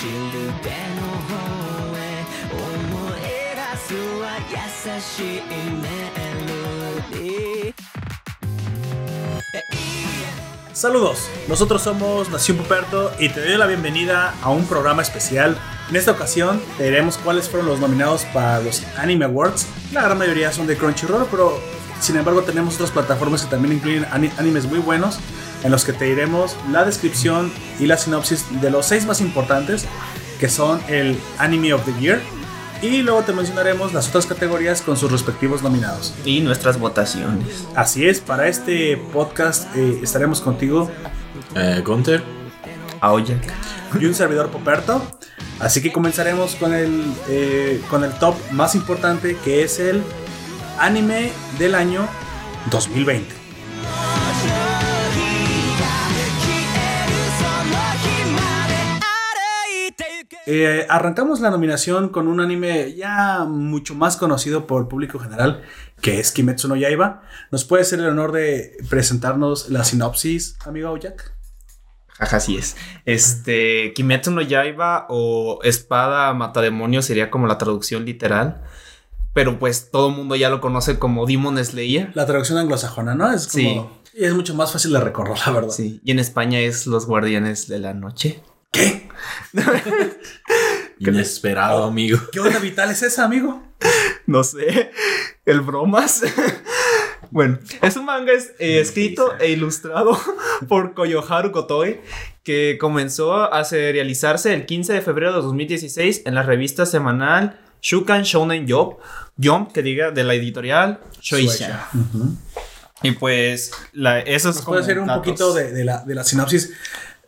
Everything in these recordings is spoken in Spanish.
シルベの方へ思い出すは優しいメロディー Saludos, nosotros somos Nación Puperto y te doy la bienvenida a un programa especial. En esta ocasión te diremos cuáles fueron los nominados para los Anime Awards. La gran mayoría son de Crunchyroll, pero sin embargo tenemos otras plataformas que también incluyen ani- animes muy buenos, en los que te diremos la descripción y la sinopsis de los seis más importantes, que son el Anime of the Year. Y luego te mencionaremos las otras categorías con sus respectivos nominados. Y nuestras votaciones. Así es, para este podcast eh, estaremos contigo Eh, Gunter, Aoyak. y un servidor Poperto. Así que comenzaremos con el, eh, con el top más importante que es el anime del año 2020. Eh, arrancamos la nominación con un anime ya mucho más conocido por el público general, que es Kimetsu no Yaiba. ¿Nos puede hacer el honor de presentarnos la sinopsis, amigo Aoyak? Jaja, así es. Este, Kimetsu no Yaiba o Espada Matademonio sería como la traducción literal. Pero pues todo el mundo ya lo conoce como Demon Slayer. La traducción anglosajona, ¿no? Es como... Y es mucho más fácil de recordar, la verdad. Sí. Y en España es Los Guardianes de la Noche. Inesperado, amigo. ¿Qué onda vital es esa, amigo? No sé. El bromas. bueno, es un manga es- eh, escrito e ilustrado por Koyoharu Kotoi que comenzó a serializarse el 15 de febrero de 2016 en la revista semanal Shukan Shounen Jump, Jump que diga de la editorial Shoisha. Y pues la, eso es ¿Nos como puede hacer un datos. poquito de, de la, de la sinopsis?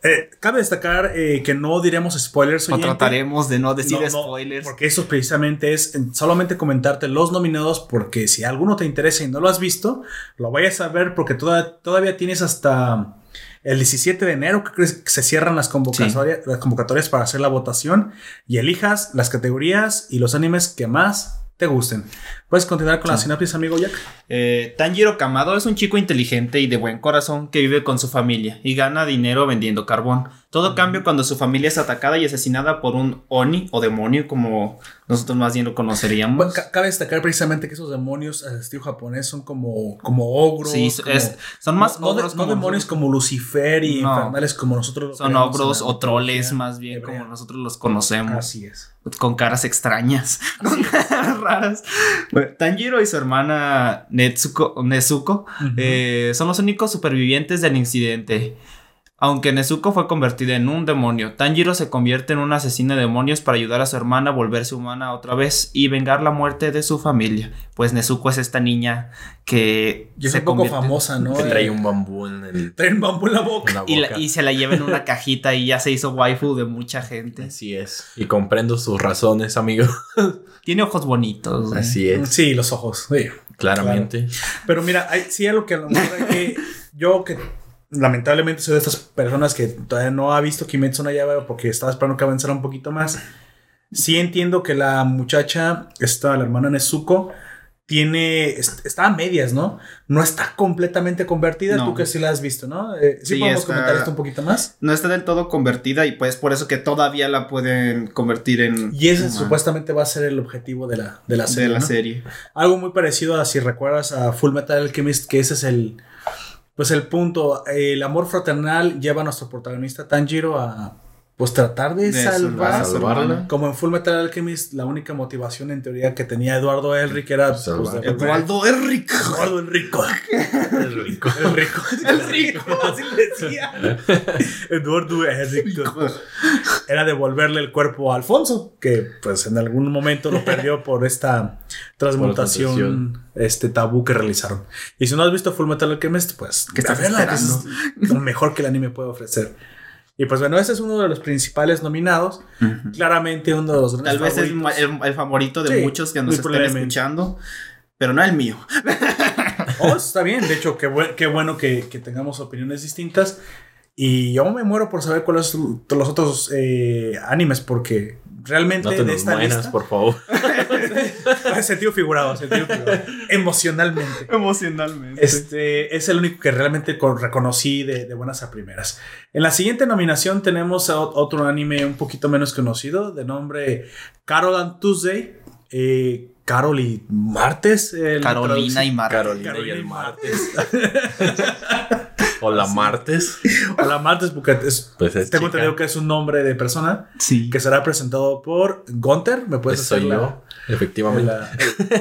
Eh, cabe destacar eh, que no diremos spoilers. O oyente. trataremos de no decir No, no, spoilers. porque eso precisamente es en- solamente comentarte los nominados porque si alguno te interesa y no lo has visto, lo vayas a ver porque toda- todavía tienes hasta el 17 de enero que se cierran las convocatorias, las convocatorias para hacer la votación y elijas las categorías y los animes que más te gusten. ¿Puedes continuar con la sinopsis, amigo Jack? Eh, Tanjiro Kamado es un chico inteligente y de buen corazón que vive con su familia y gana dinero vendiendo carbón. Todo cambia cuando su familia es atacada y asesinada por un Oni o demonio, como nosotros más bien lo conoceríamos. Bueno, ca- cabe destacar precisamente que esos demonios al estilo japonés son como, como ogros. Sí, como- es- son más no, ogros no como demonios como Lucifer y No. infernales como nosotros lo Son creemos en ogros o troles más bien hebrea. como nosotros los conocemos. Así es. con caras extrañas, con caras raras. Bueno, Tanjiro y su hermana Netsuko, Nezuko eh, son los únicos supervivientes del incidente. Aunque Nezuko fue convertida en un demonio, Tanjiro se convierte en un asesino de demonios para ayudar a su hermana a volverse humana otra vez y vengar la muerte de su familia. Pues Nezuko es esta niña que Y es un poco famosa, ¿no? Que trae Eh, un bambú en el. trae un bambú en la boca. en la Y, la- boca. y se la lleva en una cajita y ya se hizo waifu de mucha gente. Así es. Y comprendo sus razones, amigo. Tiene ojos bonitos. güey. Así es. Sí, los ojos. sí. Claramente. Pero mira, hay, sí algo que a lo mejor hay que. Yo que lamentablemente soy de estas personas que todavía no ha visto Kimetsu no Yaiba porque estaba esperando que avanzara un poquito más. Sí entiendo que la muchacha, esta, la hermana Nezuko, tiene. est- Está a medias, ¿no? No está completamente convertida. No. Tú que sí la has visto, ¿no? Eh, sí, Sí, podemos está- comentar esto un poquito más. No está del todo convertida y pues por eso que todavía la pueden convertir en Y ese supuestamente va a ser el objetivo de la, de la serie. de la ¿no? serie. Algo muy parecido a si recuerdas a Full Metal Alchemist, que ese es el pues el punto. El amor fraternal lleva a nuestro protagonista Tanjiro a pues tratar de, De salvar. salvar a su hermana. Como en Full Metal Alchemist, la única motivación en teoría que tenía Eduardo Elric era pues, de- Eduardo Enrique. Eduardo el rico. El rico. El rico, así le decía. Eduardo el rico. Era devolverle el cuerpo a Alfonso, que pues en algún momento lo perdió por esta transmutación, este tabú que realizaron. Y si no has visto Full Metal Alchemist, pues ¿Qué estás a verla, que es lo mejor que el anime puede ofrecer. Y pues bueno, ese es uno de los principales nominados. Claramente uno de los Tal vez es favoritos. el, el favorito de Sí, muchos que nos probablemente. escuchando, pero no el mío. Oh, está bien. De hecho, qué, buen- qué bueno que, que tengamos opiniones distintas. Y yo me muero por saber cuáles son los otros eh, animes, porque realmente No te de nos esta lista. por favor. sentido figurado, sentido figurado. Emocionalmente. Emocionalmente. Este es el único que realmente con- reconocí de, de buenas a primeras. En la siguiente nominación tenemos a ot- otro anime un poquito menos conocido de nombre Carol and Tuesday. Eh, Carol y Martes. Carolina y. Marta. Carolina, Carolina y y el martes. Hola, martes. Hola Martes, porque es- Pues es tengo chica. entendido que es un nombre de persona Sí. que será presentado por Gunter. ¿Me puedes Pues hacer la- efectivamente. la-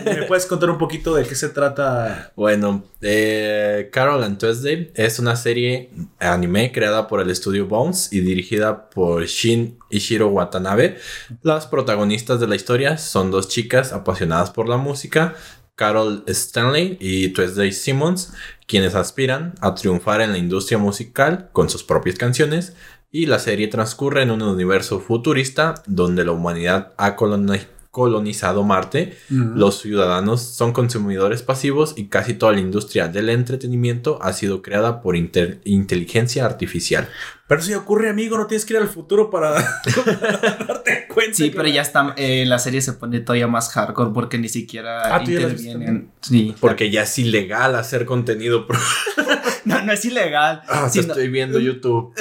¿Me puedes contar un poquito de qué se trata? Bueno, eh, Carol and Tuesday es una serie anime creada por el estudio Bones y dirigida por Shin Ishiro Watanabe. Las protagonistas de la historia son dos chicas apasionadas por la música, Carol Stanley y Tuesday Simmons, quienes aspiran a triunfar en la industria musical con sus propias canciones. Y la serie transcurre en un universo futurista donde la humanidad ha coloni- colonizado Marte los ciudadanos son consumidores pasivos y casi toda la industria del entretenimiento ha sido creada por inteligencia artificial. Pero si ocurre, amigo, no tienes que ir al futuro para darte cuenta. Sí, que- pero ya está. eh, la serie se pone todavía más hardcore porque ni siquiera Ah, ¿tú ya la has visto intervienen. Sí. Porque ya es ilegal hacer contenido. pro- No, no es ilegal. Ah, te sino- estoy viendo YouTube.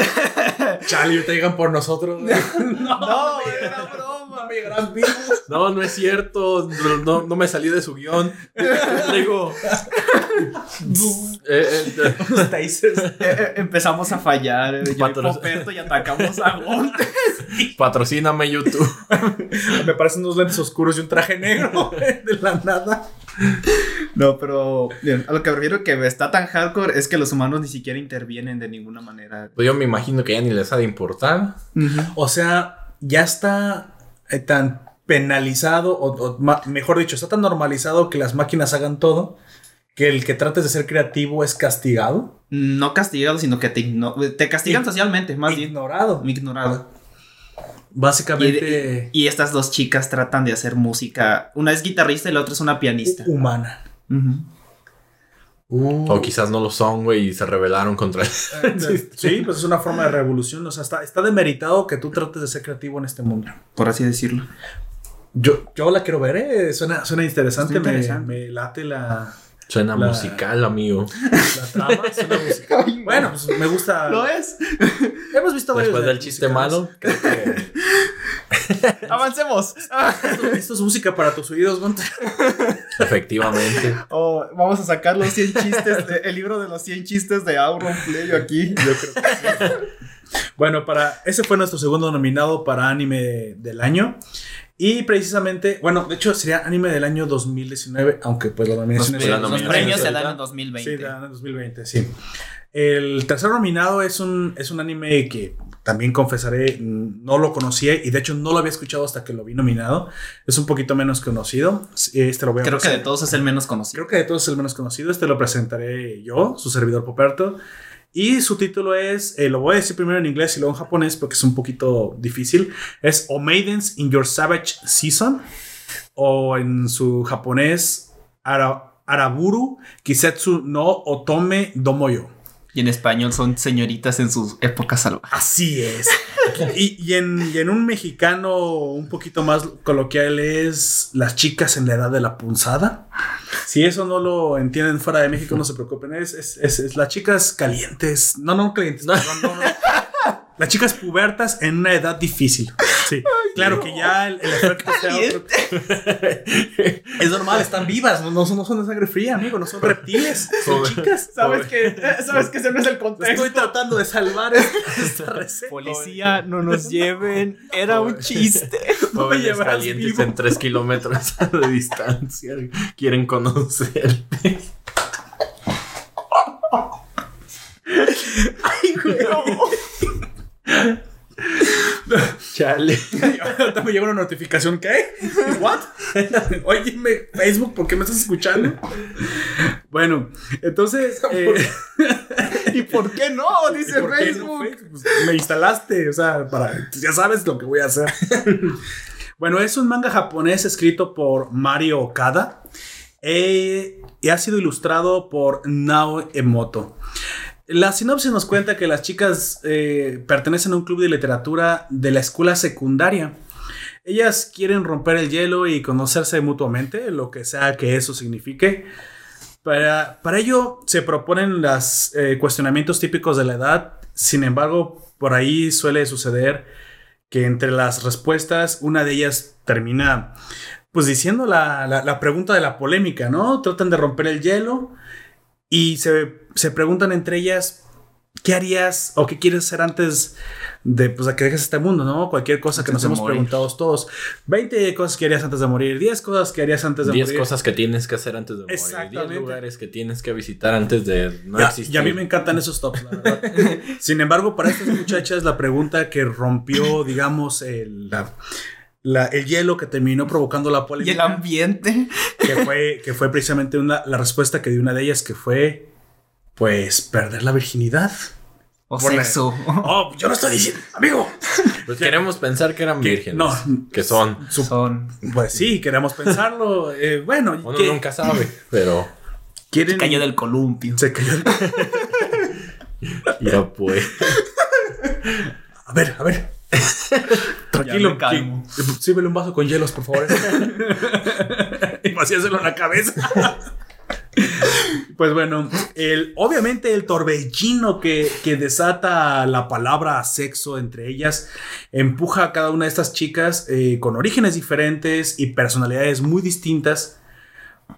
Chale, te llegan por nosotros. No, era broma. Me llegarán vivos. No, no es cierto. No, no, no me salí de su guion. Digo. eh, eh. Eh, eh, empezamos a fallar. eh, Yo y y atacamos a Gonte. patrocíname YouTube. Me parecen unos lentes oscuros y un traje negro de la nada. No, pero bien, a lo que me refiero que está tan hardcore es que los humanos ni siquiera intervienen de ninguna manera. Pues yo me imagino que ya ni les ha de importar. O sea, ya está eh, tan penalizado, o, o ma- mejor dicho, está tan normalizado que las máquinas hagan todo, que el que trates de ser creativo es castigado. No castigado, sino que te, te castigan Ig- socialmente, más bien. Ignorado. Ignorado. Básicamente Y estas dos chicas tratan de hacer música. Una es guitarrista y la otra es una pianista. humana. O quizás no lo son, güey, y se rebelaron contra él. Sí, pues es una forma de revolución. O sea, está, está demeritado que tú trates de ser creativo en este mundo. Por así decirlo. Yo, yo la quiero ver, eh. suena, suena interesante. Está me- interesante. Me, late la, Suena La- musical, amigo. la trama. suena musical. Bueno, pues me gusta. ¿Lo es? Hemos visto varios Después de del chiste malo, creo que Avancemos. Esto, esto es música para tus oídos, Gonta. efectivamente. Oh, vamos a sacar los 100 chistes, de- el libro de los 100 chistes de Auron Playo aquí. Bueno, para ese fue nuestro segundo nominado para anime del año. Y precisamente, bueno, de hecho sería anime del año 2019, aunque pues la Los, nominación Pues la los nominación premios es se dan en 2020. Sí, dan en 2020, sí. El tercer nominado es un, es un anime que también confesaré, no lo conocía y de hecho no lo había escuchado hasta que lo vi nominado. Es un poquito menos conocido. Este lo voy a Creo que de todos es el menos conocido. Creo que de todos es el menos conocido. Este lo presentaré yo, su servidor Poperto. Y su título es, eh, lo voy a decir primero en inglés y luego en japonés porque es un poquito difícil. Es O Maidens in Your Savage Season. O en su japonés, Ara- Araburu Kisetsu no Otome Domoyo. Y en español son señoritas en sus épocas salvajes. Así es. y, y en, y en un mexicano un poquito más coloquial es las chicas en la edad de la punzada. Si eso no lo entienden fuera de México, no se preocupen. Es, es, es- es las chicas calientes. No, no calientes. no, no. Las chicas pubertas en una edad difícil. Sí. claro que ya el, el efecto sea otro. Es normal, están vivas. No, no son, no son de sangre fría, amigo. No son reptiles. Son chicas. ¿Sabes que, ¿Sabes que ese no es el contexto? Estoy tratando de salvar esta, receta. Policía, no nos lleven. Era un chiste. No me Jóvenes llevarás calientes vivo. en 3 kilómetros de distancia. Quieren conocerte. Chale. Ahorita me llega una notificación. ¿Qué? ¿What? Óyeme, Facebook, ¿por qué me estás escuchando? Bueno, entonces. eh, ¿Y por qué no? Dice ¿por qué no Facebook. Facebook? Pues, me instalaste, o sea, para. Ya sabes lo que voy a hacer. bueno, es un manga japonés escrito por Mario Okada. eh, y ha sido ilustrado por Nao Emoto. La sinopsis nos cuenta que las chicas eh, pertenecen a un club de literatura de la escuela secundaria. ellas quieren romper el hielo y conocerse mutuamente, lo que sea que eso signifique. Para, ello se proponen los cuestionamientos típicos de la edad, sin embargo, por ahí suele suceder que entre las respuestas, una de ellas termina pues diciendo la, la, la pregunta de la polémica, ¿no? Tratan de romper el hielo y se, se preguntan entre ellas, ¿qué harías o qué quieres hacer antes de, pues, que dejes este mundo, ¿no? Cualquier cosa que nos hemos morir. preguntado todos. 20 cosas que harías antes de morir, 10 cosas que harías antes de 10 morir. cosas que tienes que hacer antes de morir. 10 Exactamente. lugares que tienes que visitar antes de no Ya- existir. y a mí me encantan esos tops, la verdad. Sin embargo, para estas muchachas, la pregunta que rompió, digamos, el, la- la- el hielo que terminó provocando la Y el polémica, ambiente. que fue, que fue precisamente una, la respuesta que dio una de ellas, que fue, pues, perder la virginidad. O Por la- sexo. Oh, yo no estoy diciendo, amigo. Pues queremos pensar que eran Que- vírgenes. no. Que son. Su- Son. pues sí, queremos pensarlo. Eh, bueno, Uno que nunca sabe, pero. quieren. Cayó del columpio. Se cayó. Ya pues. A ver, a ver. Tranquilo, calmo. sírvele un vaso con hielos, por favor. y vacíaselo en la cabeza. pues bueno, el, obviamente el torbellino que, que desata la palabra sexo entre ellas empuja a cada una de estas chicas eh, con orígenes diferentes y personalidades muy distintas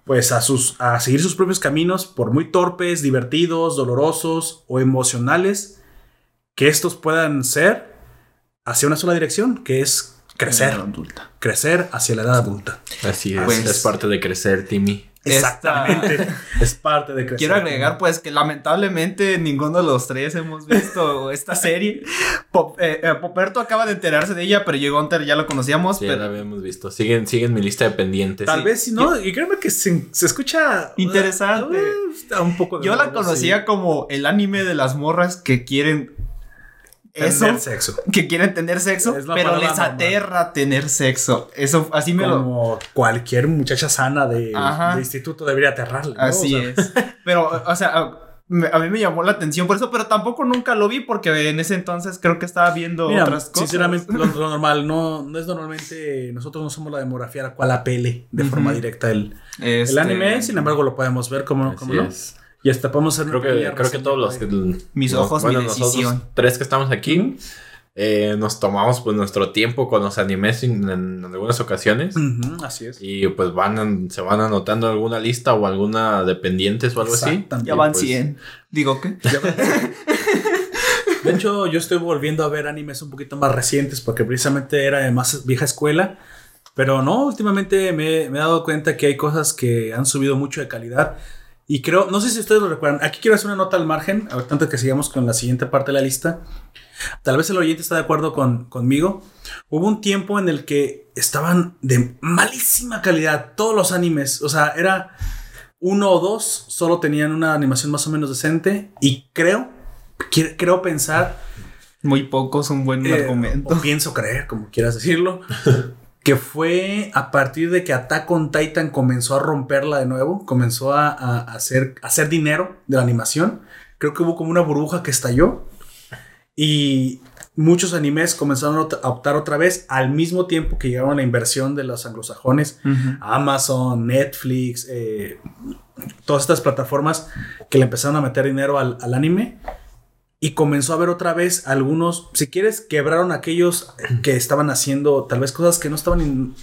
pues a, sus, a seguir sus propios caminos, por muy torpes, divertidos, dolorosos o emocionales que estos puedan ser hacia una sola dirección, que es crecer, adulta. crecer hacia la edad adulta. Así es. Pues- es parte de crecer, Timmy. Exactamente. es parte de crecer. Quiero agregar, pues, que lamentablemente ninguno de los tres hemos visto esta serie. Pop- eh, eh, Poperto acaba de enterarse de ella, pero yo y Gunter ya lo conocíamos. Sí, ya pero la habíamos visto. Siguen, siguen mi lista de pendientes. Tal Sí. vez si no, y créeme que se, se escucha Interesante. uh, un poco de yo la conocía sí. como el anime de las morras que quieren eso, Tener sexo. que quieren tener sexo, pero les aterra tener sexo. Eso, así me lo. Como cualquier muchacha sana de, instituto debería aterrarle. ¿no? Así O sea, es. Pero, o sea, a, mí me llamó la atención por eso, pero tampoco nunca lo vi porque en ese entonces creo que estaba viendo Mira, otras cosas. sinceramente, lo, lo normal, no, no es normalmente, nosotros no somos la demografía a la cual apele de forma directa el, el Este, anime, sin embargo lo podemos ver como, como no. es. Y hasta podemos hacer Creo una que, creo que todos los que. Mis no, ojos, mi nosotros decisión. tres que estamos aquí. eh, nos tomamos pues nuestro tiempo con los animes en, en algunas ocasiones. Ujú, así es. Y pues van an- se van anotando alguna lista o alguna de pendientes o algo así. Ya van pues, 100. Digo que. Ya va. De hecho, yo estoy volviendo a ver animes un poquito más recientes porque precisamente era de más vieja escuela. Pero no, últimamente me, me he dado cuenta que hay cosas que han subido mucho de calidad. Y creo, no sé si ustedes lo recuerdan. Aquí quiero hacer una nota al margen, ahorita antes que sigamos con la siguiente parte de la lista. Tal vez el oyente está de acuerdo con, conmigo. Hubo un tiempo en el que estaban de malísima calidad todos los animes. O sea, era uno o dos, solo tenían una animación más o menos decente. Y creo, creo pensar, Muy pocos, un buen eh, argumento. o pienso creer, como quieras decirlo, que fue a partir de que Attack on Titan comenzó a romperla de nuevo, comenzó a, a hacer, a hacer dinero de la animación. Creo que hubo como una burbuja que estalló y muchos animes comenzaron a optar otra vez al mismo tiempo que llegaron la inversión de los anglosajones. Amazon, Netflix, eh, todas estas plataformas que le empezaron a meter dinero al, al anime. Y comenzó a ver otra vez algunos, si quieres, quebraron aquellos que estaban haciendo tal vez cosas que no estaban... en-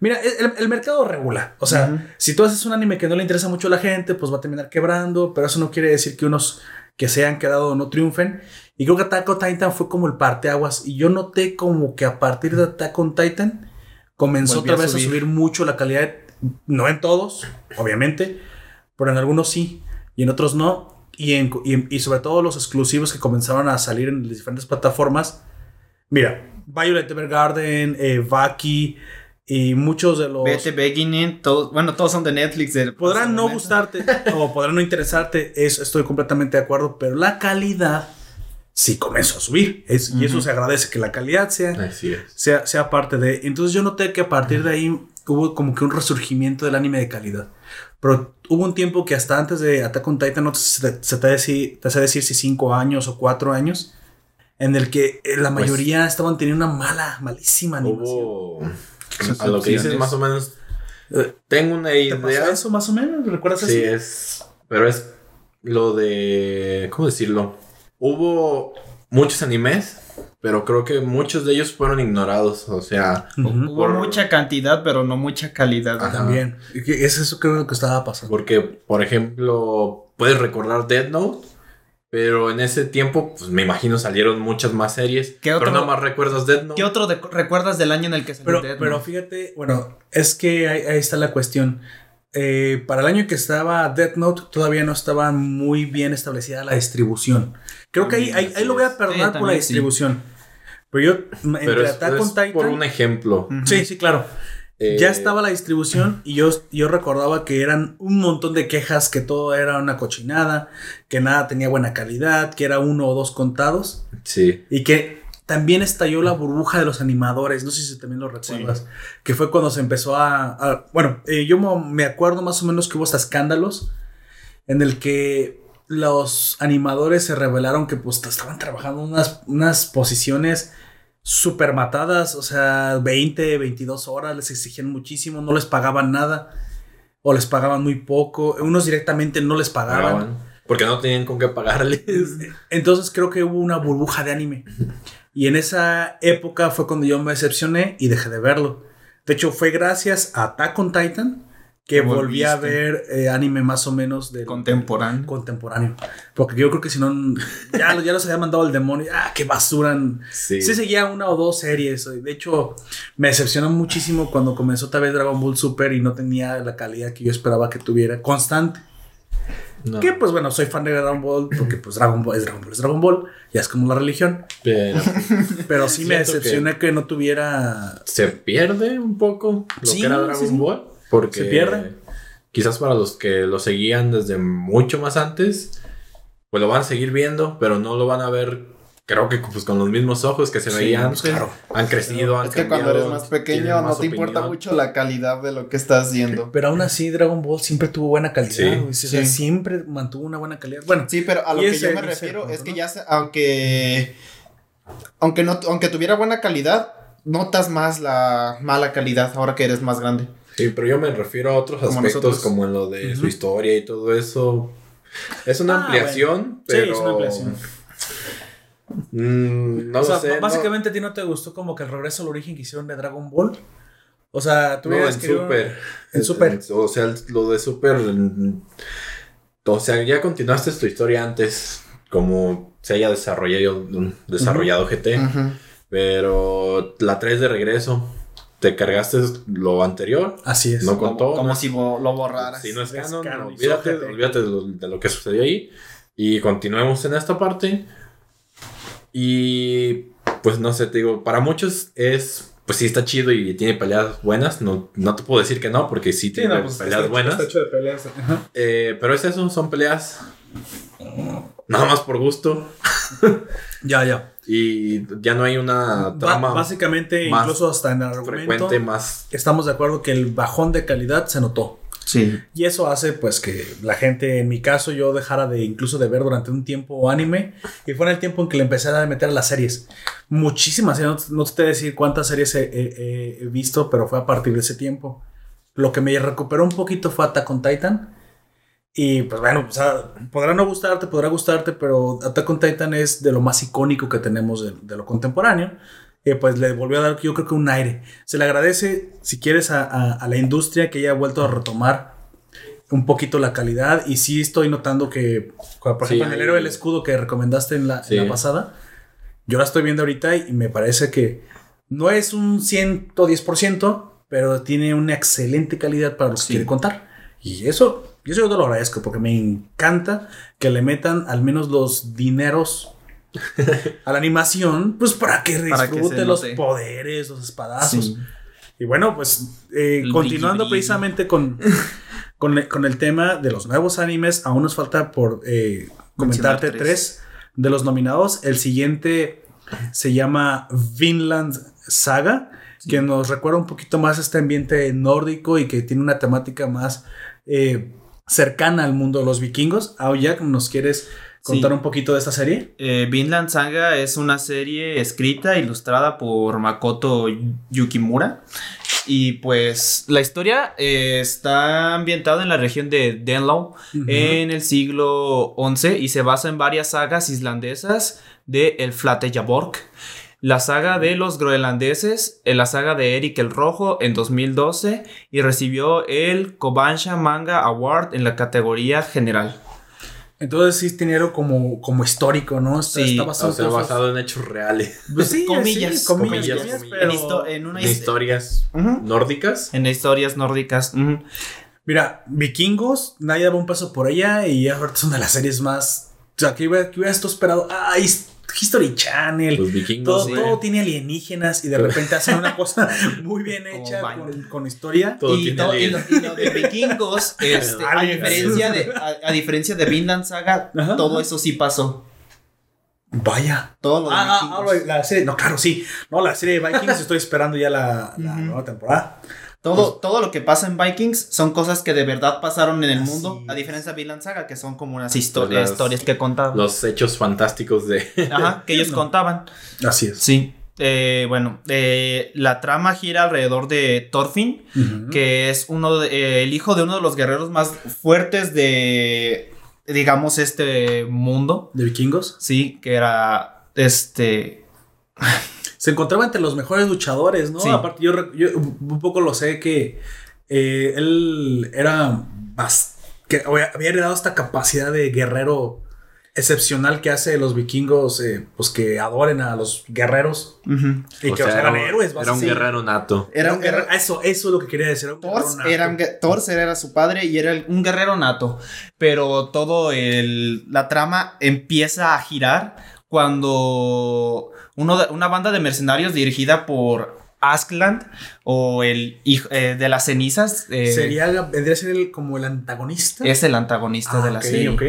Mira, el, el mercado regula. O sea, si tú haces un anime que no le interesa mucho a la gente, pues va a terminar quebrando, pero eso no quiere decir que unos que se hayan quedado no triunfen. Y creo que Attack on Titan fue como el parteaguas. Y yo noté como que a partir de Attack on Titan comenzó otra vez a subir. subir mucho la calidad. No en todos, obviamente, pero en algunos sí y en otros no. Y, en- y sobre todo los exclusivos que comenzaron a salir en las diferentes plataformas. Mira, Violet Evergarden, eh, Baki y muchos de los... Vete Beginning, todos, bueno, todos son de Netflix. del- Podrán no gustarte o podrán no interesarte, eso estoy completamente de acuerdo, pero la calidad sí comenzó a subir. Es- Y eso se agradece, que la calidad sea, es. sea, sea parte de... Entonces yo noté que a partir de ahí hubo como que un resurgimiento del anime de calidad. Pero hubo un tiempo que hasta antes de Attack on Titan, no te- se te, se te, deci- te sé decir si cinco años o cuatro años, en el que eh, la mayoría estaban teniendo una mala, malísima animación. Hubo. A lo que dices, más o menos. Tengo una ¿Te pasó idea. eso más o menos? ¿Recuerdas Sí, eso? es. Pero es lo de. ¿Cómo decirlo? Hubo muchos animes, pero creo que muchos de ellos fueron ignorados. O sea. Hubo Por- mucha cantidad, pero no mucha calidad. Ajá. También. Y que Es eso creo que estaba pasando. porque, por ejemplo, puedes recordar Dead Note. Pero en ese tiempo, pues me imagino salieron muchas más series. ¿Qué otro- Pero nada más recuerdas Dead Note. ¿Qué otro de- recuerdas del año en el que salió Pero, Death pero Note? fíjate, bueno, es que ahí, ahí está la cuestión. Eh, para el año que estaba Death Note, todavía no estaba muy bien establecida la distribución. Creo que ahí, ahí, ahí lo voy a perdonar por la también sí. distribución. Pero yo, entre Pero es, Attack on Titan. por un ejemplo. Sí, sí, claro. Eh, Ya estaba la distribución y yo, yo recordaba que eran un montón de quejas, que todo era una cochinada, que nada tenía buena calidad, que era uno o dos contados Sí. y que también estalló la burbuja de los animadores, no sé si también lo recuerdas, que fue cuando se empezó a... a- bueno, eh, yo me acuerdo más o menos que hubo hasta escándalos en el que los animadores se revelaron que pues estaban trabajando unas, unas posiciones súper matadas, o sea, 20, 22 horas, les exigían muchísimo, no les pagaban nada o les pagaban muy poco, unos directamente no les pagaban. Pagaban. Porque no tenían con qué pagarles. Entonces creo que hubo una burbuja de anime. Y en esa época fue cuando yo me decepcioné y dejé de verlo. De hecho, fue gracias a Attack on Titan que volví a ver eh, anime más o menos de Contemporáneo. contemporáneo. Porque yo creo que si no, ya, ya los había mandado el demonio. ¡Ah, qué basura! Sí. Sí seguía una o dos series. De hecho, me decepcionó muchísimo cuando comenzó otra vez Dragon Ball Super y no tenía la calidad que yo esperaba que tuviera. Constante. No. Que pues bueno, soy fan de Dragon Ball porque pues Dragon Ball es Dragon Ball, es Dragon Ball, ya es como la religión. Pero Pero sí me decepcioné que... no tuviera... se pierde un poco lo Sí, que era Dragon sí. Ball. Porque Se pierde. Quizás para los que lo seguían desde mucho más antes, pues lo van a seguir viendo, pero no lo van a ver, creo que pues con los mismos ojos que se Sí, veían pues, antes. claro. Han crecido, han Es que cuando eres más pequeño no te importa mucho la calidad de lo que estás viendo. Pero aún así Dragon Ball siempre tuvo buena calidad. Sí. O sea, Sí. siempre mantuvo una buena calidad. Bueno, Sí, pero a lo que ese- yo me refiero punto, es que ¿no? ya se- aunque aunque no aunque tuviera buena calidad, notas más la mala calidad ahora que eres más grande. Sí, pero yo me refiero a otros Como aspectos nosotros. como en lo de su historia y todo eso. Es una Ah, ampliación, Sí, pero es una ampliación. Mm, no o sea, sé. no- básicamente a ti no te gustó como que el regreso al origen que hicieron de Dragon Ball. O sea, tú No, en Super. En Super. O sea, el- lo de Super. mm, O sea, ya continuaste tu historia antes. Como se haya desarrollado, mm, desarrollado GT. Pero la traes de regreso. Te cargaste lo anterior. Así es. No contó. como si bo- lo borraras. Si no es canon, canon, olvídate, olvídate de lo, de lo que sucedió ahí. Y continuemos en esta parte. Y pues no sé, te digo, para muchos es. Pues sí, está chido y tiene peleas buenas. No, no te puedo decir que no, porque sí Sí, tiene no, pues, peleas está- buenas. está hecho de peleas. Eh, pero es eso, son peleas. Nada más por gusto. Ya, ya. Y ya no hay una trama básicamente, más incluso hasta en el argumento, frecuente, más. estamos de acuerdo que el bajón de calidad se notó. Sí. Y eso hace pues que la gente, en mi caso, yo dejara de incluso de ver durante un tiempo anime. Y fue en el tiempo en que le empecé a meter a las series. Muchísimas, no, no te decir cuántas series he, he- he visto, pero fue a partir de ese tiempo. Lo que me recuperó un poquito fue Attack on Titan. Y pues bueno, o sea, podrá no gustarte, podrá gustarte, pero Attack on Titan es de lo más icónico que tenemos de, de lo contemporáneo. Y pues le volvió a dar, yo creo que un aire. Se le agradece, si quieres, a, a- a la industria que haya vuelto a retomar un poquito la calidad. Y sí estoy notando que, por Sí, ejemplo, en el héroe del escudo que recomendaste en la, en Sí. la pasada, yo la estoy viendo ahorita y me parece que no es un 110%, pero tiene una excelente calidad para lo que Sí. quiere contar. Y eso, y eso yo te lo agradezco porque me encanta que le metan al menos los dineros a la animación, pues para que Para que disfrute los note. poderes, los espadazos. Sí. Y bueno, pues eh, continuando precisamente con, con, el- con el tema de los nuevos animes, aún nos falta por eh, comentarte tres. de los nominados. El siguiente se llama Vinland Saga, que nos recuerda un poquito más este ambiente nórdico y que tiene una temática más eh, cercana al mundo de los vikingos. Aoyak, ¿nos quieres contar Sí. un poquito de esta serie? Eh, Vinland Saga es una serie escrita e ilustrada por Makoto Yukimura. Y pues la historia eh, está ambientada en la región de Denlow en el siglo XI y se basa en varias sagas islandesas de El Flateyjarbók. La saga de los groenlandeses, eh, la saga de Eric el Rojo en 2012 y recibió el Kobansha Manga Award en la categoría general. Entonces sí tiene algo como, como histórico, ¿no? Está, Sí, está O basado, sea, en basado en hechos reales. Pues sí, Comillas, sí, comillas, comillas, comillas, comillas. pero- En, histo- en una En historias nórdicas. En historias nórdicas. Mira, Vikingos, nadie daba un paso por ella y ahorita es una de las series más. O sea, que hubiera, que hubieras tú esperado. Ah, History Channel. Los vikingos. todo, todo tiene alienígenas y de repente hacen una cosa muy bien hecha con, con historia. Todo y, tiene to- y alien. lo, y lo de vikingos, este, a, diferencia de, a, a diferencia de Vinland Saga, Ajá. todo eso sí pasó. Vaya. Todo lo de Ah, ah, vikingos. ah, la serie. No, claro, sí. No, la serie de Vikings estoy esperando ya la, nueva temporada. Todo, todo lo que pasa en Vikings son cosas que de verdad pasaron en el mundo, a diferencia de Vinland Saga, que son como unas historias, Las- historias que contaban. Los hechos fantásticos de. Ajá, que ellos No. contaban. Así es. Sí. Eh, bueno, eh, la trama gira alrededor de Thorfinn, que es uno de- eh, el hijo de uno de los guerreros más fuertes de, digamos, este mundo. De Vikingos. Sí, que era este. Se encontraba entre los mejores luchadores, ¿no? Sí. Aparte, yo, yo un poco lo sé que eh, él era. bas- que había heredado esta capacidad de guerrero excepcional que hace los vikingos, eh, pues que adoren a los guerreros y O que sea, o sea, eran era, héroes. era un guerrero nato. Era un guerrero. Eso, eso es lo que quería decir. Era un guerrero Thor nato. era, un era su padre y era el- un guerrero nato. Pero todo el, la trama empieza a girar cuando uno de- una banda de mercenarios dirigida por Askland o el hijo eh, de las cenizas eh, Sería, vendría a ser el- como el antagonista. es el antagonista Ah, de la ok, serie. ok.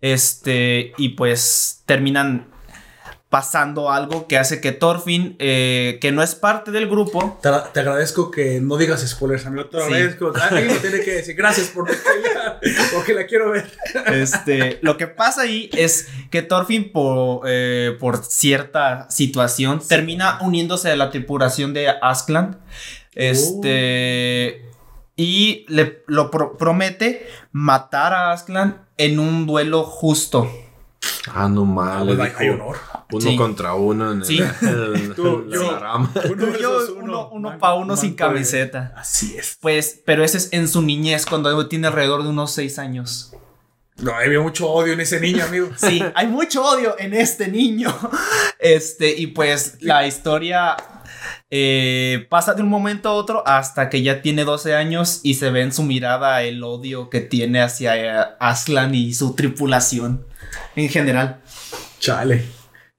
Este, y pues terminan pasando algo que hace que Thorfinn, eh, que no es parte del grupo, Te, te agradezco que no digas spoilers, amigo. Te Sí. agradezco. Alguien me tiene que decir gracias por porque la quiero ver. Este, lo que pasa ahí es que Thorfinn por, eh, por cierta situación termina uniéndose a la tripulación de Askland. Este y le lo pro- promete matar a Askland en un duelo justo. Ah, no hay, dijo hay honor. Uno Sí. contra uno en Sí. el, el- Tú, en yo. la rama. Uno yo, uno, uno Man- pa' uno sin camiseta. Así es. Pues, pero ese es en su niñez, cuando tiene alrededor de unos seis años. No, había mucho odio en ese niño, amigo. Sí, hay mucho odio en este niño. Este, y pues la historia eh, pasa de un momento a otro hasta que ya tiene 12 años y se ve en su mirada el odio que tiene hacia eh, Aslan y su tripulación en general. Chale.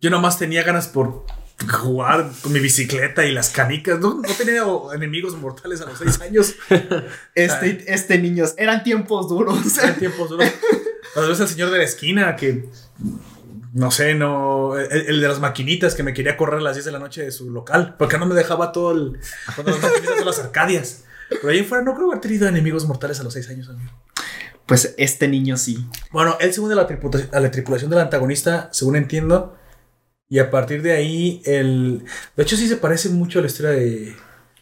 Yo nomás tenía ganas por jugar con mi bicicleta y las canicas. No, no tenía enemigos mortales a los seis años. Este, este niño, eran tiempos duros. Eran tiempos duros. Cuando ves al señor de la esquina que. No sé, no. El, el de las maquinitas que me quería correr a las 10 de la noche de su local. Porque no me dejaba todo el. Cuando las maquinitas de las arcadias. Pero ahí fuera no creo haber tenido enemigos mortales a los 6 años, amigo. Pues este niño sí. Bueno, él se une a la, tripula- a la tripulación del antagonista, según entiendo. Y a partir de ahí, el. De hecho, sí se parece mucho a la historia de,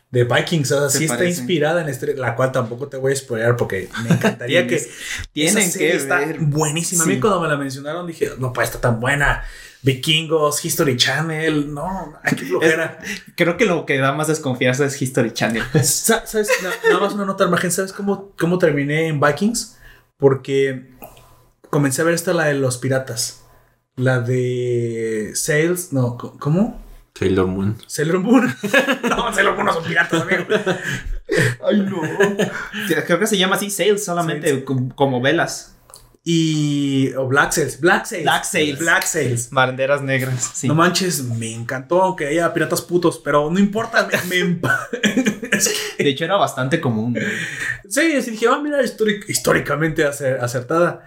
de Vikings. O sea, Se sí está inspirada en la historia, la cual tampoco te voy a spoilear porque me encantaría que. Tienen esa serie que está ver. buenísima. A mí Sí. cuando me la mencionaron dije, no puede estar tan buena. Vikingos, History Channel, no, ay, qué flojera. Creo que lo que da más desconfianza es History Channel. Sa- ¿Sabes? Na- Nada más una nota al margen. ¿Sabes cómo, cómo terminé en Vikings? Porque comencé a ver esta, la de los piratas. La de Sales. No, ¿cómo? Sailor Moon. Sailor Moon. no, Sailor Moon no son piratas, amigo. Ay, no. Creo que se llama así, Sales, solamente como, como velas. Y. O Black Sails. Black Sails. Black Sails. Black Sails. Banderas negras. Sí. No manches, me encantó aunque haya piratas putos, pero no importa, me, que- De hecho, era bastante común. güey. Sí, sí, dije, ah, mira, históric- históricamente acer- acertada.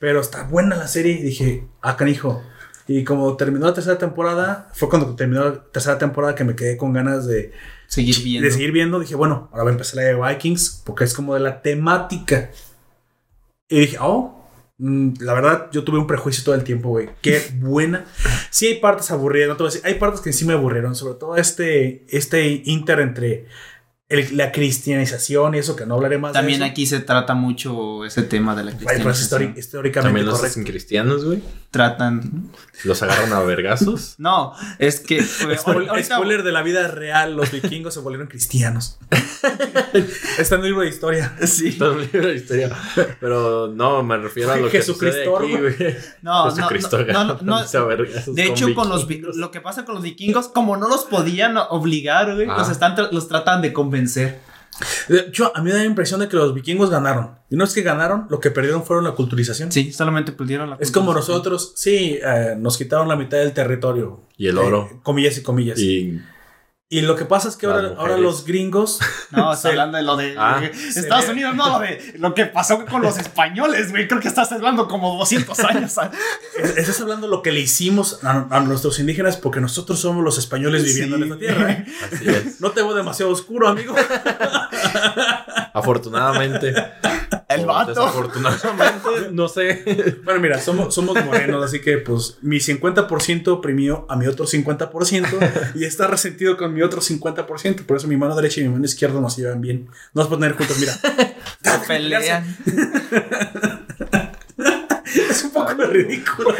Pero está buena la serie. Y dije, ah, canijo. Y como terminó la tercera temporada, fue cuando terminó la tercera temporada que me quedé con ganas de, Seguir viendo. de seguir viendo. Dije, bueno, ahora voy a empezar la de Vikings, porque es como de la temática. Y dije, oh, Mm, La verdad, yo tuve un prejuicio todo el tiempo, güey. Qué buena. Sí hay partes aburridas, no te voy a decir. Hay partes que sí me aburrieron. Sobre todo este, este inter entre el- la cristianización y eso, que no hablaré más También de eso. aquí se trata mucho ese tema de la cristianización. histori- históricamente También los correcto. hacen cristianos, güey. Tratan. Los agarran a vergazos. No, es que. Spoil- ahorita- spoiler de la vida real, los vikingos se volvieron cristianos. Está en el libro de historia. Sí. Todo un libro de historia. Pero no, me refiero a lo que sucede Jesucristo, aquí, güey. No, no, Jesucristo no, no, no, vergazos De hecho, con los lo que pasa con los vikingos, como no los podían obligar, güey, Ah. los, están tra- los tratan de convencer. De hecho, a mí me da la impresión de que los vikingos ganaron. Y no es que ganaron, lo que perdieron fueron la culturización. Sí, solamente pudieron la Es como nosotros, sí, eh, nos quitaron la mitad del territorio. Y el oro. Eh, comillas y comillas. Y, Y lo que pasa es que ahora, ahora los gringos. No, está Se- hablando de lo de Ah. de Estados Unidos, no, lo de lo que pasó con los españoles, güey. Creo que estás hablando como 200 años. Estás hablando de lo que le hicimos a, a nuestros indígenas porque nosotros somos los españoles viviendo Sí. en esta tierra. ¿eh? así es. No te veo demasiado oscuro, amigo. Afortunadamente. El vato. Desafortunadamente, no sé. Bueno, mira, somos, somos morenos, así que pues mi 50% oprimió a mi otro 50% y está resentido con mi otro 50%. Por eso mi mano derecha y mi mano izquierda no se llevan bien. No nos pueden tener juntos, mira. Se pelean. Es un poco ridículo.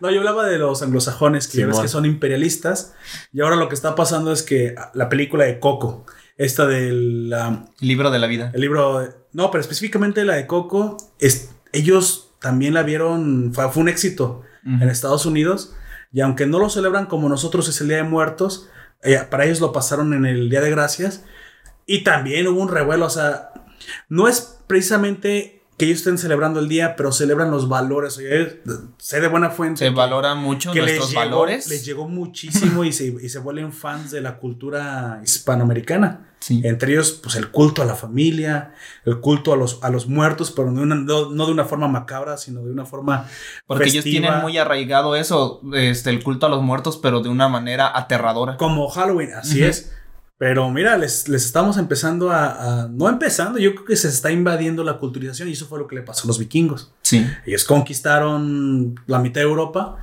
No, yo hablaba de los anglosajones, que ya ves que son imperialistas. Y ahora lo que está pasando es que la película de Coco, esta del um, Libro de la vida. el libro, no, pero específicamente la de Coco, es, ellos también la vieron, fue, fue un éxito en Estados Unidos. Y aunque no lo celebran como nosotros es el Día de Muertos, eh, para ellos lo pasaron en el Día de Gracias. Y también hubo un revuelo, o sea, no es precisamente que ellos estén celebrando el día, pero celebran los valores. Oye, sé de buena fuente. Se que- valora mucho que les nuestros llegó, valores. les llegó muchísimo y se, y se vuelven fans de la cultura hispanoamericana. Sí. Entre ellos, pues el culto a la familia, el culto a los, a los muertos, pero no, de una- no- no de una forma macabra, sino de una forma. Porque ellos tienen muy arraigado eso, este, el culto a los muertos, pero de una manera aterradora. Como Halloween, así es. Pero mira, les, les estamos empezando a, a- No empezando, yo creo que se está invadiendo la culturización y eso fue lo que le pasó a los vikingos. Sí. Ellos conquistaron la mitad de Europa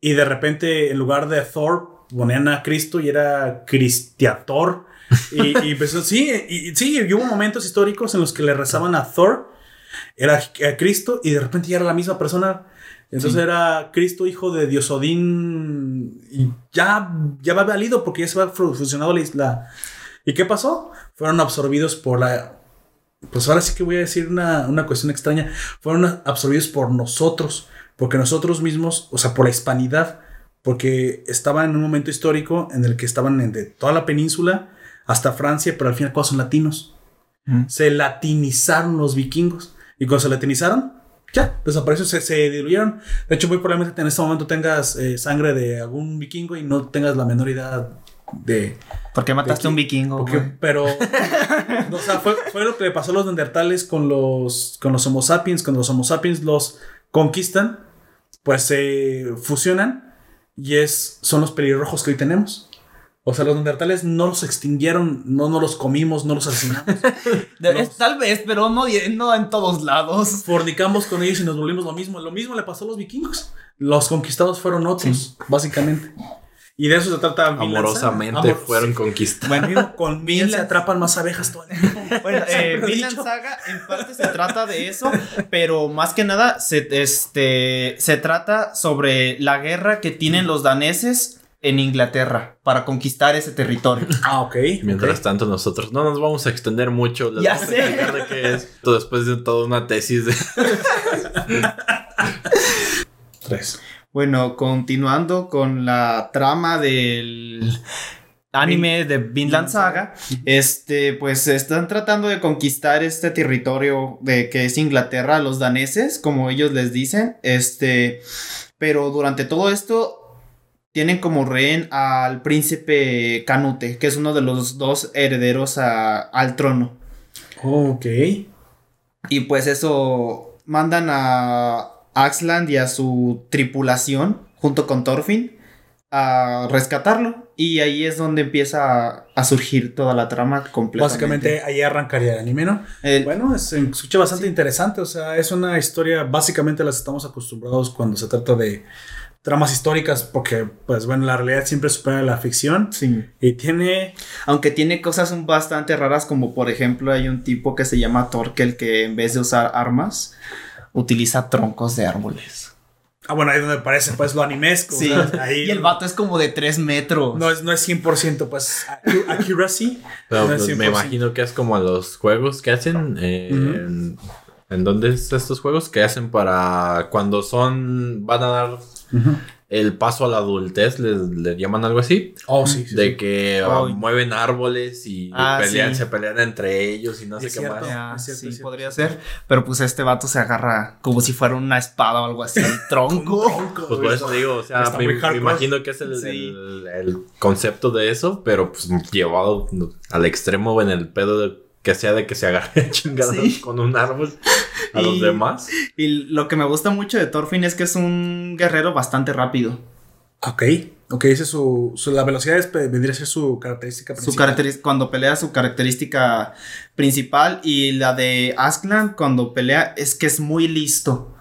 y de repente en lugar de Thor ponían a Cristo y era Cristiator. Y, y empezó, sí, y, sí, y hubo momentos históricos en los que le rezaban a Thor, era a Cristo y de repente ya era la misma persona. Entonces Sí. era Cristo, hijo de Diosodín, y ya, ya va valido porque ya se va funcionando la isla. ¿Y qué pasó? Fueron absorbidos por la, pues ahora sí que voy a decir una, una cuestión extraña, fueron absorbidos por nosotros, porque nosotros mismos, o sea, por la hispanidad, porque estaban en un momento histórico en el que estaban en de toda la península hasta Francia, pero al fin y al cabo son latinos. Mm. Se latinizaron los vikingos, y cuando se latinizaron, ya, desaparecieron, se, se diluyeron. De hecho, muy probablemente en este momento tengas eh, sangre de algún vikingo y no tengas la menor idea de, ¿Por qué mataste a un vikingo? porque- pero, o sea, fue, fue lo que le pasó a los neandertales con los, con los Homo sapiens. Cuando los Homo sapiens los conquistan, pues se fusionan y es, son los pelirrojos que hoy tenemos. O sea, los neandertales no los extinguieron, no, no los comimos, no los asesinamos. Tal vez, pero no, no en todos lados. Fornicamos con ellos y nos volvimos lo mismo. Lo mismo le pasó a los vikingos. Los conquistados fueron otros, básicamente. Y de eso se trata. Vinland. Amorosamente Amor- fueron conquistados. Bueno, con miel se Vinland- atrapan más abejas todo el tiempo. Bueno, eh, Vinland. Saga en parte se trata de eso, pero más que nada se, este, se trata sobre la guerra que tienen los daneses en Inglaterra para conquistar ese territorio. Ah, ok. Mientras tanto, nosotros no nos vamos a extender mucho. Les Ya vamos sé. explicar de qué es. Después de toda una tesis de. Tres. Bueno, continuando con la trama del anime de Vinland Saga, este, pues están tratando de conquistar este territorio de que es Inglaterra, los daneses, como ellos les dicen, este, pero durante todo esto tienen como rehén al príncipe Canute, que es uno de los dos herederos a- al trono. Ok. Y pues eso mandan a Axland y a su tripulación junto con Thorfinn a rescatarlo. Y ahí es donde empieza a, a surgir toda la trama completamente. Básicamente ahí arrancaría el anime, ¿no? El- Bueno, es, se escucha bastante interesante, o sea, es una historia, básicamente las estamos acostumbrados cuando se trata de tramas históricas, porque, pues bueno, la realidad siempre supera la ficción sí. y tiene... Aunque tiene cosas un- bastante raras, como por ejemplo hay un tipo que se llama Torkel que en vez de usar armas, utiliza troncos de árboles. Ah, bueno, ahí donde parece, pues, lo animesco. Sí. o sea, ahí Y el vato es como de 3 metros. no es, no es 100%, pues, accuracy. Pero no es pues, me 100%. imagino que es como los juegos que hacen. eh, en, ¿en dónde es estos juegos que hacen para cuando son. van a dar el paso a la adultez? ¿Les, les llaman algo así? Oh, sí, sí, de sí. que ah, mueven árboles y Ah, pelean, sí. se pelean entre ellos y no sé qué más. Ya, Es cierto, sí, es cierto. podría ser. Pero pues este vato se agarra como si fuera una espada o algo así. El tronco. Pues por eso digo, o sea, me, imagino que es el, Sí. el- el concepto de eso, pero pues llevado al extremo en el pedo de que sea de que se agarre chingados Sí. con un árbol a Y- los demás. y lo que me gusta mucho de Thorfinn es que es un guerrero bastante rápido. Ok, ok, esa es su, su- La velocidad es, vendría a ser su característica Su principal. caracteris- cuando pelea su característica principal y la de Askland cuando pelea es que es muy listo.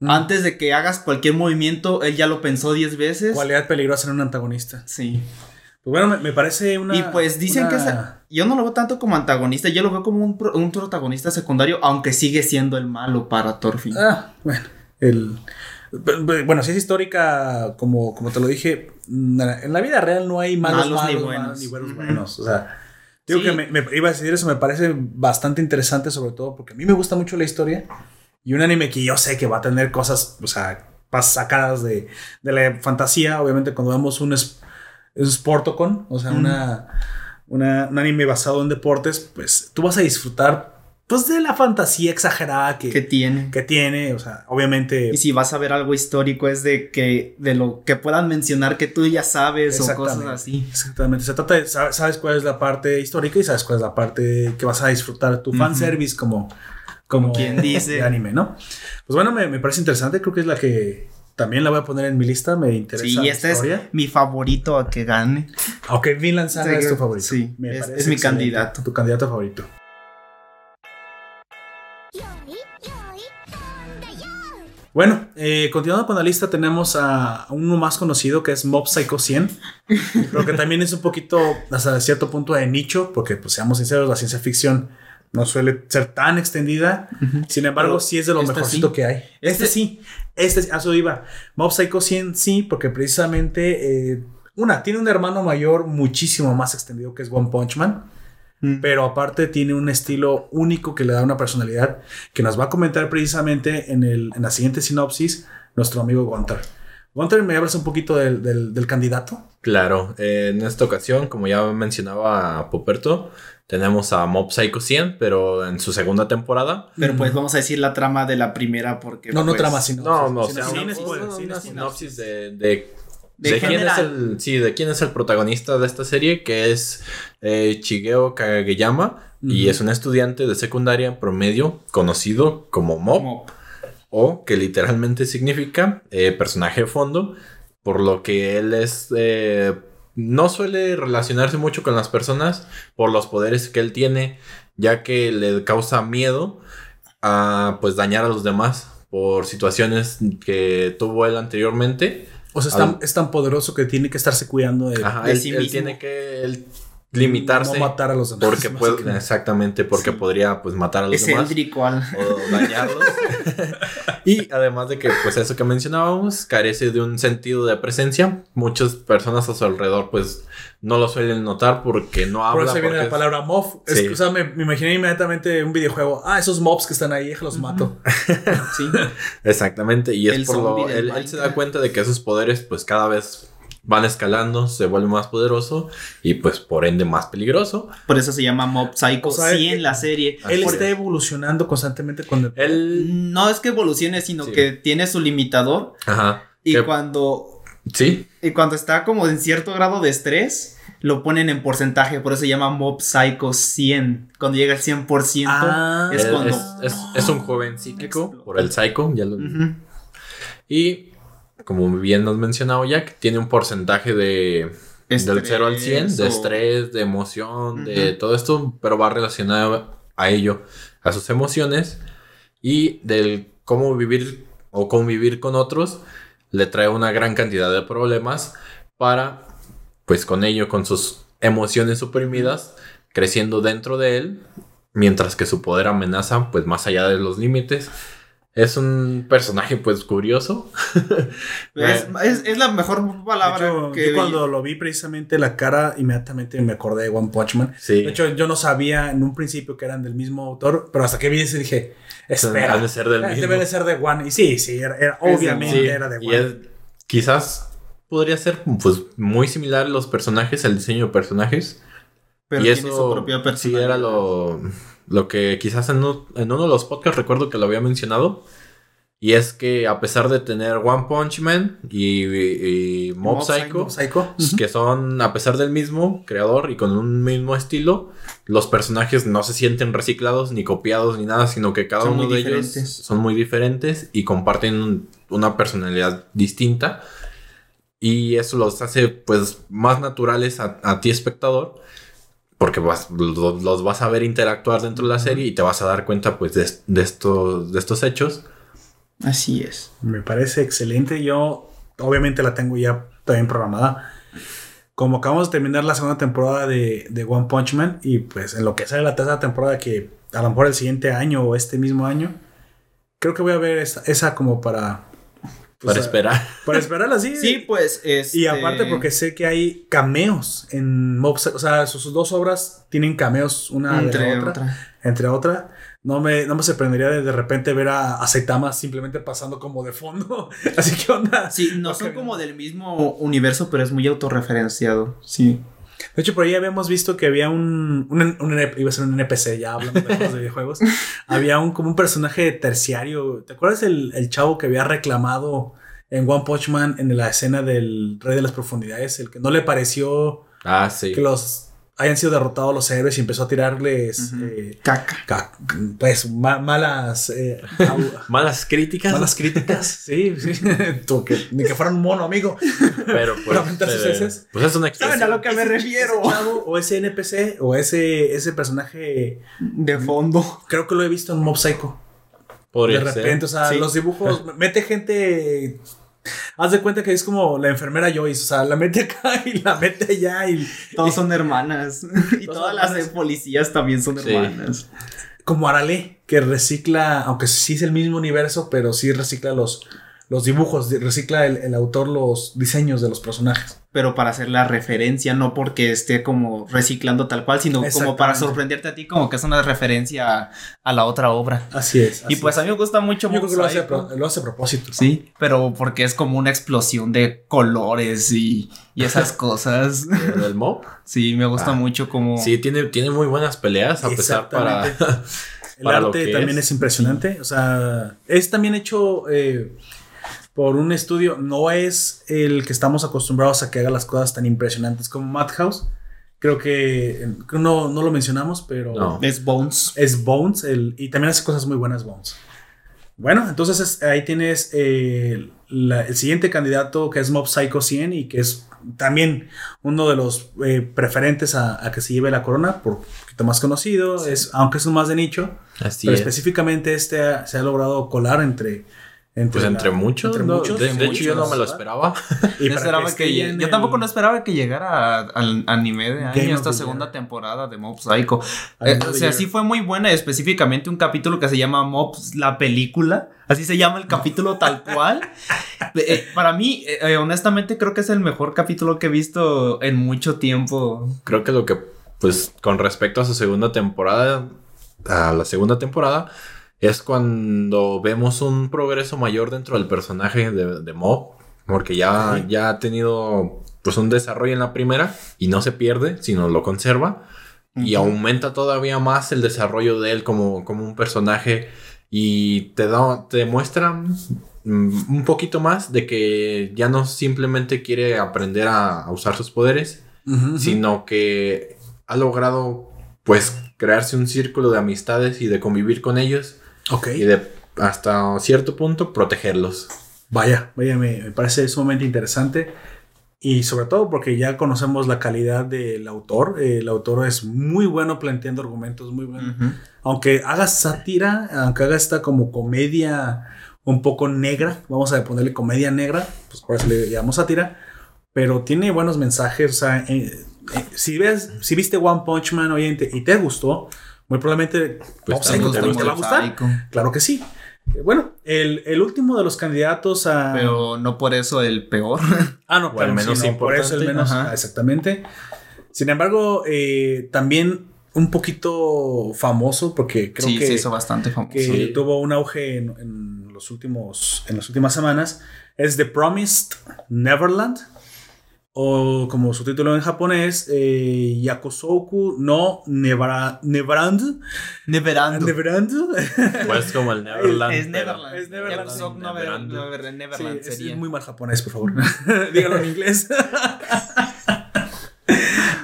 Mm. Antes de que hagas cualquier movimiento, él ya lo pensó 10 veces. Cualidad peligrosa en un antagonista. Sí. Pues bueno, me, me parece una. y pues dicen que es, una- yo no lo veo tanto como antagonista, yo lo veo como un, pro- un protagonista secundario, aunque sigue siendo el malo para Thorfinn. Ah, bueno. El. Bueno, si es histórica, como, como te lo dije, en la vida real no hay malos, Malos malos ni buenos. buenos. Ni buenos, buenos. O sea, digo Sí. que me, me iba a decir eso, me parece bastante interesante, sobre todo porque a mí me gusta mucho la historia y un anime que yo sé que va a tener cosas, o sea, sacadas de, de la fantasía. Obviamente, cuando vemos un, es- un Sportocon, o sea, una, una- un anime basado en deportes, pues tú vas a disfrutar pues de la fantasía exagerada que, que tiene. que tiene, o sea, obviamente Y si vas a ver algo histórico es de que de lo que puedan mencionar que tú ya sabes o cosas así. Exactamente, se trata de, sabes, cuál es la parte histórica y sabes cuál es la parte que vas a disfrutar, tu Ujú. fanservice como, como quien dice. de anime, ¿no? Pues bueno, me, me parece interesante, creo que es la que también la voy a poner en mi lista, me interesa. Sí, y este es mi favorito a que gane. Aunque Vin Lanzana es tu favorito. Sí, me es, mi candidato. Tu candidato favorito. Bueno, eh, continuando con la lista, tenemos a uno más conocido que es Mob Psycho 100, pero que también es un poquito, hasta cierto punto, de nicho, porque, pues seamos sinceros, la ciencia ficción no suele ser tan extendida. Sin embargo, Pero sí es de lo este mejorcito sí. que hay. Este, Este- sí, este sí, a eso iba. Mob Psycho 100 sí, porque precisamente, eh, una, tiene un hermano mayor muchísimo más extendido que es One Punch Man. Mm. Pero aparte tiene un estilo único que le da una personalidad que nos va a comentar precisamente en, el, en la siguiente sinopsis nuestro amigo Gunter. Gunter, ¿me hablas un poquito del, del- del candidato? Claro, eh, en esta ocasión, como ya mencionaba Poperto, tenemos a Mob Psycho 100, pero en su segunda temporada. Pero pues vamos a decir la trama de la primera porque No, no pues, trama, sino. No, no, o sin- sea, sin una, spoiler, sinopsis. de, de, De de quién es el, sí, de quién es el protagonista de esta serie, que es eh, Shigeo Kageyama, y es un estudiante de secundaria promedio conocido como Mob, como o que literalmente significa eh, personaje de fondo, por lo que él es... eh, no suele relacionarse mucho con las personas por los poderes que él tiene, ya que le causa miedo a pues dañar a los demás por situaciones que tuvo él anteriormente. O sea, es tan, Al- es tan poderoso que tiene que estarse cuidando de, Ajá, de él, sí él tiene que él, limitarse no matar a los demás. porque puede, exactamente porque Sí. podría pues matar a los es demás al- o dañarlos. y además de que, pues eso que mencionábamos, carece de un sentido de presencia. Muchas personas a su alrededor, pues, no lo suelen notar porque no Por habla. eso viene porque la es- palabra mob. Es- Sí. o sea, me, me imaginé inmediatamente un videojuego. Ah, esos mobs que están ahí, déjalos mato. sí. Exactamente. Y es El por lo. Él, él se da cuenta de que esos poderes, pues, cada vez van escalando, se vuelve más poderoso y, pues, por ende, más peligroso. Por eso se llama Mob Psycho O sea, 100 él- la serie. Él está es. evolucionando constantemente con el... Él. No es que evolucione, sino Sí. que tiene su limitador Ajá. y que- cuando Sí. y cuando está como en cierto grado de estrés lo ponen en porcentaje, por eso se llama Mob Psycho 100. Cuando llega al 100% Ah. es Es, cuando es, es- es un joven Explota. por el psycho, ya lo Ujú. Y como bien nos mencionado Jack, tiene un porcentaje de del Estrés 0 al 100, de o- estrés, de emoción, de todo esto, pero va relacionado a ello, a sus emociones y del cómo vivir o convivir con otros, le trae una gran cantidad de problemas para, pues con ello, con sus emociones suprimidas, creciendo dentro de él, mientras que su poder amenaza, pues más allá de los límites. Es un personaje, pues, curioso. Es, es- es la mejor palabra hecho, que yo cuando lo vi precisamente la cara, inmediatamente me acordé de One Punch Man. Sí. De hecho, yo no sabía en un principio que eran del mismo autor, pero hasta que vi ese dije, espera, Han de ser del eh, mismo. debe de ser de One. Y sí, sí, era, era- obviamente Sí, era de y One. es- quizás podría ser pues muy similar los personajes, el diseño de personajes. Pero y tiene eso su propia sí personalidad. era lo, lo que quizás en uno, en uno de los podcasts recuerdo que lo había mencionado. Y es que a pesar de tener One Punch Man y, y Mob, Mob Psycho, Psycho. que son a pesar del mismo creador y con un mismo estilo, los personajes no se sienten reciclados ni copiados ni nada, sino que cada Son uno de ellos son muy diferentes y comparten un- una personalidad distinta. Y eso los hace pues más naturales a, a ti espectador. Porque vas- lo- los, vas a ver interactuar dentro de la serie y te vas a dar cuenta pues de, de estos, de estos hechos. Así es. Me parece excelente. Yo, obviamente, la tengo ya también programada. Como acabamos de terminar la segunda temporada de, de One Punch Man, y pues en lo que sale la tercera temporada, que a lo mejor el siguiente año o este mismo año, creo que voy a ver esa, esa como para. Pues, para a- esperar. Para esperarla, sí. Sí, pues es. Y aparte porque sé que hay cameos en Mob o sea, sus, sus dos obras tienen cameos una de entre la otra, otra. entre otra. No me, no me sorprendería de, de repente ver a, a Saitama simplemente pasando como de fondo. Así que onda. Sí, no son como del mismo universo, pero es muy autorreferenciado. Sí. De hecho, por ahí habíamos visto que había un, un, iba a ser un NPC, ya hablando de juegos de videojuegos. había un como un personaje terciario. ¿Te acuerdas el, el chavo que había reclamado en One Punch Man en la escena del Rey de las Profundidades? El que no le pareció Ah, sí. que los hayan sido derrotados los héroes y empezó a tirarles eh, Caca. ca- pues ma- malas eh, Malas críticas. malas críticas sí, sí. Tú, que, ni que fueran un mono amigo Pero pues, eh, pues es una ¿Saben a lo que me refiero? ese chavo o ese NPC o ese ese personaje De fondo. creo que lo he visto en Mob Psycho Podría de ser. repente o sea Sí. los dibujos mete gente haz de cuenta que es como la enfermera Joyce o sea la mete acá y la mete allá y Todos son hermanas. y todas las policías también son Sí. hermanas. como Arale, que recicla, aunque sí es el mismo universo, pero sí recicla los, los dibujos, recicla el, el autor los diseños de los personajes. Pero para hacer la referencia, no porque esté como reciclando tal cual, sino como para sorprenderte a ti, como que es una referencia a, a la otra obra. Así es. y pues es. a mí me gusta mucho yo creo que lo hace, pro- lo hace a propósito. Sí, pero porque es como una explosión de colores y, y esas cosas. del mob. Sí, me gusta Ah, mucho como... Sí, tiene, tiene muy buenas peleas, a pesar para. Exactamente. El para lo arte que también es. es. impresionante. O sea, es también hecho eh, por un estudio. No es el que estamos acostumbrados a que haga las cosas tan impresionantes como Madhouse. Creo que, no, no lo mencionamos, pero No. Es Bones. es Bones el, y también hace cosas muy buenas Bones. Bueno, entonces es- ahí tienes eh, la- el siguiente candidato que es Mob Psycho 100 y que es también uno de los eh, preferentes a, a que se lleve la corona, por un poquito más conocido, es, aunque es un más de nicho, Así pero es. específicamente este ha- se ha logrado colar entre... Pues la- entre muchos. entre no, muchos, de, de hecho, yo no me lo esperaba. Y Yo esperaba que el- tampoco no esperaba que llegara a- al anime de año esta the segunda Year. temporada de Mob Psycho. Eh, o sea, Year. sí fue muy buena, específicamente un capítulo que se llama Mob la película. Así se llama el capítulo tal cual. Eh, para mí, eh, eh, honestamente, creo que es el mejor capítulo que he visto en mucho tiempo. Creo que lo que, pues, con respecto a su segunda temporada, a la segunda temporada, es cuando vemos un progreso mayor dentro del personaje de, de Mob. Porque ya, ya ha tenido, pues, un desarrollo en la primera y no se pierde, sino lo conserva. Y aumenta todavía más el desarrollo de él como, como un personaje y te da, te demuestra mm, un poquito más de que ya no simplemente quiere aprender a, a usar sus poderes, sino que ha logrado pues crearse un círculo de amistades y de convivir con ellos Ok. y de hasta cierto punto protegerlos. Vaya, vaya, me, me parece sumamente interesante. Y sobre todo porque ya conocemos la calidad del autor. El autor es muy bueno planteando argumentos, muy bueno. Aunque haga sátira, aunque haga esta como comedia un poco negra, vamos a ponerle comedia negra, pues por eso le llamamos sátira, pero tiene buenos mensajes. O sea, eh, eh, si, ves, si viste One Punch Man te- y te gustó, muy probablemente Pues va a gustar. Claro que sí. Eh, Bueno, el, el último de los candidatos a. Pero no por eso el peor. Ah, no, claro, el menos sí, no, por eso el menos. Ajá. exactamente. Sin embargo, eh, también un poquito famoso porque creo sí, que, se hizo bastante famoso. que Sí. tuvo un auge en, en los últimos, en las últimas semanas. Es The Promised Neverland. O como su título en japonés, eh, Yakusoku no Nevara- Neverand. Neverando. Neverand. Pues como el Neverland. Es pero- Neverland. Es Neverland. Yakusoku no- Neverland. Es, sería. es muy mal japonés, por favor. Dígalo en inglés.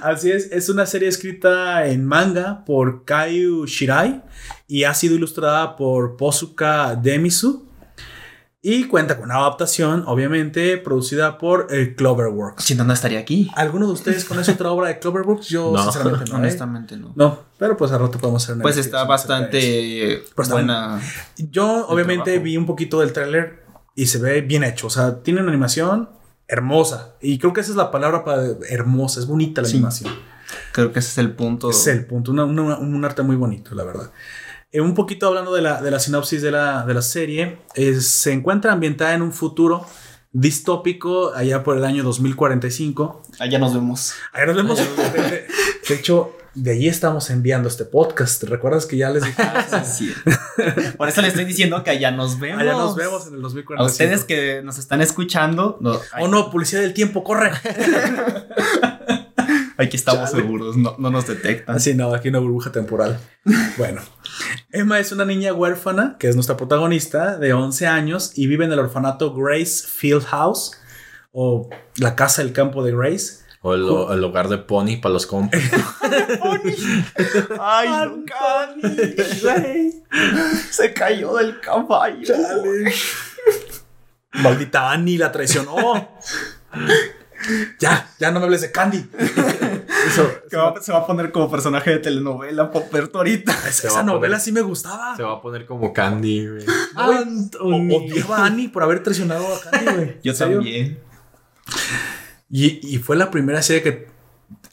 Así es, es una serie escrita en manga por Kaiju Shirai y ha sido ilustrada por Posuka Demisu. Y cuenta con una adaptación, obviamente, producida por eh, Cloverworks. Si no, no estaría aquí. ¿Alguno de ustedes conoce otra obra de Cloverworks? Yo, No. sinceramente, no. ¿eh? Honestamente, no. No, pero pues al rato podemos hacer una Pues está bastante Pues buena. Yo obviamente trabajo. vi un poquito del tráiler y se ve bien hecho. O sea, tiene una animación hermosa. Y creo que esa es la palabra para hermosa. Es bonita la Sí. animación. Creo que ese es el punto. Es el punto. una- una- un arte muy bonito, la verdad. Eh, un poquito hablando de la, de la sinopsis de la, de la serie. se encuentra ambientada en un futuro distópico allá por el año 2045. Allá nos vemos. Ahí nos vemos. De, hecho, de allí estamos enviando este podcast. ¿Recuerdas que ya les dije? Sí. Por eso le estoy diciendo que allá nos vemos. Allá nos vemos en el 2045. A ustedes que nos están escuchando, no, Oh no, policía del tiempo, corre. aquí estamos Chale. seguros, no, no nos detectan. Así no, aquí una burbuja temporal. Bueno, Emma es una niña huérfana, que es nuestra protagonista, de 11 años, y vive en el orfanato Grace Field House, o la casa del campo de Grace. O el, el hogar de Pony para los compas. Ay, Cani. Se cayó del caballo. Chale. Maldita Annie la traicionó. ya, ya no me hables de Candy. Eso, Que va- se va a poner como personaje de telenovela Poperto ahorita. esa, Se esa novela poner- sí me gustaba. Se va a poner como Candy, güey. O- Odiaba a Annie por haber traicionado a Candy, güey. Yo también. Y, y fue la primera serie que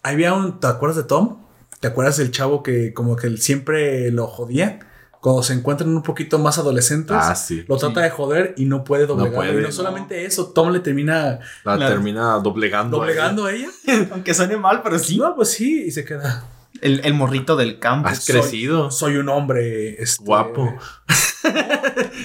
había un. ¿Te acuerdas de Tom? ¿Te acuerdas del chavo que como que él siempre lo jodía? Cuando se encuentran un poquito más adolescentes, Ah, sí. lo trata de joder y no puede doblegar. puede, y no no. solamente eso, Tom le termina La termina doblegando. doblegando a ella. Aunque suene mal, pero sí. No, pues sí, y se queda. El, el morrito del campo. Has crecido. Soy un hombre este, Guapo.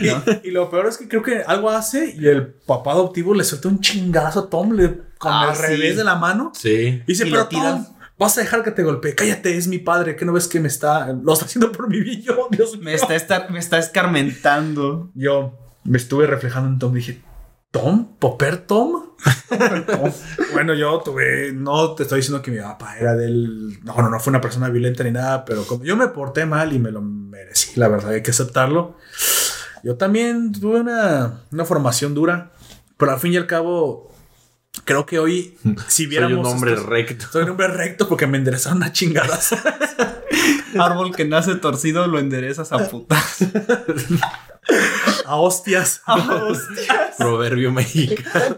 Y, y lo peor es que creo que algo hace y el papá adoptivo le suelta un chingazo a Tom le, con Ah, el sí. revés de la mano. Sí. Y dice, Y pero. Tom, vas a dejar que te golpee. Cállate, es mi padre. que no ves que me está... Lo está haciendo por mi yo, Dios mío. Me está, estar- me está escarmentando. Yo me estuve reflejando en Tom. Dije, ¿Tom? ¿Popper Tom? bueno, yo tuve... No te estoy diciendo que mi papá era del... No, no, no fue una persona violenta ni nada. Pero como yo me porté mal y me lo merecí, la verdad, hay que aceptarlo. Yo también tuve una, una formación dura. Pero al fin y al cabo... Creo que hoy, si Soy viéramos... un hombre estos- recto. Soy un hombre recto porque me enderezaron a chingadas. Árbol que nace torcido lo enderezas a putas. a hostias. Proverbio mexicano.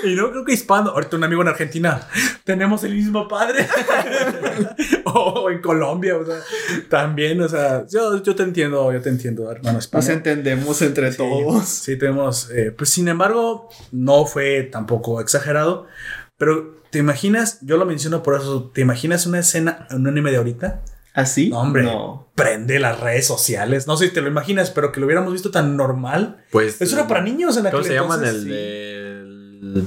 Y no creo que hispano. Ahorita un amigo en Argentina. Tenemos el mismo padre. o en Colombia, o sea. También, o sea. Yo, yo te entiendo, yo te entiendo, hermano hispano. Nos entendemos entre Sí, todos. Sí, tenemos. eh, pues sin embargo, no fue tampoco exagerado. Pero te imaginas, yo lo menciono por eso. ¿Te imaginas una escena, un anime de ahorita? ¿Así? No, hombre. No. Prende las redes sociales. No sé si te lo imaginas, pero que lo hubiéramos visto tan normal. Pues. Eso era para niños en aquel ¿Cómo se llaman? entonces, El sí. Del.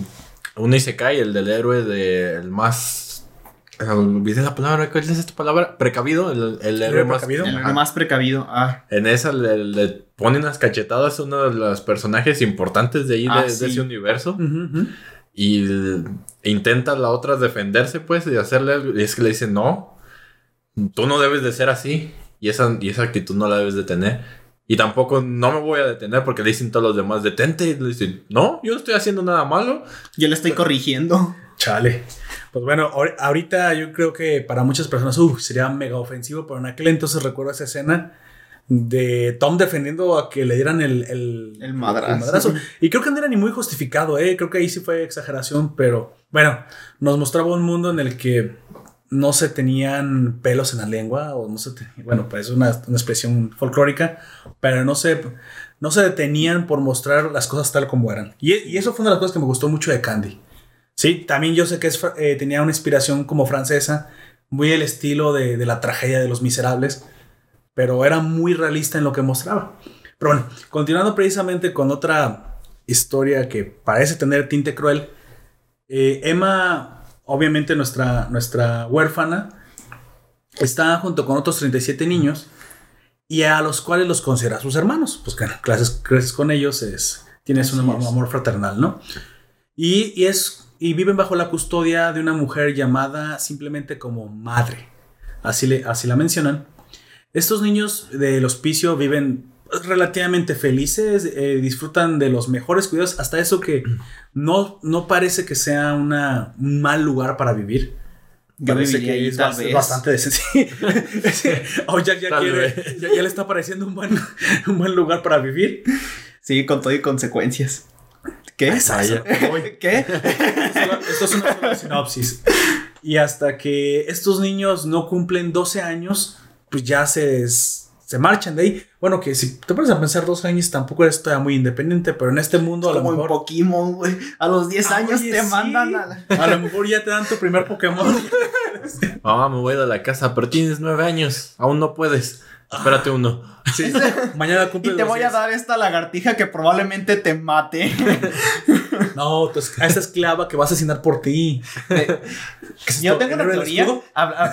Un Isekai, el del héroe del más. Olvidé la palabra. ¿Cuál es esta palabra? Precavido. El, el héroe más. El más precavido. Ah. En esa le, le ponen unas cachetadas a uno de los personajes importantes de ahí, Ah, de, de sí. ese universo. Ujú. Y intenta la otra defenderse, pues, y hacerle algo. Y es que le dice, no, tú no debes de ser así. Y esa, y esa actitud no la debes de tener. Y tampoco no me voy a detener porque le dicen todos los demás, detente. Y le dicen, no, yo no estoy haciendo nada malo. Yo le estoy corrigiendo. Chale. Pues bueno, ahor- ahorita yo creo que para muchas personas uf, sería mega ofensivo, pero en aquel entonces recuerdo esa escena de Tom defendiendo a que le dieran el, el, El madrazo. madrazo. Y creo que no era ni muy justificado, ¿eh? creo que ahí sí fue exageración, pero bueno, nos mostraba un mundo en el que no se tenían pelos en la lengua, o no se te- bueno, pues es una, una expresión folclórica, pero no se, no se detenían por mostrar las cosas tal como eran. Y, y eso fue una de las cosas que me gustó mucho de Candy. Sí, también yo sé que es, eh, tenía una inspiración como francesa, muy el estilo de, de la tragedia de los miserables, pero era muy realista en lo que mostraba. Pero bueno, continuando precisamente con otra historia que parece tener tinte cruel, eh, Emma, obviamente nuestra, nuestra huérfana, está junto con otros 37 niños y a los cuales los considera sus hermanos. Pues que clases, creces con ellos, es, tienes un amor, amor fraternal, ¿no? Y, y es, y viven bajo la custodia de una mujer llamada simplemente como madre. Así, le, así la mencionan. Estos niños del hospicio viven relativamente felices, eh, disfrutan de los mejores cuidados, hasta eso que no, no parece que sea una, un mal lugar para vivir. Yo Parece que ahí, es tal bastante decente. Sí. O ya, Tal quiere- ya, ya le está pareciendo un buen, un buen lugar para vivir. Sí, con todo y consecuencias. ¿Qué? ¿Qué? Esto es una sinopsis. Y hasta que estos niños no cumplen 12 años, pues ya se, se marchan de ahí. Bueno, que si te pones a pensar 12 años, tampoco eres todavía muy independiente, pero en este mundo a lo Como en mejor. Pokémon, güey. A los 10 Ah, años oye, te sí. mandan a la... A lo mejor ya te dan tu primer Pokémon. Mamá, me voy de la casa, pero tienes nueve años. Aún no puedes. Espérate uno. Sí. Mañana cumple Y te los voy a 10. dar esta lagartija que probablemente te mate. No, tu es- a esa esclava que va a asesinar por ti. Yo tengo ¿El una héroe del teoría.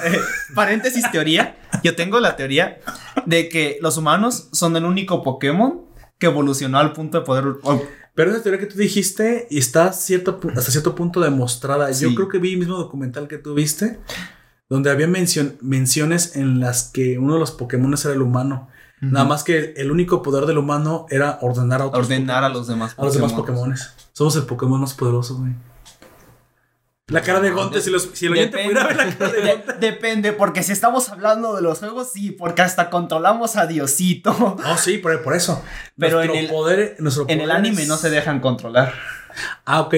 eh, paréntesis teoría. Yo tengo la teoría de que los humanos son el único Pokémon que evolucionó al punto de poder. o- Pero esa teoría que tú dijiste está cierto, hasta cierto punto demostrada. Yo creo que vi el mismo documental que tú viste, donde había mencion- menciones en las que uno de los Pokémon era el humano. Nada más que el único poder del humano era ordenar a otros ordenar a Pokémon. los demás a los demás Pokémon. Pokémon. Somos el Pokémon más poderoso, güey. La cara de Gonte, si, los, si el oyente Depende. pudiera ver la cara de De- Gonte. depende, porque si estamos hablando de los juegos, sí, porque hasta controlamos a Diosito. No, sí, por, por eso. Pero Nuestro en el- poder, nuestro En el anime es- no se dejan controlar. Ah, ok.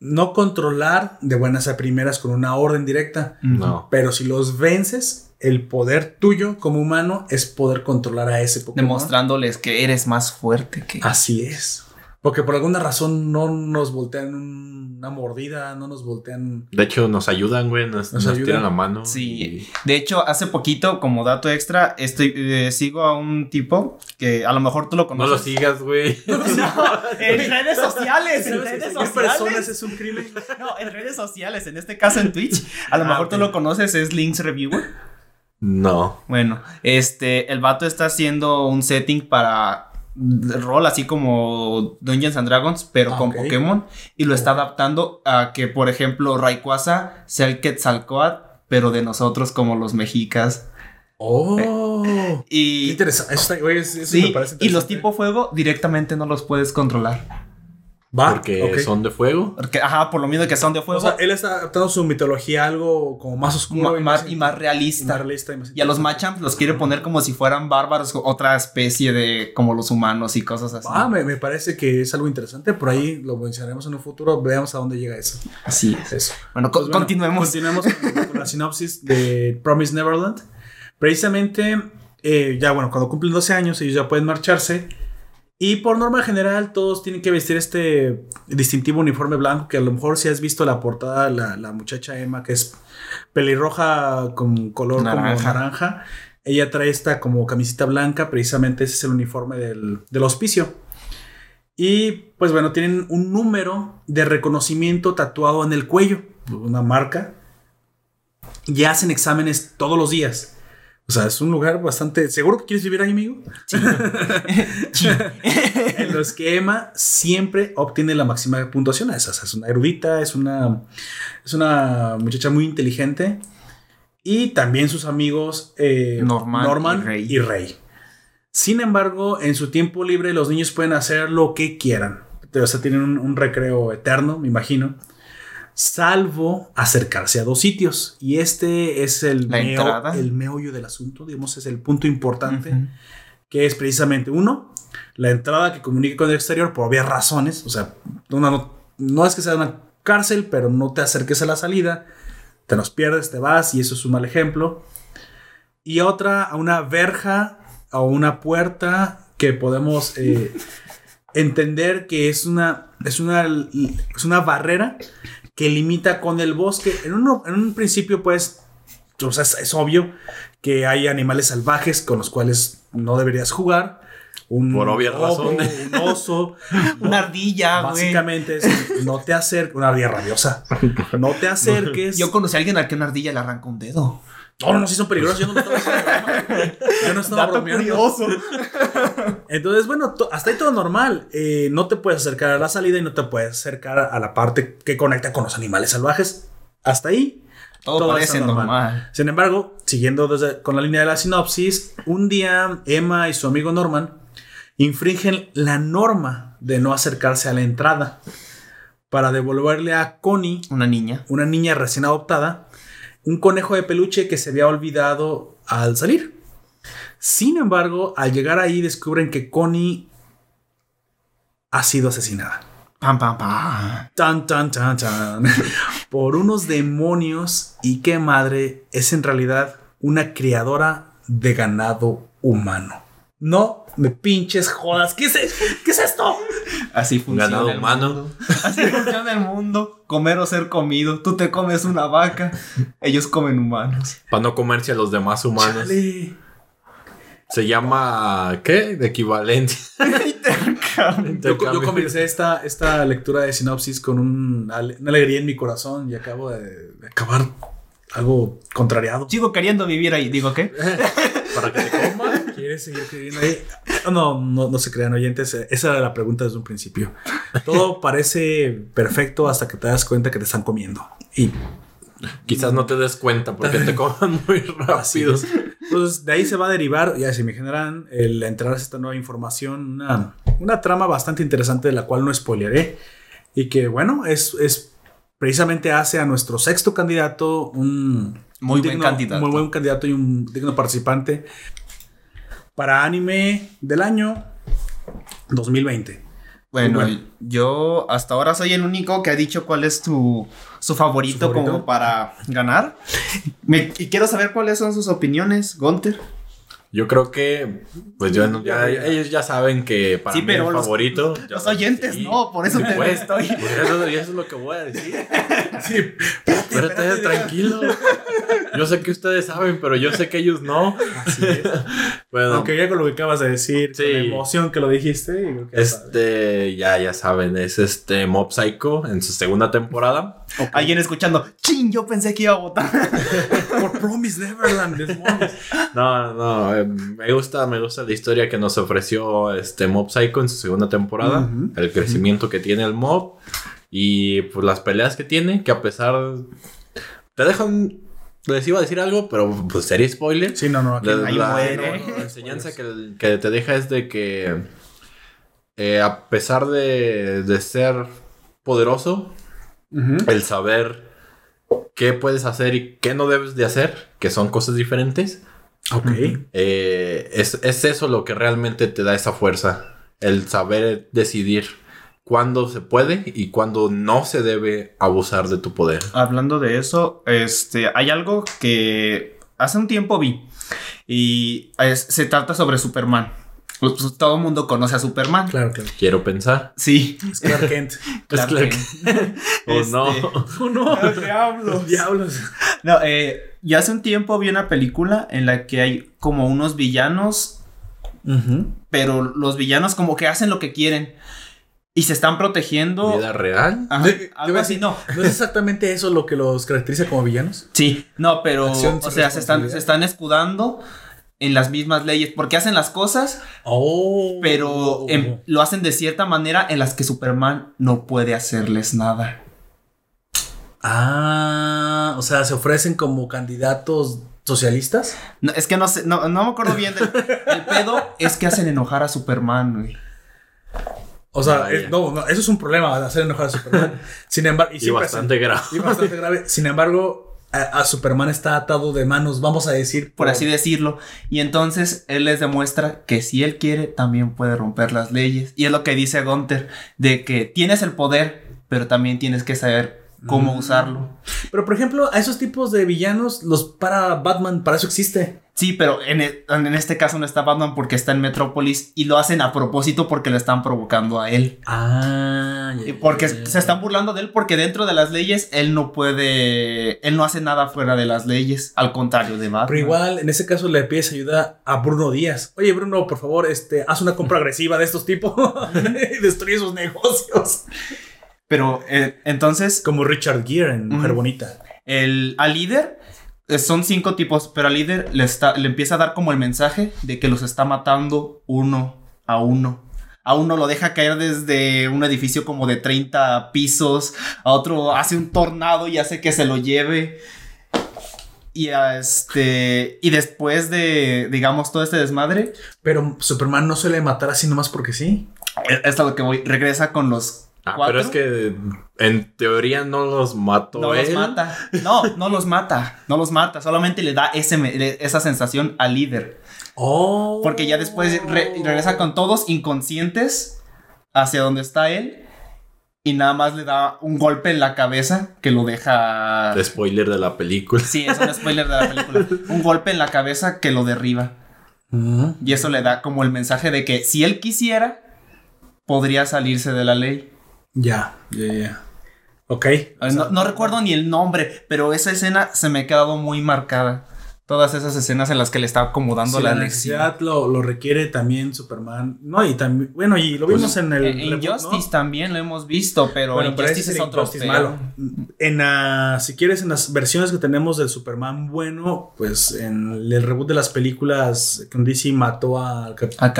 No controlar de buenas a primeras con una orden directa. No. Pero si los vences, el poder tuyo como humano es poder controlar a ese Pokémon. Demostrándoles que eres más fuerte que. Así es. Porque por alguna razón no nos voltean una mordida, no nos voltean. De hecho, nos ayudan, güey. Nos, Nos nos ayudan. tiran la mano. Sí. De hecho, hace poquito, como dato extra, estoy, eh, sigo a un tipo que a lo mejor tú lo Y no conoces. lo sigas, güey. No, en redes sociales, en ¿Sabes redes personas sociales. es un crimen? No, en redes sociales, en este caso en Twitch. A lo Ah, mejor tú lo conoces, es Links Reviewer. No. Bueno, este, el vato está haciendo un setting para rol así como Dungeons and Dragons, pero con ok. Pokémon y lo está adaptando a que, por ejemplo, Rayquaza sea el Quetzalcoatl, pero de nosotros como los mexicas. Oh. Qué Y interesante. Eso, está- güey, eso me sí, parece y los interesante. tipo fuego directamente no los puedes controlar. Va, porque son de fuego. Porque, ajá, por lo mismo que son de O fuego sea, él está adaptando su mitología a algo como más oscuro ma- más- y más más realista. realista. Y, más Y a los. Machamps los quiere poner como si fueran bárbaros, otra especie de como los humanos y cosas así. Ah, me, me parece que es algo interesante. Por ahí lo mencionaremos en un futuro. Veamos a dónde llega eso. Así es. Eso. Bueno, co- Pues bueno, continuemos. Continuemos con, con la sinopsis de Promise Neverland. Precisamente, eh, ya bueno, cuando cumplen 12 años, ellos ya pueden marcharse. Y por norma general, todos tienen que vestir este distintivo uniforme blanco. Que a lo mejor si has visto la portada, la, la muchacha Emma, que es pelirroja con color Naranja. como naranja. Ella trae esta como camiseta blanca. Precisamente ese es el uniforme del, del hospicio. Y pues bueno, tienen un número de reconocimiento tatuado en el cuello, una marca. Y hacen exámenes todos los días. O sea, es un lugar bastante... ¿Seguro que quieres vivir ahí, amigo? en los que Emma siempre obtiene la máxima puntuación. Es, es una erudita, es una, es una muchacha muy inteligente. Y también sus amigos eh, Norman Norman y Rey. y Rey. Sin embargo, en su tiempo libre los niños pueden hacer lo que quieran. O sea, tienen un, un recreo eterno, me imagino. Salvo acercarse a dos sitios. Y este es el, meo- el meollo del asunto, digamos, es el punto importante que es precisamente uno, la entrada que comunique con el exterior por obvias razones, o sea, una no, no es que sea una cárcel, pero no te acerques a la salida, te nos pierdes, te vas y eso es un mal ejemplo. Y otra, a una verja o una puerta que podemos eh, entender que es una, es, una, es una barrera que limita con el bosque. En, uno, en un principio, pues, o sea, es, es obvio que hay animales salvajes con los cuales no deberías jugar. Un Por obvias lobo, razones. Un oso. Una ardilla. Básicamente es no te acerques. Una ardilla rabiosa. No te acerques. Yo conocí a alguien al que una ardilla le arranca un dedo. No, no, no, sí son peligrosos. Yo no, estaba diciendo. Yo no estaba bromeando. Entonces, bueno, hasta ahí todo normal. Eh, no te puedes acercar a la salida y no te puedes acercar a la parte que conecta con los animales salvajes. Hasta ahí. Todo, Todo parece normal. normal. Sin embargo, siguiendo desde- con la línea de la sinopsis, un día Emma y su amigo Norman infringen la norma de no acercarse a la entrada para devolverle a Connie Una niña. una niña recién adoptada, un conejo de peluche que se había olvidado al salir. Sin embargo, al llegar ahí descubren que Connie ha sido asesinada. Pam, pam, pam. Tan, tan, tan, tan. Por unos demonios y qué madre es en realidad una criadora de ganado humano. No me pinches jodas. ¿Qué es, ¿qué es esto? Así funciona. Ganado el humano. mundo. Así funciona el mundo. Comer o ser comido. Tú te comes una vaca. Ellos comen humanos. Para no comerse a los demás humanos. Chale. Se llama. ¿Qué? De equivalencia. Yo, yo comencé esta, esta lectura de sinopsis con un ale- una alegría en mi corazón y acabo de, de acabar algo contrariado. Sigo queriendo vivir ahí. Digo, ¿qué? Para que te coman. ¿Quieres seguir creyendo ahí? No, no, no se crean oyentes. eh, Esa era la pregunta desde un principio. Todo parece perfecto hasta que te das cuenta que te están comiendo. Y Quizás no te des cuenta porque te coman muy rápido. es. Entonces, de ahí se va a derivar, ya si me generan, el entrar a esta nueva información, una, una trama bastante interesante de la cual no spoileré. Y que, bueno, es, es precisamente hace a nuestro sexto candidato un Muy un buen candidato. Muy buen candidato y un digno participante para anime del año 2020. Bueno, Bueno. yo hasta ahora soy el único que ha dicho cuál es tu su favorito, ¿Su favorito? como para ganar. Me- y quiero saber cuáles son sus opiniones, Gunter. Yo creo que, pues yo no- ya, ellos ya saben que para Sí, mí pero el los- favorito. Los oyentes sí. no, por eso te Pues, estoy. pues eso, y eso es lo que voy a decir. Sí, pero ustedes tranquilo. Yo sé que ustedes saben, pero yo sé que ellos no. Bueno, Aunque ya con lo que acabas de decir, Sí. con la emoción que lo dijiste, y creo que este, ya, ya saben, es este Mob Psycho en su segunda temporada. Alguien escuchando, chin, yo pensé que iba a votar. por Promise Neverland. No, no, eh, me gusta, me gusta la historia que nos ofreció este Mob Psycho en su segunda temporada, el crecimiento que tiene el mob y pues las peleas que tiene, que a pesar te dejan les iba a decir algo, pero pues sería spoiler. Sí, no, no. aquí La, no. ahí la- muere. no, no, la enseñanza que, que te deja es de que eh, a pesar de, de ser poderoso, el saber qué puedes hacer y qué no debes de hacer, que son cosas diferentes, Ok. eh, es, es eso lo que realmente te da esa fuerza. El saber decidir cuándo se puede y cuándo no se debe abusar de tu poder. Hablando de eso, este, hay algo que hace un tiempo vi y es- se trata sobre Superman. Pues, todo el mundo conoce a Superman. Claro, claro. Quiero pensar. Sí. Es Clark Kent. Clark Clark Kent. Oh, Este, no. Oh, no. Diablos. Diablos. No, eh, yo hace un tiempo vi una película en la que hay como unos villanos, pero los villanos como que hacen lo que quieren y se están protegiendo. ¿Vida real? Ajá, te algo así, no. ¿No es exactamente eso lo que los caracteriza como villanos? Sí, no, pero Acción o sea, se están, se están escudando en las mismas leyes porque hacen las cosas, Oh. pero em, lo hacen de cierta manera en las que Superman no puede hacerles nada. Ah, o sea, se ofrecen como candidatos socialistas. No, es que no sé, no, no me acuerdo bien del el pedo es que hacen enojar a Superman, güey. O sea, es- no, no, eso es un problema hacer enojar a Superman. Sin embargo, y bastante grave. Y bastante grave. Sin embargo, a, a Superman está atado de manos, vamos a decir. Por así decirlo. Y entonces él les demuestra que si él quiere, también puede romper las leyes. Y es lo que dice Gunther, de que tienes el poder, pero también tienes que saber cómo Mm. usarlo. Pero por ejemplo, a esos tipos de villanos, los para Batman, para eso existe. Sí, pero en, e- en este caso no está Batman porque está en Metrópolis y lo hacen a propósito porque le están provocando a él. Ah, Y Porque se están burlando de él porque dentro de las leyes él no puede, él no hace nada fuera de las leyes, al contrario de Batman. Pero igual, en ese caso le pides ayuda a Bruno Díaz. Oye, Bruno, por favor, este, haz una compra agresiva de estos tipos y destruye sus negocios. Pero eh, entonces Como Richard Gere en Mujer. Bonita. El, al líder son cinco tipos, pero al líder le, está, le empieza a dar como el mensaje de que los está matando uno a uno. A uno lo deja caer desde un edificio como de 30 pisos, a otro hace un tornado y hace que se lo lleve. Y a este y después de digamos todo este desmadre, Pero Superman no suele matar así nomás porque sí. eh, esto es lo que voy, regresa con los Ah, cuatro. pero es que en teoría no los mató No los mata. No, no los mata. No los mata. Solamente le da ese, le- esa sensación al líder. Oh. Porque ya después re- regresa con todos inconscientes hacia donde está él. Y nada más le da un golpe en la cabeza que lo deja. Spoiler de la película. Sí, es un spoiler de la película. Un golpe en la cabeza que lo derriba. Ujú. Y eso le da como el mensaje de que si él quisiera, podría salirse de la ley. Ya, ya, ya. Ok. No, no recuerdo ni el nombre, pero esa escena se me ha quedado muy marcada. Todas esas escenas en las que le está acomodando Si la necesidad lo, lo requiere también Superman. No, y también. Bueno, y lo vimos en el. En reboot, ¿no? Injustice también lo hemos visto, pero Bueno, pero Injustice ese es otro Injustice malo. En la, si quieres, en las versiones que tenemos del Superman bueno, pues en el reboot de las películas, con DC mató al,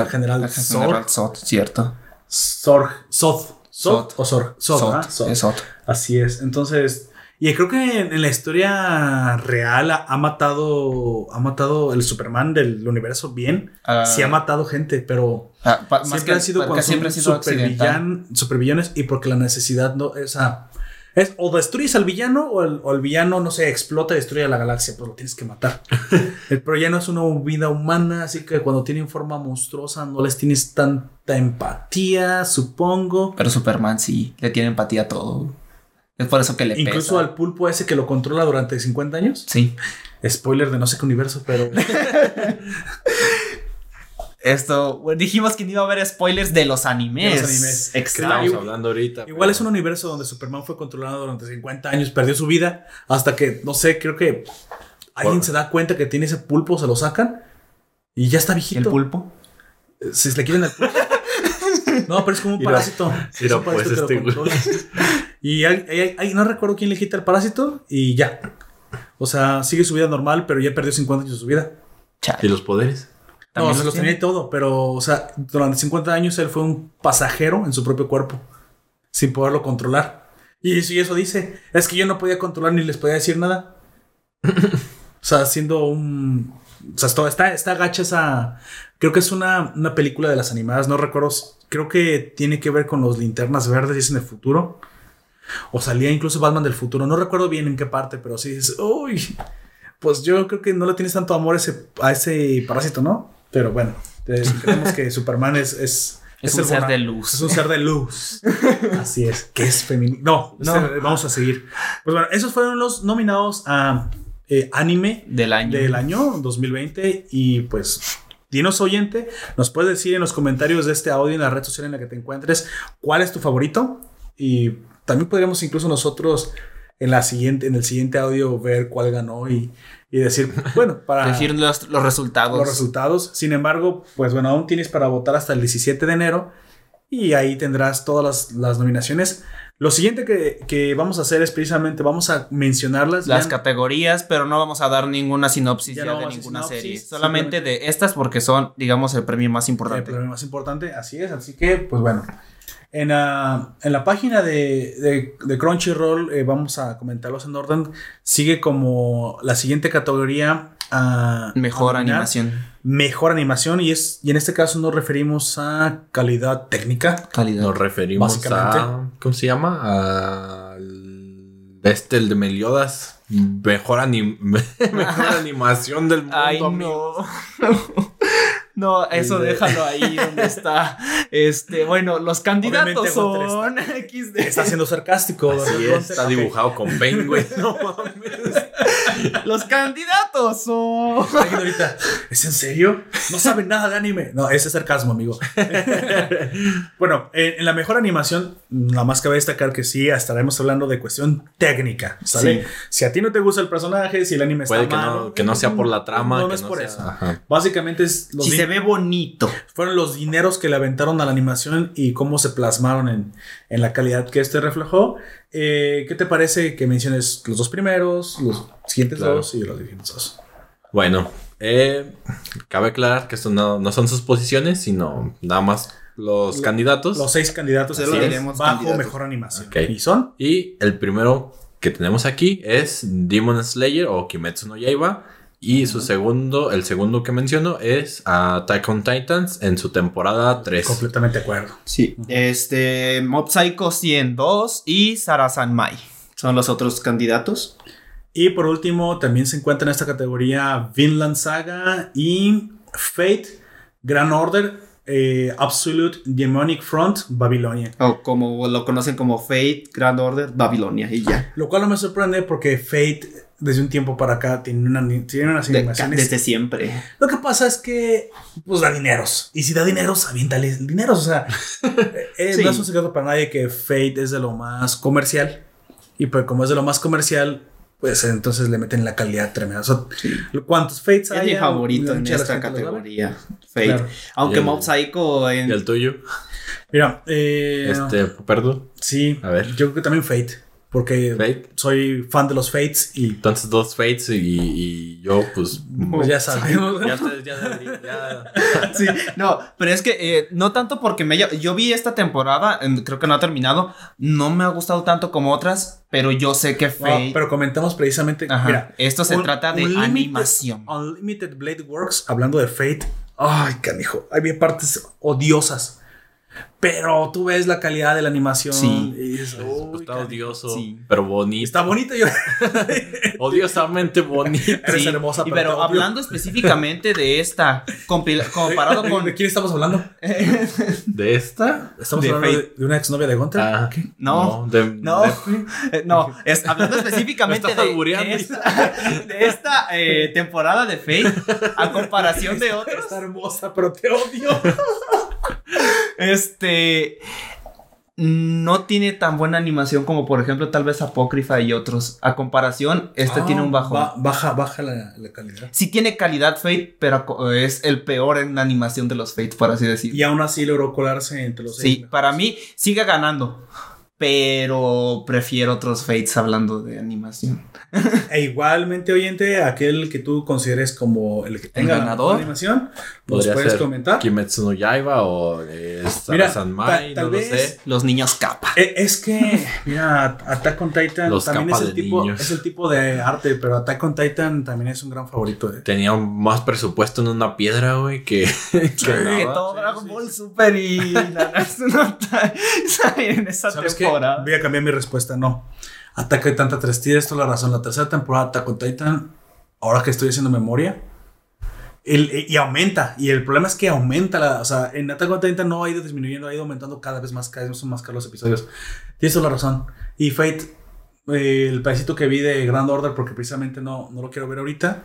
general al Zod. general Zod, cierto. Zod. Zod. Zod. O Zod, ¿verdad? Zod. es Zod. Así es. Entonces, y creo que en, en la historia real ha, ha matado, ha matado el Superman del universo bien. Ah, sí ha matado gente, pero ah, pa- más siempre que han sido cuando siempre sido accidental. supervillan, supervillanes y porque la necesidad no, o sea, es o destruyes al villano o el, o el villano, no sé, explota y destruye a la galaxia, pues lo tienes que matar. el, pero ya no es una vida humana, así que cuando tienen forma monstruosa no les tienes tanta empatía, supongo. Pero Superman sí, le tiene empatía a todo. Es por eso que le Incluso pesa. al pulpo ese que lo controla durante 50 años. Sí. Spoiler de no sé qué universo, pero Esto, dijimos que no iba a haber spoilers de los animes. De los animes. Estamos hablando ahorita. igual pero- es un universo donde Superman fue controlado durante 50 años, perdió su vida hasta que, no sé, creo que alguien Por- se da cuenta que tiene ese pulpo, se lo sacan y ya está ¿Y viejito. el pulpo? Si se le quieren el pulpo. No, pero es como un parásito. mira, Es un pues, parásito que lo este. Y hay- hay- hay- no recuerdo quién le quita el parásito y ya. O sea, sigue su vida normal, pero ya perdió 50 años de su vida. Chale. ¿Y los poderes? No, ¿También se los tenía y todo, pero, o sea, durante 50 años él fue un pasajero en su propio cuerpo, sin poderlo controlar. Y eso, y eso dice, es que yo no podía controlar ni les podía decir nada. o sea, siendo un... O sea, está, está gacha esa... Creo que es una, una película de las animadas, no recuerdo, creo que tiene que ver con los linternas verdes y es en el futuro. O salía incluso Batman del futuro, no recuerdo bien en qué parte, pero sí dices, uy, pues yo creo que no le tienes tanto amor a ese, a ese parásito, ¿no? Pero bueno, eh, creemos que Superman es... Es, Es un ser de luz. Es un ser de luz. Así es. Que es femenino. No, No. vamos a seguir. Pues bueno, esos fueron los nominados a eh, anime Del año. del año 2020 y pues dinos oyente, nos puedes decir en los comentarios de este audio en la red social en la que te encuentres cuál es tu favorito y también podríamos incluso nosotros en la siguiente en el siguiente audio ver cuál ganó y, y decir, bueno, para Decir los, los resultados. los resultados. Sin embargo, pues bueno, aún tienes para votar hasta el 17 de enero y ahí tendrás todas las, las nominaciones. Lo siguiente que, que vamos a hacer es precisamente vamos a mencionarlas. las Vean- categorías, pero no vamos a dar ninguna sinopsis Ya ya, no de ninguna sinopsis, serie. Solamente de estas porque son, digamos, el premio más el importante. problema más importante, así es. Así que, pues bueno, En, la- en la página de, de- de Crunchyroll, eh, vamos a comentarlos en orden, sigue como la siguiente categoría. a- Mejor a nominar. animación. Mejor animación y, es, y en este caso nos referimos a calidad técnica. Calidad. Nos referimos Básicamente. a. ¿Cómo se llama? Al. Este, el de Meliodas. Mejor, anim- mejor animación del mundo. Ay, no. No, eso El de- déjalo ahí donde está. Este, bueno, los candidatos Obviamente, son XD. Está siendo sarcástico. Así es, está dibujado con güey. No mames. Los candidatos son. Ahorita, ¿es en serio? No saben nada de anime. No, ese es sarcasmo, amigo. bueno, en, en la mejor animación, nada más cabe destacar que sí, estaremos hablando de cuestión técnica, ¿sale? Sí. Si a ti no te gusta el personaje, si el anime está Puede que malo, no, que no sea por la trama. No, no que es no por sea- eso. Ajá. Básicamente es los Si se ve bonito. fueron los dineros que le aventaron a la animación y cómo se plasmaron en, en la calidad que este reflejó. Eh, ¿Qué te parece que menciones los dos primeros, los siguientes Claro. dos y los siguientes dos? Bueno, eh, cabe aclarar que esto no, no son sus posiciones, sino nada más los Lo- candidatos. Los seis candidatos así es, tenemos bajo candidatos. mejor animación. Ok. Y son Y el primero que tenemos aquí es Demon Slayer o Kimetsu no Yaiba. Y su segundo, el segundo que menciono es Attack on Titans en su temporada 3. completamente de acuerdo. Sí. Este, Mob Psycho 102 y Sarasan Mai. Son los otros candidatos. Y por último, también se encuentra en esta categoría Vinland Saga y Fate, Grand Order, eh, Absolute Demonic Front, Babilonia. O como lo conocen como Fate, Grand Order, Babilonia y ya. Lo cual no me sorprende porque Fate, desde un tiempo para acá, tiene, una, tiene unas De- animaciones. desde siempre. Lo que pasa es que, pues da dineros. Y si da dineros, aviéntale dineros. O sea, eh, Sí. no es un secreto para nadie que Fate es de lo más comercial. Y pues, como es de lo más comercial, pues entonces le meten la calidad tremenda. O sea, ¿cuántos Fates Es hay? mi favorito en esta categoría. Fate. Claro. Aunque Mob Psycho en. ¿Y el tuyo? Mira, eh, Este, perdón. sí, A ver. yo creo que también Fate. Porque Fate. soy fan de los Fates y Entonces dos Fates y, y yo pues... pues ya sabemos. ya, ustedes ya, ya- Sí, no, pero es que eh, no tanto porque me haya- yo vi esta temporada, en- creo que no ha terminado, no me ha gustado tanto como otras, pero yo sé que No, Fate, pero comentamos precisamente. Ajá, Mira, esto se un- trata de Unlimited- animación. Unlimited Blade Works, hablando de Fate. Ay, canijo. Hay partes odiosas. Pero tú ves la calidad de la animación. Sí. y dices, "Uy, está canijo". odioso, Sí. pero bonito. Está bonito. Yo. odiosamente bonito. Eres Sí, hermosa, pero pero hablando específicamente de esta, comparado ¿De- con... ¿De quién estamos hablando? ¿De esta? Estamos De hablando de, Fate. de una exnovia de Gunter. Ah, No. de, No, de- eh, no, es hablando específicamente de, esta, de esta, eh, temporada de Fate a comparación de otros. Está hermosa, pero te odio. Este no tiene tan buena animación como por ejemplo tal vez Apócrifa y otros. A comparación, este Ah, tiene un bajón. ba- baja, baja la, la calidad. Sí tiene calidad Fate, pero es el peor en la animación de los Fates, por así decirlo. Y aún así logró colarse entre los Sí, para mí sigue ganando. Pero prefiero otros Fates hablando de animación. E igualmente, oyente, aquel que tú consideres como el que tenga la ganador? animación, nos puedes ser comentar. Kimetsu no Yaiba o eh, Mira, San ta- Mai, tal no lo sé. Los niños capa. Eh, Es que, mira, Attack on Titan Los también es el, tipo, niños. es el tipo de arte, pero Attack on Titan también es un gran favorito. de- Tenía más presupuesto en una piedra, güey, que, que todo Dragon Ball Super y Nanatsu no en esa ¿Sabes qué? temporada. Voy a cambiar mi respuesta, no. Attack on Titan 3, tienes toda la razón. La tercera temporada Attack on Titan, ahora que estoy haciendo memoria, el- y aumenta. Y el problema es que aumenta la. O sea, en Attack on Titan no ha ido disminuyendo, ha ido aumentando cada vez más, cada vez son más caros los episodios. Tienes toda la razón. Y Fate, eh, el pedacito que vi de Grand Order, porque precisamente no, no lo quiero ver ahorita.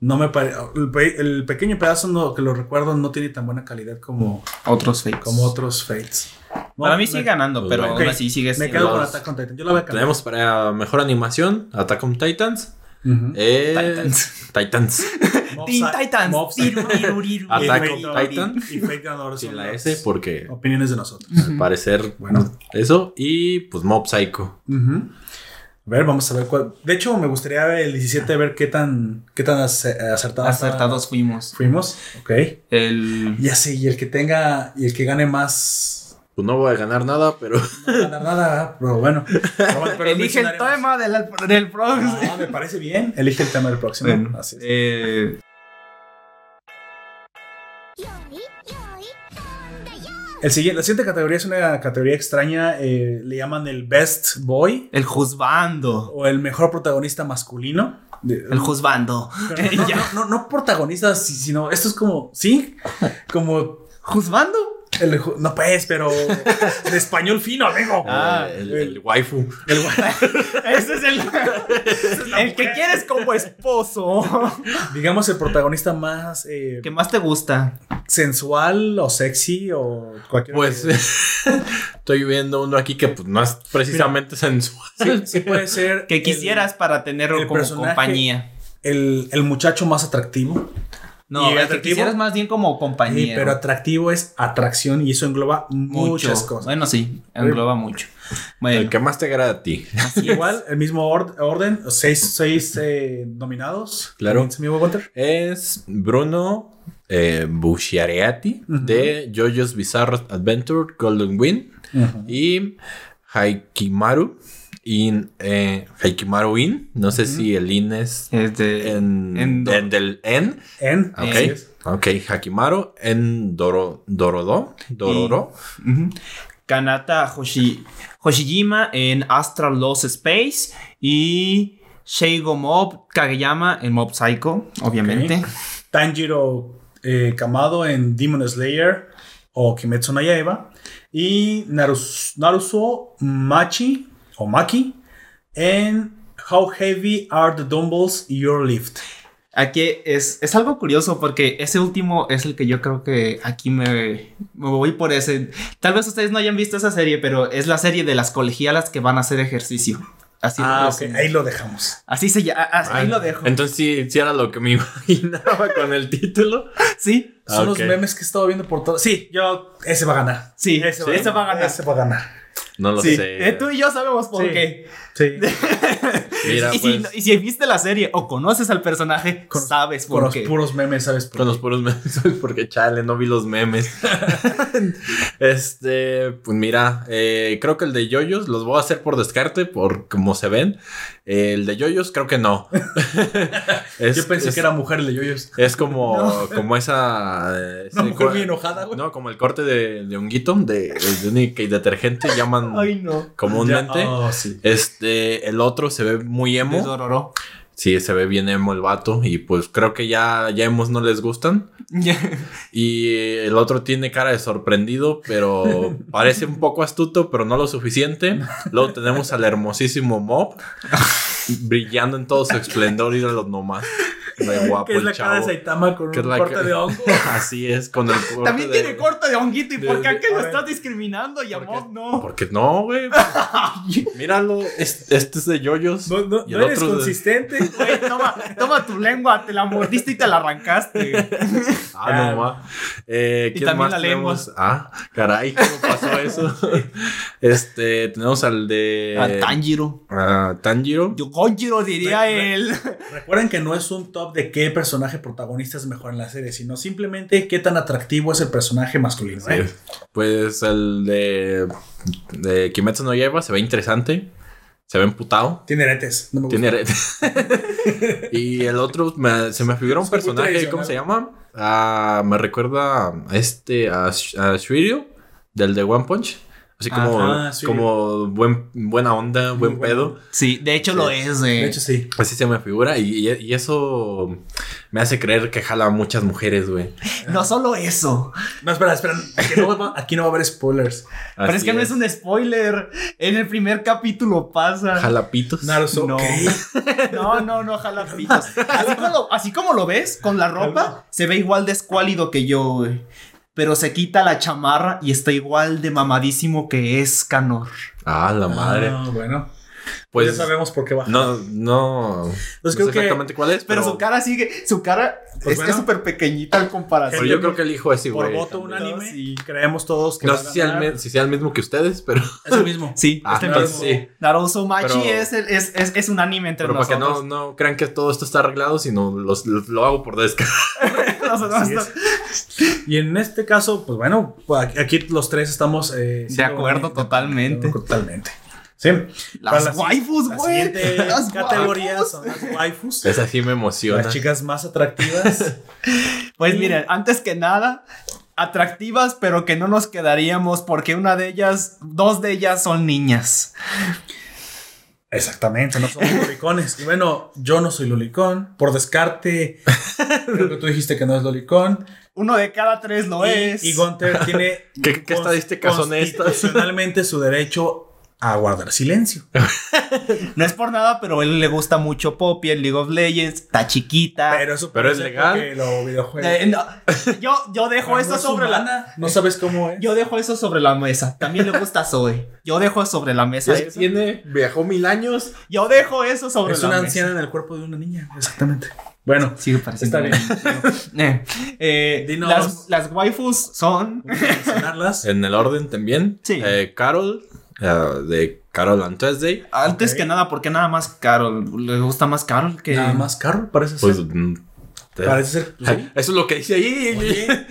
No me pare- el, el pequeño pedazo no- que lo recuerdo no tiene tan buena calidad como, Otros Fates. como otros Fates. No, Para mí me- sigue ganando, pues pero bueno. aún así sigue Me quedo con Attack on Titan. Yo la voy a cambiar. Tenemos para mejor animación Attack on Titans. Ujú. eh, Titans. Titans. Teen Titans. Attack Y on Titan. Y ganador Sin la S porque Opiniones de nosotros. al parecer, Bueno. eso. Y pues Mob Psycho. A ver, vamos a ver cuál. De hecho, me gustaría ver el 17 ver qué tan, qué tan ace- acertados Acertados fuimos. fuimos. Ok. El. Ya sé, y el que tenga y el que gane más pues no voy a ganar nada, pero. No voy a ganar nada, pero bueno. Elige el tema del, del próximo. Ah, me parece bien. Elige el tema del próximo. Bueno, Así es. Eh, el siguiente, la siguiente categoría es una categoría extraña. Eh, le llaman el Best Boy. El juzbando. O el mejor protagonista masculino. El juzbando. No, no, no, no, sino esto es como. ¿Sí? Como. ¿Juzbando? El, no pues, pero de español fino, amigo. Ah, el, el waifu. El gua- Ese es el, el que quieres como esposo. digamos el protagonista más eh, ¿Qué más te gusta? sensual o sexy o cualquier Pues estoy viendo uno aquí que pues, no es precisamente sensual. sí, sí puede ser Que el- quisieras para tenerlo el como compañía. el, el muchacho más atractivo. No, ¿Y el que atractivo? quisieras más bien como Sí, compañía. pero atractivo es atracción y eso engloba muchas cosas. Bueno, sí, engloba mucho. Bueno, El que más te agrada a ti. así. Igual, el mismo or- orden, seis, seis eh, nominados. Claro. Es Bruno eh, de JoJo's Bizarre Adventure Golden Wind y Haikimaru in eh, Haikimaru in. No sé si el in es Es de- en, en do- en del en. En. Ok. es. Ok, Hakimaru en Doro, Dorodo. Dororo. Kanata Hoshi, Hoshijima en Astral Lost Space y Sheigo Mob Kageyama en Mob Psycho, obviamente. Tanjiro eh, Kamado en Demon Slayer o Kimetsu no Yaiba. Y Narus- Naruto Machi o Maki en How Heavy Are the Dumbbells Your Lift. Aquí es, es algo curioso porque ese último es el que yo creo que aquí me, me voy por ese. Tal vez ustedes no hayan visto esa serie, pero es la serie de las colegialas que van a hacer ejercicio. Así, Ah, ok, ahí lo dejamos. Así se llama. Ahí lo dejo. Entonces sí, sí era lo que me imaginaba con el título. Sí. Son Ah, los memes que he estado viendo por todo. Sí, yo. Ese va a ganar. Sí, ese, ese va a ganar. Ese va a ganar. No lo Sí. sé. Eh, tú y yo sabemos por Sí. qué. Sí. Mira, y, si, pues, y si viste la serie o conoces al personaje, Con- sabes Con por los qué. puros memes, ¿sabes? por Con qué? los puros memes, porque chale, no vi los memes. este, pues mira, eh, creo que el de yoyos los voy a hacer por descarte, por como se ven. Eh, el de yoyos creo que no. Es- Yo pensé es- que era mujer el de yoyos. Es como, como esa. eh, Una ese mujer enojada, güey. No, como el corte de, de honguito, de, de única y detergente, llaman Ay, no. comúnmente. Ya- oh, sí. Este, el otro se ve muy emo. Sí, se ve bien emo el vato. Y pues creo que ya, ya emos no les gustan. Y el otro tiene cara de sorprendido, pero parece un poco astuto, pero no lo suficiente. Luego tenemos al hermosísimo Mob, brillando en todo su esplendor y de los nomás. Re guapo que es el la cara de chavo. Saitama con un corte ca- de hongo. Así es, con el corte También de- tiene corte de honguito. ¿Y por de- qué a qué a lo estás discriminando y a Mob no? Porque no, güey. Míralo, es- este es de yoyos. No, no, y no el eres otro de- consistente. Güey, toma, toma tu lengua, te la mordiste y te la arrancaste. Ah, no, ma. Eh, Y ¿quién también más la tenemos? Ah, caray, ¿cómo pasó eso? este, tenemos al de. A Tanjiro. a Tanjiro. Yo Gonjiro diría Re- re- él. Recuerden que no es un top de qué personaje protagonista es mejor en la serie, sino simplemente qué tan atractivo es el personaje masculino. Sí. ¿eh? Pues el de. De Kimetsu no Yaiba se ve interesante. Se ve emputado. Tiene aretes. No me gusta. Tiene red. y el otro me- se me figura un personaje, ¿cómo se llama? Ah, me recuerda a este, a, Sh- a Shiryu, del de One Punch. Así como, Ajá, sí. como buen, buena onda, buen bueno. pedo. Sí, de hecho lo es. eh. De hecho, sí. Así se me figura. Y, y- y eso me hace creer que jala a muchas mujeres, güey. No solo eso. No, espera, espera. Aquí no va, aquí no va a haber spoilers. Pero es que no es un spoiler. En el primer capítulo pasa. Jalapitos. No. No, no, no, jalapitos. Así como, así como lo ves con la ropa, se ve igual de escuálido que yo, güey. Pero se quita la chamarra y está igual de mamadísimo que es Canor. Ah, la madre. Ah, bueno. Pues pues ya sabemos por qué baja. no, no. Pues no creo sé que- exactamente cuál es. Pero Pero, su cara sigue, su cara Pues es bueno. es súper pequeñita en comparación. pero yo creo que el hijo es por igual. voto también. unánime, Sí. creemos todos que No sé si, al si sea el mismo que ustedes, pero. Es el mismo. Sí, Ah, este mismo. sí. Naruto Machi Pero- es, el- es, es, es un anime entre Pero para que nosotros. no, no crean que todo esto está arreglado, sino los- los- lo hago por descarte. No. Y en este caso, pues bueno, pues aquí los tres estamos eh, De acuerdo totalmente. Totalmente. Sí. Las Para waifus, la güey. siguiente Las categoría waifus. son las waifus. Esa sí me emociona. Las chicas más atractivas. Pues miren, antes que nada, atractivas, pero que no nos quedaríamos porque una de ellas, dos de ellas son niñas. Exactamente, no somos lolicones. Y bueno, yo no soy lolicón. Por descarte, creo que tú dijiste que no es lolicón. Uno de cada tres lo y, es. y Gunter tiene ¿Qué- qué estadísticas son estas? constitucionalmente su derecho a guardar silencio. No es por nada, pero a él le gusta mucho Poppy, el League of Legends, está chiquita. Pero eso Pero es legal. Eh, no, yo, yo dejo Pero eso no es sobre la. humana, No sabes cómo es. Yo dejo eso sobre la mesa. También le gusta a Zoe. Yo dejo sobre la mesa. Es eso. tiene, viajó mil años. Yo dejo eso sobre es la una mesa. anciana en el cuerpo de una niña. Exactamente. Bueno, Sigue pareciendo. Está Eh, eh, Dinos. las, las waifus son. mencionarlas. En el orden también. Sí. Eh, Carol, eh, de Carol and Tuesday. Antes que nada, ¿por qué nada más Carol? ¿Le gusta más Carol que.? Nada más Carol, parece Pues. ser. mm, te- Parece ser. pues, sí. Eso es lo que dice ahí. Oye,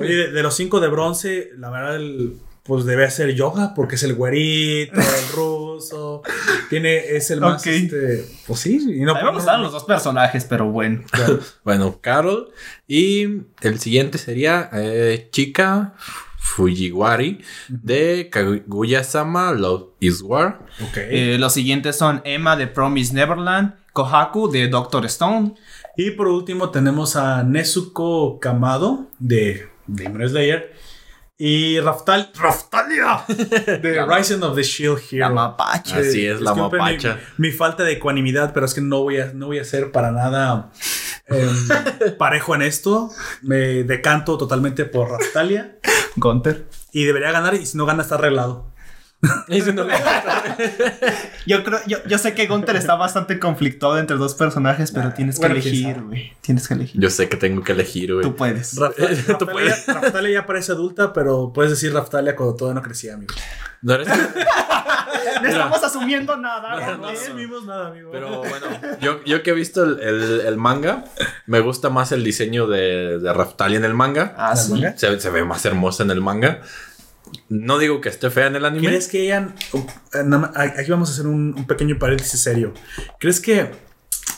oye, de, de los cinco de bronce, la verdad, el, pues debe hacer yoga porque es el güerito, el ruso. Tiene, es el más. Ok. Este, pues sí, y no A mí me gustaron los dos personajes, pero bueno. Bueno, Carol. Y el siguiente sería eh, Chica Fujiwari de Kaguya-sama Love is War. Ok. Eh, los siguientes son Emma de Promise Neverland, Kohaku de Doctor Stone, Y por último tenemos a Nezuko Kamado de Demon Slayer. Y Raftal, Raftalia de Rising of the Shield Hero. la mapache. Así es, la disculpen mapacha. Mi, mi falta de ecuanimidad, pero es que no voy a, no voy a ser para nada em, parejo en esto. Me decanto totalmente por Raftalia. Y debería ganar, y si no gana, está arreglado. Yo creo, yo, yo sé que Gunter está bastante conflictuado entre dos personajes, pero tienes que elegir, güey. Tienes que elegir. Yo sé que tengo que elegir, güey. Tú puedes. Raftalia, Tú Raftalia- puedes. Raftalia ya parece adulta, pero puedes decir Raftalia cuando todavía no crecía, amigo. No eres- No estamos asumiendo nada. No, vimos nada, amigo. Pero bueno, yo, yo que he visto el, el- el manga, me gusta más el diseño de, de Raftalia en el manga. Ah, sí. se ve más hermosa en el manga. No digo que esté fea en el anime. ¿Crees que hayan... uh, eh, aquí vamos a hacer un, pequeño paréntesis serio. ¿Crees que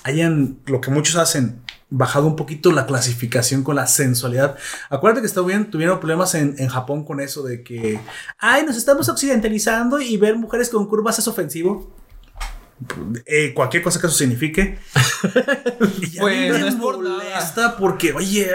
hayan, lo que muchos hacen, bajado un poquito la clasificación con la sensualidad? Acuérdate que estuvieron, tuvieron problemas en, en Japón con eso de que, ay, nos estamos occidentalizando y ver mujeres con curvas es ofensivo. Eh, cualquier cosa que eso signifique. Y Pues, no es por molesta porque, oye,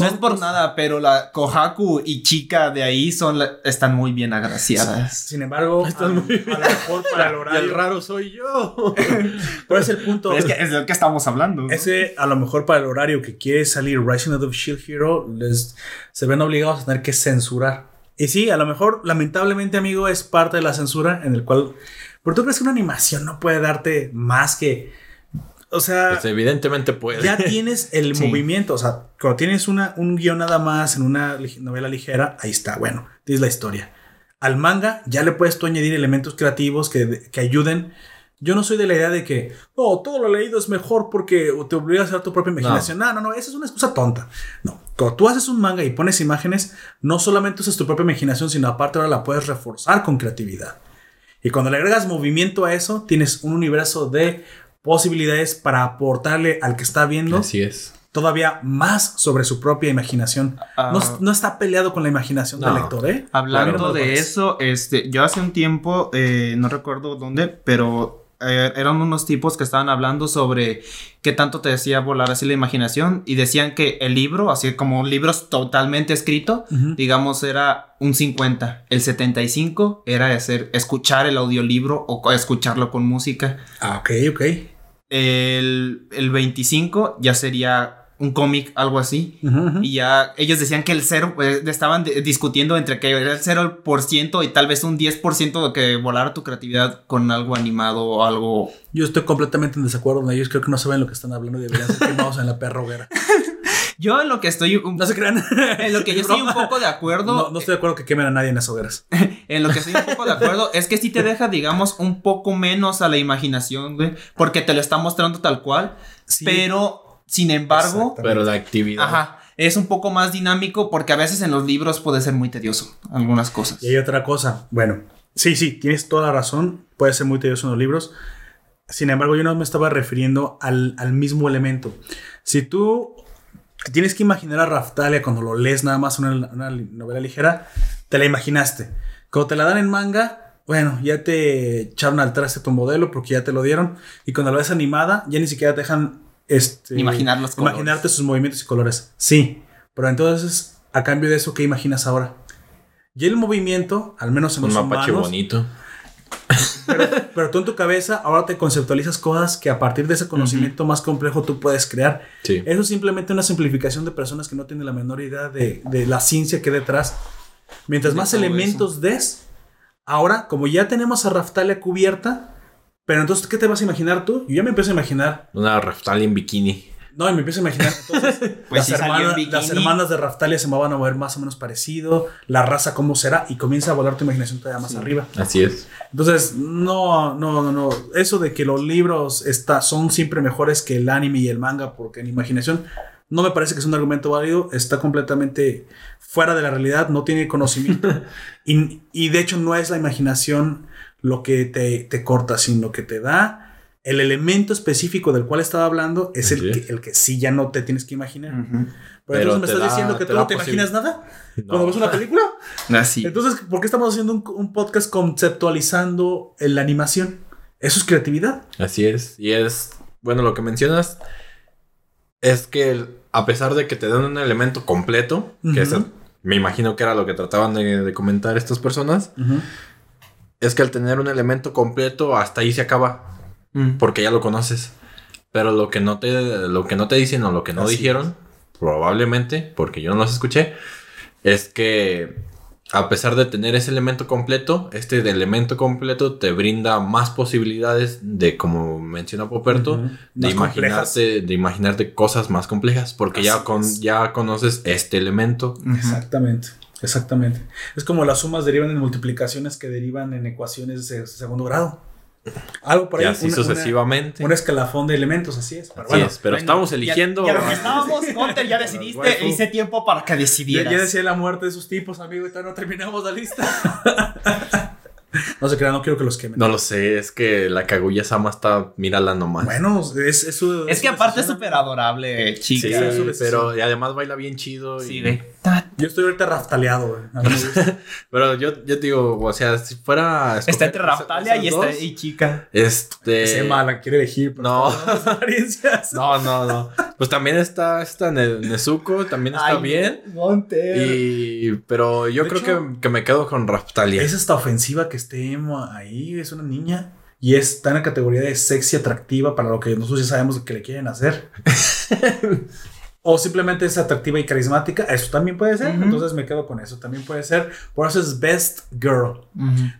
No es por nada, pero la Kohaku y chica de ahí son la- están muy bien agraciadas. Sin embargo, a, a lo mejor para el Y el horario. raro soy yo. ¿Cuál es el punto? Pero es que es de lo que estamos hablando. ¿no? Ese, a lo mejor para el horario que quiere salir Rising of the Shield Hero, les, se ven obligados a tener que censurar. Y sí, a lo mejor, lamentablemente, amigo, es parte de la censura en el cual. Pero tú crees que una animación no puede darte más que. O sea, Pues evidentemente puede. ya tienes el Sí. movimiento. O sea, cuando tienes una, un guion nada más en una novela ligera, ahí está, bueno, tienes la historia. Al manga ya le puedes tú añadir elementos creativos que, que ayuden. Yo no soy de la idea de que, no, todo lo leído es mejor porque te obliga a hacer tu propia imaginación. No, no, no, esa es una excusa tonta. No, cuando tú haces un manga y pones imágenes, no solamente usas tu propia imaginación, sino aparte ahora la puedes reforzar con creatividad. Y cuando le agregas movimiento a eso, tienes un universo de posibilidades para aportarle al que está viendo Así es. todavía más sobre su propia imaginación. Ah. no, no está peleado con la imaginación del lector, ¿eh? Hablando no de eso, este, yo hace un tiempo, eh, no recuerdo dónde, pero eh, eran unos tipos que estaban hablando sobre qué tanto te decía volar así la imaginación y decían que el libro, así como un libro totalmente escrito, digamos era un 50, el 75 era hacer, escuchar el audiolibro o escucharlo con música. Ah, ok, ok. El, el 25 ya sería un cómic, algo así. Y ya ellos decían que el cero, eh, estaban discutiendo entre que era el 0% y tal vez un 10% de que volara tu creatividad con algo animado o algo. Yo estoy completamente en desacuerdo con ellos. Creo que no saben lo que están hablando y deberían ser quemados en la perra hoguera. Yo en lo que estoy, un- No se crean. en lo que yo estoy un poco de acuerdo, No, no estoy de acuerdo que quemen a nadie en las hogueras. en lo que estoy un poco de acuerdo es que sí te deja, digamos, un poco menos a la imaginación, güey, porque te lo está mostrando tal cual, Sí. pero sin embargo. Pero la actividad. Ajá. es un poco más dinámico porque a veces en los libros puede ser muy tedioso algunas cosas. Y hay otra cosa. Bueno, sí, sí, tienes toda la razón. Puede ser muy tedioso en los libros. Sin embargo, yo no me estaba refiriendo al, al mismo elemento. Si tú tienes que imaginar a Raftalia cuando lo lees nada más una, novela ligera, te la imaginaste. Cuando te la dan en manga, bueno, ya te echaron al traste tu modelo porque ya te lo dieron. Y cuando la ves animada, ya ni siquiera te dejan este, Imaginar los colores. imaginarte sus movimientos y colores. Sí, pero entonces, a cambio de eso, ¿qué imaginas ahora? Y el movimiento, al menos en Un los mapache humanos, bonito. pero tú en tu cabeza ahora te conceptualizas cosas que a partir de ese conocimiento más complejo tú puedes crear. Sí. Eso es simplemente una simplificación de personas que no tienen la menor idea de, de la ciencia que hay detrás. Mientras De más elementos des, ahora, como ya tenemos a Raftalia cubierta, pero entonces, ¿qué te vas a imaginar tú? Yo ya me empiezo a imaginar. Una Raftalia en bikini. No, y me empiezo a imaginar. Entonces, Pues las, en hermanas, las hermanas de Raftalia se me van a mover más o menos parecido. La raza, cómo será. Y comienza a volar tu imaginación todavía más arriba. Así es. Entonces, no, no, no, no. Eso de que los libros está, son siempre mejores que el anime y el manga, porque en imaginación no me parece que es un argumento válido. Está completamente fuera de la realidad, no tiene conocimiento. y, y de hecho, no es la imaginación lo que te, te corta, sino que te da el elemento específico del cual estaba hablando. Es el es. que, el que sí ya no te tienes que imaginar. Ujú. Pero, Pero entonces me estás da- diciendo que tú no te imaginas nada No. cuando ves una película. Así. Entonces, ¿por qué estamos haciendo un, un podcast conceptualizando la animación? Eso es creatividad. Así es. Y es, bueno, lo que mencionas es que el- a pesar de que te dan un elemento completo, que eso me imagino que era lo que trataban de, de comentar estas personas, es que al tener un elemento completo hasta ahí se acaba, Mm. porque ya lo conoces. Pero lo que no te, lo que no te dicen o lo que no Así dijeron, probablemente, porque yo no los escuché, es que a pesar de tener ese elemento completo, este elemento completo te brinda más posibilidades de, como menciona Poperto, de imaginarte, de imaginarte cosas más complejas, porque Así ya, con, es. ya conoces este elemento. Exactamente. Exactamente. Es como las sumas derivan en multiplicaciones que derivan en ecuaciones de segundo grado. Algo por ahí. y así una- una- sucesivamente. Un escalafón de elementos, así es. Pero Así bueno, es, pero Bueno, estamos ya- eligiendo... Ya, estábamos, ya decidiste, hice tiempo para que ya, decidieras. ya decía la muerte de esos tipos, amigo, y todavía no terminamos la lista. no se crean, no quiero que los quemen. No lo sé, es que la Kaguya Sama está, mírala nomás. Bueno, es, es su- Es que su aparte es súper adorable, chica. Sí, Sí, es pero y además baila bien chido. Sí, y- ve. Yo estoy ahorita raftaleado, güey. Pero yo, yo te digo, o sea, si fuera. a Está entre Raftalia y, esta, chica. Este. Se mala, quiere elegir. pero No. está. No, no, no. Pues también está esta Ne- Nezuko, también está Ay, bien. Y. Pero yo De creo hecho- que, que me quedo con Raftalia. Es hasta ofensiva que esté ahí, es una niña. Y está en la categoría de sexy atractiva para lo que nosotros ya sabemos que le quieren hacer. o simplemente es atractiva y carismática. Eso también puede ser. Entonces me quedo con eso. También puede ser. Por eso es best girl.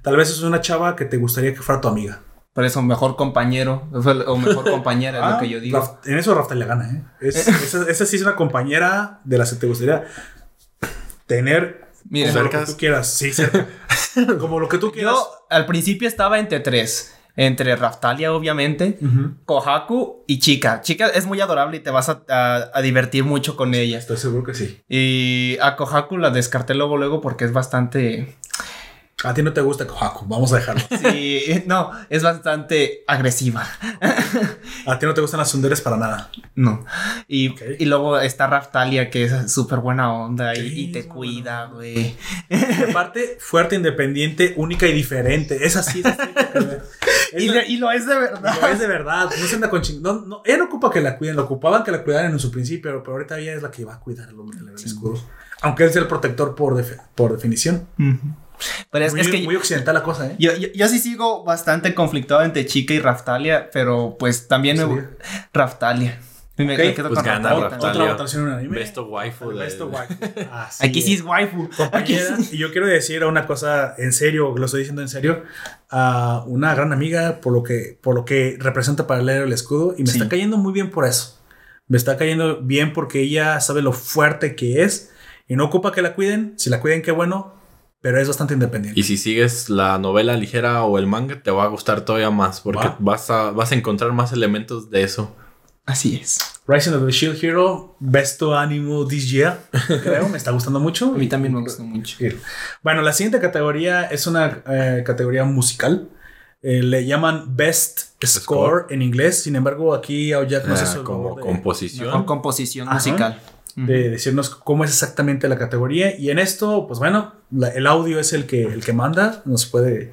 Tal vez es una chava que te gustaría que fuera tu amiga. Por eso, mejor compañero. O mejor compañera, es Ah, lo que yo digo. Raf- en eso Rafael le gana, ¿eh? Es- esa, esa sí es una compañera de las que te gustaría tener. Mira, como lo que tú quieras. Sí, cerca. como lo que tú quieras. yo al principio estaba entre tres. Entre Raftalia, obviamente, Ujú. Kohaku y Chica. Chica es muy adorable y te vas a, a- a divertir mucho con ella. Estoy seguro que sí. Y a Kohaku la descarté luego, luego porque es bastante. A ti no te gusta Kohaku, vamos a dejarlo. Sí, no, es bastante agresiva. A ti no te gustan las sunderes para nada. No. Y, y luego está Raftalia, que es súper buena onda y, te cuida, güey. Aparte, fuerte, independiente, única y diferente. Es así. Es así. Y, lo es de verdad. No, es de verdad, no se anda con ching... No, no, ella no ocupa que la cuiden, lo ocupaban que la cuidaran en su principio, pero, pero ahorita ella es la que va a cuidar al hombre del escudo. Aunque él sea el protector por, defe- por definición. Ujú. Pero es, muy, es que muy occidental la cosa, ¿eh? yo, yo, yo sí sigo bastante conflictuado entre Chica y Raftalia, pero pues también me. Raftalia. Me- Ok, me quedo pues con gana Raftalia. Otra votación en un anime. Best of waifu de- Best of waifu. Así Aquí sí es. es waifu. compañera. Y yo quiero decir una cosa en serio, lo estoy diciendo en serio, a una gran amiga por lo que, por lo que representa para el héroe el escudo y me Sí. está cayendo muy bien por eso. Me está cayendo bien porque ella sabe lo fuerte que es y no ocupa que la cuiden. Si la cuiden, qué bueno, pero es bastante independiente. Y si sigues la novela ligera o el manga, te va a gustar todavía más, porque Va. vas a, vas a encontrar más elementos de eso. Así es. Rising of the Shield Hero, Besto Ánimo this year, creo, me está gustando mucho. A mí también me gustó mucho. Bueno, la siguiente categoría es una eh, categoría musical. Eh, le llaman Best Score, Score. en inglés. Sin embargo, aquí Aoyak nos Ah, hizo el como composición. Mejor composición Ajá. musical. De decirnos cómo es exactamente la categoría. Y en esto, pues bueno, la- el audio es el que, el que manda. Nos puede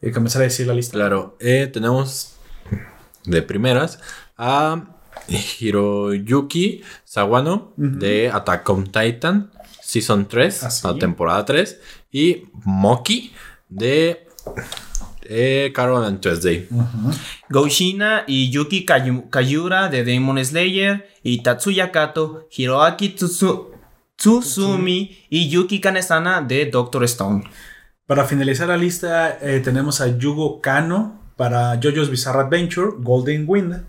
eh, comenzar a decir la lista. Claro, eh, tenemos de primeras a Hiroyuki Sawano de Attack on Titan Season 3, Ah, sí. la temporada 3, y Moki de eh, Carol and Tuesday. Goushina y Yuki Kayu- Kayura de Demon Slayer y Tatsuya Kato, Hiroaki Tsu- Tsuzumi y Yuki Kanesana de Doctor Stone. Para finalizar la lista, eh, tenemos a Yugo Kano para JoJo's Bizarre Adventure, Golden Wind.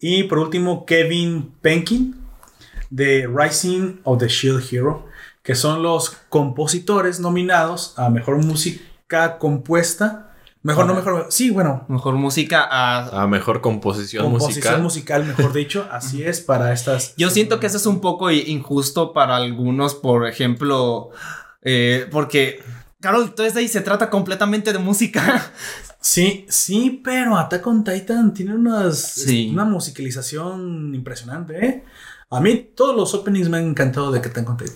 Y por último, Kevin Penkin de Rising of the Shield Hero, que son los compositores nominados a mejor música compuesta. Mejor, no mejor. Sí, bueno. Mejor música a... A mejor composición, Composición musical. musical, mejor dicho. Así es para estas. Yo siento que eso es un poco injusto para algunos, por ejemplo, eh, porque... Carol, todo ahí se trata completamente de música. Sí, sí, pero Attack on Titan tiene unas, Sí. una musicalización impresionante, ¿eh? A mí todos los openings me han encantado de Attack on Titan.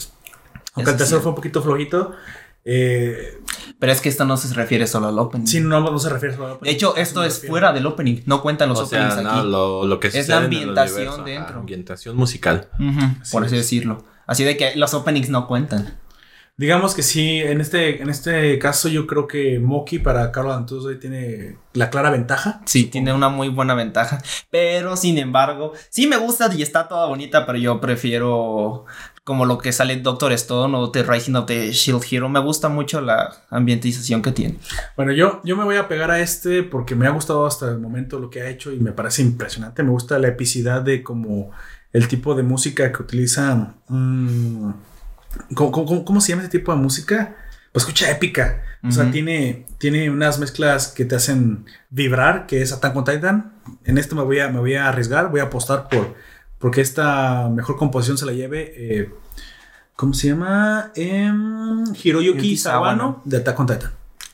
Aunque el Eso tercero sí. fue un poquito flojito. Eh, Pero es que esto no se refiere solo al opening. sí, no, no se refiere solo al de opening. hecho, Eso esto es fuera del opening. No cuentan los O sea, openings no, aquí. lo, lo que Es la sucede en el ambientación universo, dentro. ambientación musical. Por es. así decirlo. Así de que los openings no cuentan. Digamos que sí, en este, en este caso yo creo que Moki para Carlos Antuso tiene la clara ventaja. Sí, tiene una muy buena ventaja. Pero sin embargo, sí me gusta y está toda bonita, pero yo prefiero como lo que sale Doctor Stone o The Rising of the Shield Hero. Me gusta mucho la ambientización que tiene. Bueno, yo, yo me voy a pegar a este porque me ha gustado hasta el momento lo que ha hecho y me parece impresionante. Me gusta la epicidad de como el tipo de música que utiliza. mm, ¿cómo, cómo- cómo se llama ese tipo de música? Pues escucha épica. O sea, tiene, tiene unas mezclas que te hacen vibrar, que es Attack on Titan. En esto me voy a, me voy a arriesgar, voy a apostar por porque esta mejor composición se la lleve. eh, ¿Cómo se llama? Em, Hiroyuki Sawano Sawano. de Attack on Titan.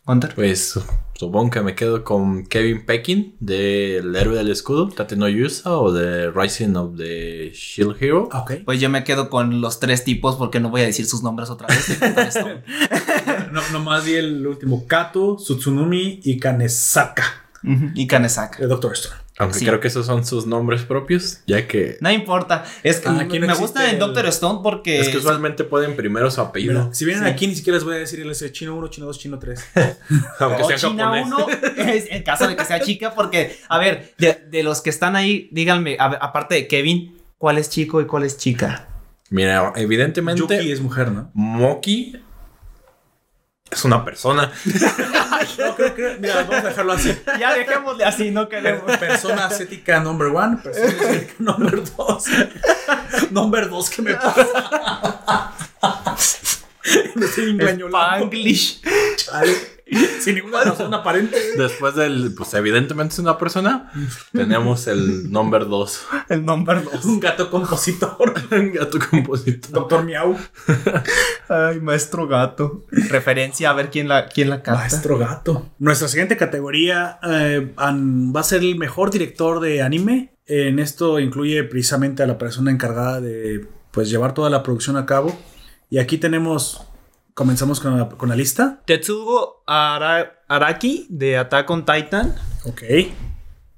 Hunter. Pues supongo que me quedo con Kevin Pekin de El héroe del escudo, Tate no Yusa o de Rising of the Shield Hero. Ah, Ok. Pues yo me quedo con los tres tipos porque no voy a decir sus nombres otra vez. No, nomás di el último Kato, Tsutsunumi y Kanesaka y Kanesaka. de Doctor Stone. Aunque Sí. creo que esos son sus nombres propios, ya que No importa. Es que Ah, aquí no me gusta en el- Doctor Stone porque. es que usualmente ponen primero su apellido, Mira, si vienen Sí. aquí, ni siquiera les voy a decir el chino 1, chino 2, chino 3. aunque O sea China japonés. 1, es en caso de que sea chica, porque, a ver, de, de los que están ahí, díganme, a aparte de Kevin, ¿cuál es chico y cuál es chica? Mira, evidentemente Yuki es mujer, ¿no? Moki es una persona. No, creo que. Mira, vamos a dejarlo así. Ya dejémosle así, no Per- persona ascética number one, persona ascética number dos. number dos, ¿qué me pasa? me estoy engañolando. Spanglish. Chale. Sin ninguna razón aparente. Después del, pues evidentemente es una persona, tenemos el number 2. El number 2. Un gato compositor. Gato compositor. Doctor Miau. Ay, maestro gato. Referencia a ver quién la, quién la canta. Maestro gato. Nuestra siguiente categoría eh, an- va a ser el mejor director de anime. En esto incluye precisamente a la persona encargada de pues llevar toda la producción a cabo. Y aquí tenemos. Comenzamos con la, con la lista. Tetsugo Ara- Araki de Attack on Titan. Ok.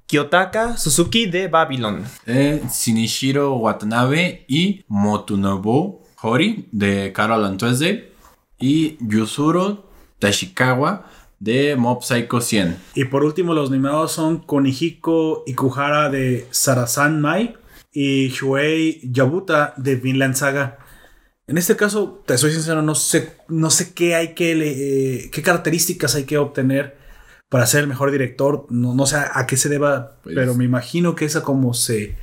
Kyotaka Suzuki de Babylon. Eh, Shinichiro Watanabe y Motunobu Hori de Carol Tuesday. Y Yusuro Tashikawa de Mob Psycho 100. Y por último, los nominados son Konihiko Ikuhara de Sarasan Mai y Shuei Yabuta de Vinland Saga. En este caso, te soy sincero, no sé, no sé qué hay que eh, qué características hay que obtener para ser el mejor director. No, no sé a qué se deba, Pues- pero me imagino que esa como se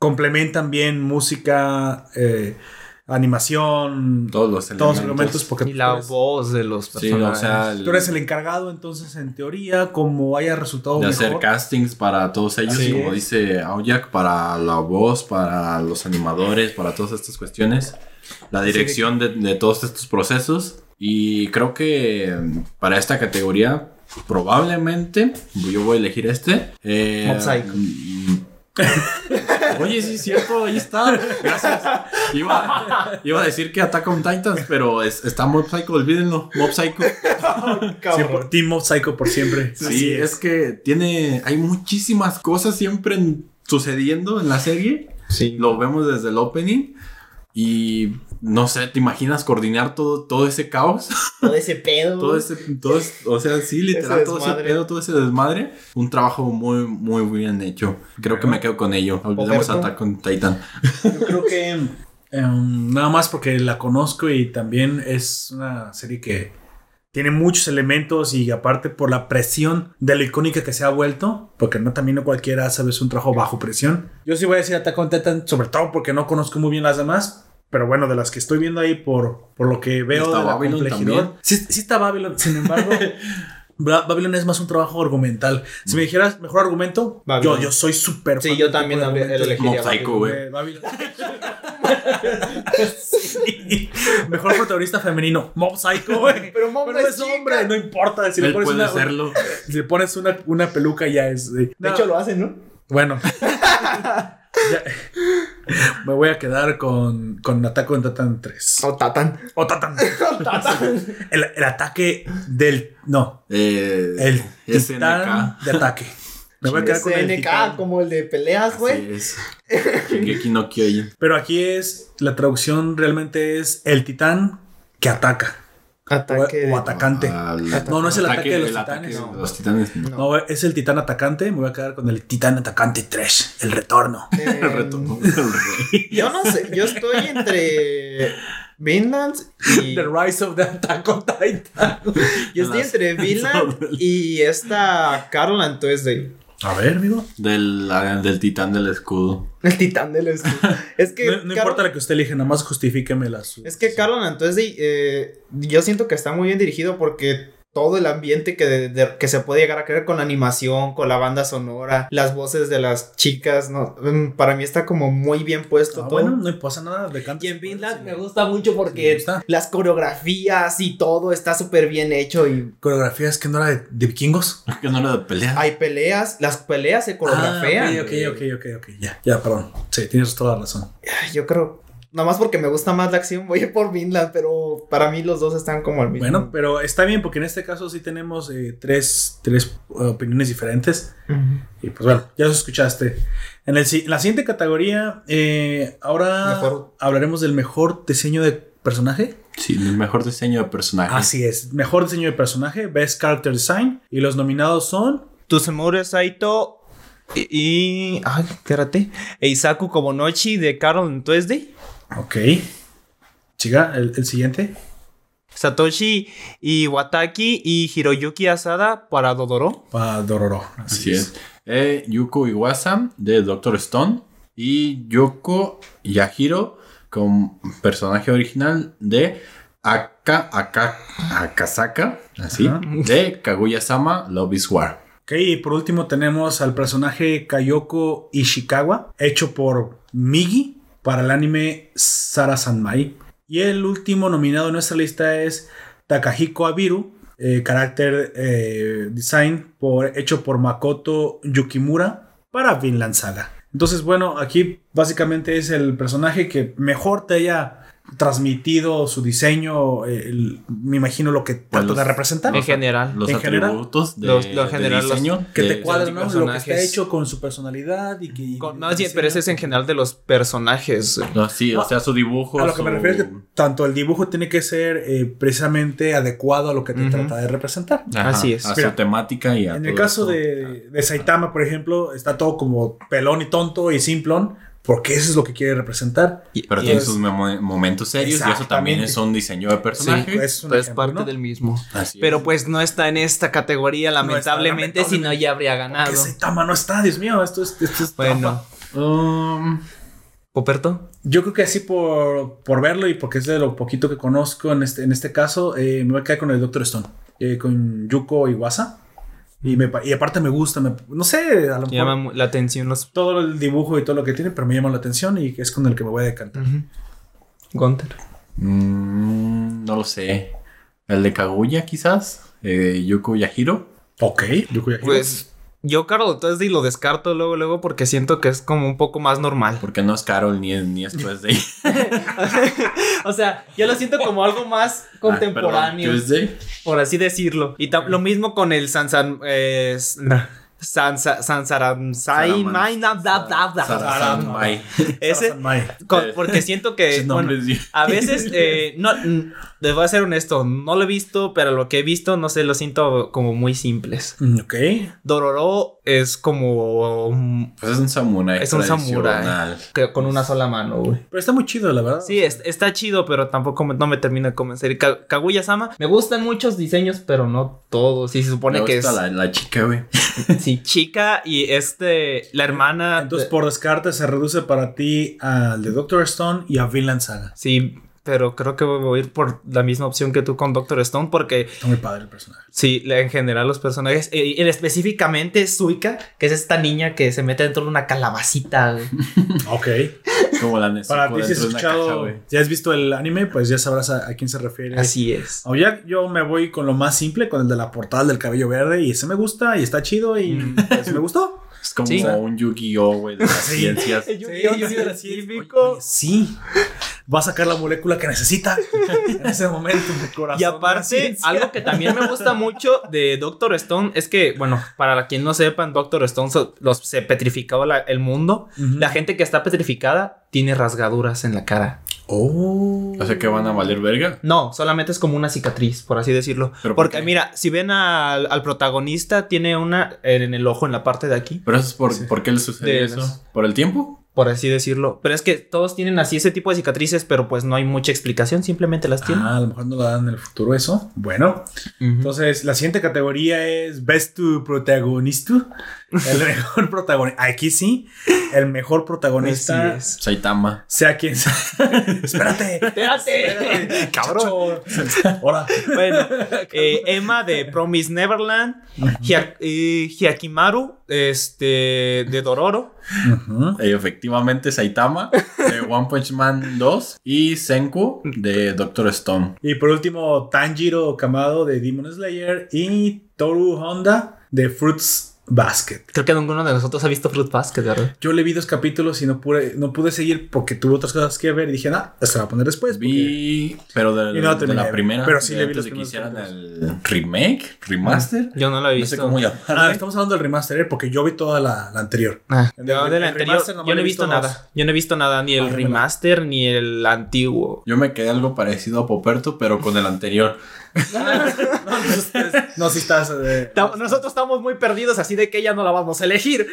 complementan bien música, eh, animación, Todos los todos los elementos. elementos, porque Y la tú eres- voz de los Sí, personajes. o sea, el- Tú eres el encargado, entonces en teoría, como haya resultado de hacer mejor, castings para todos ellos, Así como es. dice Aoyak, para la voz, para los animadores, para todas estas cuestiones, la dirección de, de todos estos procesos. Y creo que mm, para esta categoría, probablemente, yo voy a elegir este. Eh, Mob Psycho. Oye, sí es cierto, ahí está. Gracias. Iba, iba a decir que Attack on Titans, pero es- está Mob Psycho, olvídenlo. Mob Psycho. siempre- Team Mob Psycho por siempre. Sí, es. que tiene. Hay muchísimas cosas siempre en- sucediendo en la serie. Sí. Lo vemos desde el opening. Y no sé, ¿te imaginas coordinar todo, todo ese caos? Todo ese pedo. todo ese. Todo es- o sea, sí, literal, Ese todo ese desmadre. pedo, todo ese desmadre. Un trabajo muy, muy bien hecho. Creo que me quedo con ello. Olvidemos. Attack on Titan. Yo creo que em, nada más porque la conozco y también es una serie que tiene muchos elementos y aparte por la presión de lo icónica que se ha vuelto, porque no también no cualquiera sabe es un trabajo bajo presión. Yo sí voy a decir Attack on Titan, sobre todo porque no conozco muy bien las demás. Pero bueno, de las que estoy viendo ahí por, por lo que veo ¿Está de la Babylon complejidad. también? Sí, sí está Babylon, sin embargo, Ba- Babylon es más un trabajo argumental. Si me dijeras mejor argumento, Babylon. yo, yo soy súper Sí, yo también elegiría Mob Psycho, güey. Babylon. Sí. Mejor protagonista femenino, Mob Psycho, güey. Pero Mob Pero no es hombre, no importa. Si le pones, puede una, si le pones una, una peluca ya es. De, De hecho, lo hacen, ¿no? Bueno. Ya. Me voy a quedar con, con Attack on Titan 3. O Tatan. O Titan. El, el ataque del. No, Eh, el SNK. titán de ataque. Me voy a quedar con el SNK, titán. como el de peleas, güey. No. Pero aquí es. La traducción realmente es el titán que ataca. Ataque. o, o atacante. Al- No, no es el ataque de los ataque titanes. de Los titanes. No. No, es el titán atacante. Me voy a quedar con el titán atacante 3. El retorno. Eh, El retorno. Yo no sé, yo estoy entre Vinland y. The Rise of the Attack on Titan. Yo estoy entre Vinland y esta Carol and Tuesday. A ver, amigo. Del, la- del titán del escudo. El titán del escudo. Es que. No, no Carol- importa la que usted elige, nada más justifíqueme las. Es que Carol Tuesday, eh, yo siento que está muy bien dirigido porque todo el ambiente que, de- de- que se puede llegar a crear con la animación, con la banda sonora, las voces de las chicas, no, Mm, para mí está como muy bien puesto Ah, todo. bueno, no pasa nada de canto. Y en Vinland me gusta mucho porque gusta. las coreografías y todo está súper bien hecho y Coreografías que no era de, de vikingos. Que no era de pelea. hay peleas, las peleas se coreografean. Ah, ok, ok, ok, ok, ok. Ya, ya, perdón. Sí, tienes toda la razón. Yo creo, nada más porque me gusta más la acción, voy a ir por Vinland, pero para mí los dos están como al mismo. Bueno, pero está bien porque en este caso sí tenemos eh, tres, tres uh, opiniones diferentes. Y pues bueno, ya los escuchaste. En, el, si- en la siguiente categoría, eh, ahora Mejor. hablaremos del mejor diseño de personaje. Sí, el mejor diseño de personaje. Así es, mejor diseño de personaje, Best Character Design. Y los nominados son Tsusemura Saito y, y- ay, espérate, e Isaku Kobonochi de Carol Tuesday, Ok. Chiga, el, el siguiente. Satoshi Iwataki y Hiroyuki Asada para Dodoro. Para Dororo. Así es. Eh, Yuko Iwasa de Doctor Stone. Y Yoko Yahiro como personaje original de Aka, Aka, Akasaka. Así. Ajá. De Kaguya-sama Love is War. Ok, y por último tenemos al personaje Kayoko Ishikawa, hecho por Migi para el anime Sara Sanmai. Y el último nominado en nuestra lista es Takahiko Abiru, eh, Character eh, Design hecho por Makoto Yukimura para Vinland Saga. Entonces, bueno, aquí básicamente es el personaje que mejor te haya transmitido su diseño, eh, el- me imagino lo que trata los- de representar. En general. Los ¿En general? atributos de, Los- lo de general, los- diseño. que de- te cuadra, ¿no? Lo que está hecho con su personalidad y que... Con- más bien, pero ese es en general de los personajes. No, sí, o sea, su dibujo. A lo que me refiero es que tanto el dibujo tiene que ser eh, precisamente adecuado a lo que te trata de representar. Ajá, Así es. A Mira, su temática y a En el caso eso. de, de Saitama, por ejemplo, está todo como pelón y tonto y simplón, porque eso es lo que quiere representar. Y- Pero y tiene es- sus momentos serios y eso también es un diseño de personaje. Sí, es un es ejemplo, parte ¿no? del mismo. Así es. Pero pues no está en esta categoría, No lamentablemente, si no ya habría Que ganado. Saitama no está, Dios mío, esto es, esto es Bueno. Um, Poperto. Yo creo que así por, por verlo y porque es de lo poquito que conozco en este, en este caso, eh, me voy a quedar con el Doctor Stone, eh, con Yuko Iwasa. Y, me, pa- y aparte me gusta, me- no sé, a lo mejor Llama la atención los. todo el dibujo y todo lo que tiene, pero me llama la atención y es con el que me voy a decantar. Gunter. Mm, no lo sé. El de Kaguya, quizás. Eh, Yuko Yahiro. Ok, Yuko Yahiro. Pues yo, Carol Tuesday lo descarto luego, luego porque siento que es como un poco más normal. Porque no es Carol ni es, ni es Tuesday. o sea, yo lo siento como algo más Ah, contemporáneo, perdón, Tuesday. por así decirlo. Y lo mismo con el Sansan. Eh, s- no, Sansa, Sansaransai, Saraman- Mai, na, bla, bla, bla. Sarasanmai. Ese, con- porque siento que bueno, a veces eh, no les voy a ser honesto, no lo he visto, pero lo que he visto no sé, lo siento como muy simples. Mm, Ok. Dororo es como mm, Pues es un samurái. es un samurái que- con una sola mano, güey. Pero está muy chido, la verdad. Sí, es- está chido, pero tampoco me- no me termina de convencer. Ka- Kaguya-sama, me gustan muchos diseños, pero no todos. Y se supone Me que es gusta la, la chica, güey. sí, chica y este, la hermana. Entonces, de- por descarte, se reduce para ti al de Doctor Stone y a Vinland Saga. Sí, pero creo que voy a ir por la misma opción que tú con Doctor Stone, porque Está muy padre el personaje. sí, en general los personajes, eh, y específicamente Suika, que es esta niña que se mete dentro de una calabacita. Ok. Como la Para ti, si has escuchado, caja, güey. ya has visto el anime, pues ya sabrás a, a quién se refiere. Así es. O ya yo me voy con lo más simple, con el de la portada del cabello verde, y ese me gusta y está chido y pues, me gustó. Es como Sí. un Yu-Gi-Oh, güey, de las ciencias. Sí, yo sí. Va a sacar la molécula que necesita en ese momento en corazón. Y aparte, algo que también me gusta mucho de Doctor Stone es que, bueno, para quien no sepan, Doctor Stone so- los, se petrificaba la- el mundo. La gente que está petrificada tiene rasgaduras en la cara. Oh. O sea que van a valer verga. No, solamente es como una cicatriz, por así decirlo. ¿Pero por Porque mira, si ven al, al protagonista, tiene una en el ojo, en la parte de aquí, Pero eso es por, ¿por qué le sucede De eso? las- ¿Por el tiempo? Por así decirlo. Pero es que todos tienen así ese tipo de cicatrices, pero pues no hay mucha explicación, simplemente las tienen. Ah, a lo mejor no lo dan en el futuro eso. Bueno, entonces la siguiente categoría es Best to Protagonista. El mejor protagonista. Aquí sí, el mejor protagonista. Es. Saitama. Sea quien sea. Espérate. Espérate, cabrón. Hola. Bueno, eh, Emma de Promise Neverland, Hia- eh, Hyakimaru, este, de Dororo, Eh, efectivamente, Saitama de One Punch Man 2 y Senku de Doctor Stone. Y por último, Tanjiro Kamado de Demon Slayer y Toru Honda de Fruits Basket. Creo que ninguno de nosotros ha visto Fruit Basket, ¿verdad? Yo le vi dos capítulos y no pude, no pude seguir porque tuve otras cosas que ver y dije, ah, esto va a poner después. porque- Vi, pero de, no de la primera. pero sí de le vi los de que hicieran el remake, remaster. Yo no lo he No visto. sé cómo Ah, estamos hablando del remaster eh, porque yo vi toda la, la anterior. Ah, El yo del- del el anterior, remaster nomás yo no he visto nada. Yo no he visto nada, ni el Ah, remaster ni el antiguo. Yo me quedé algo parecido a Poperto, pero con el anterior. No, si estás. eh, Nosotros estamos muy perdidos, así de que ella no la vamos a elegir.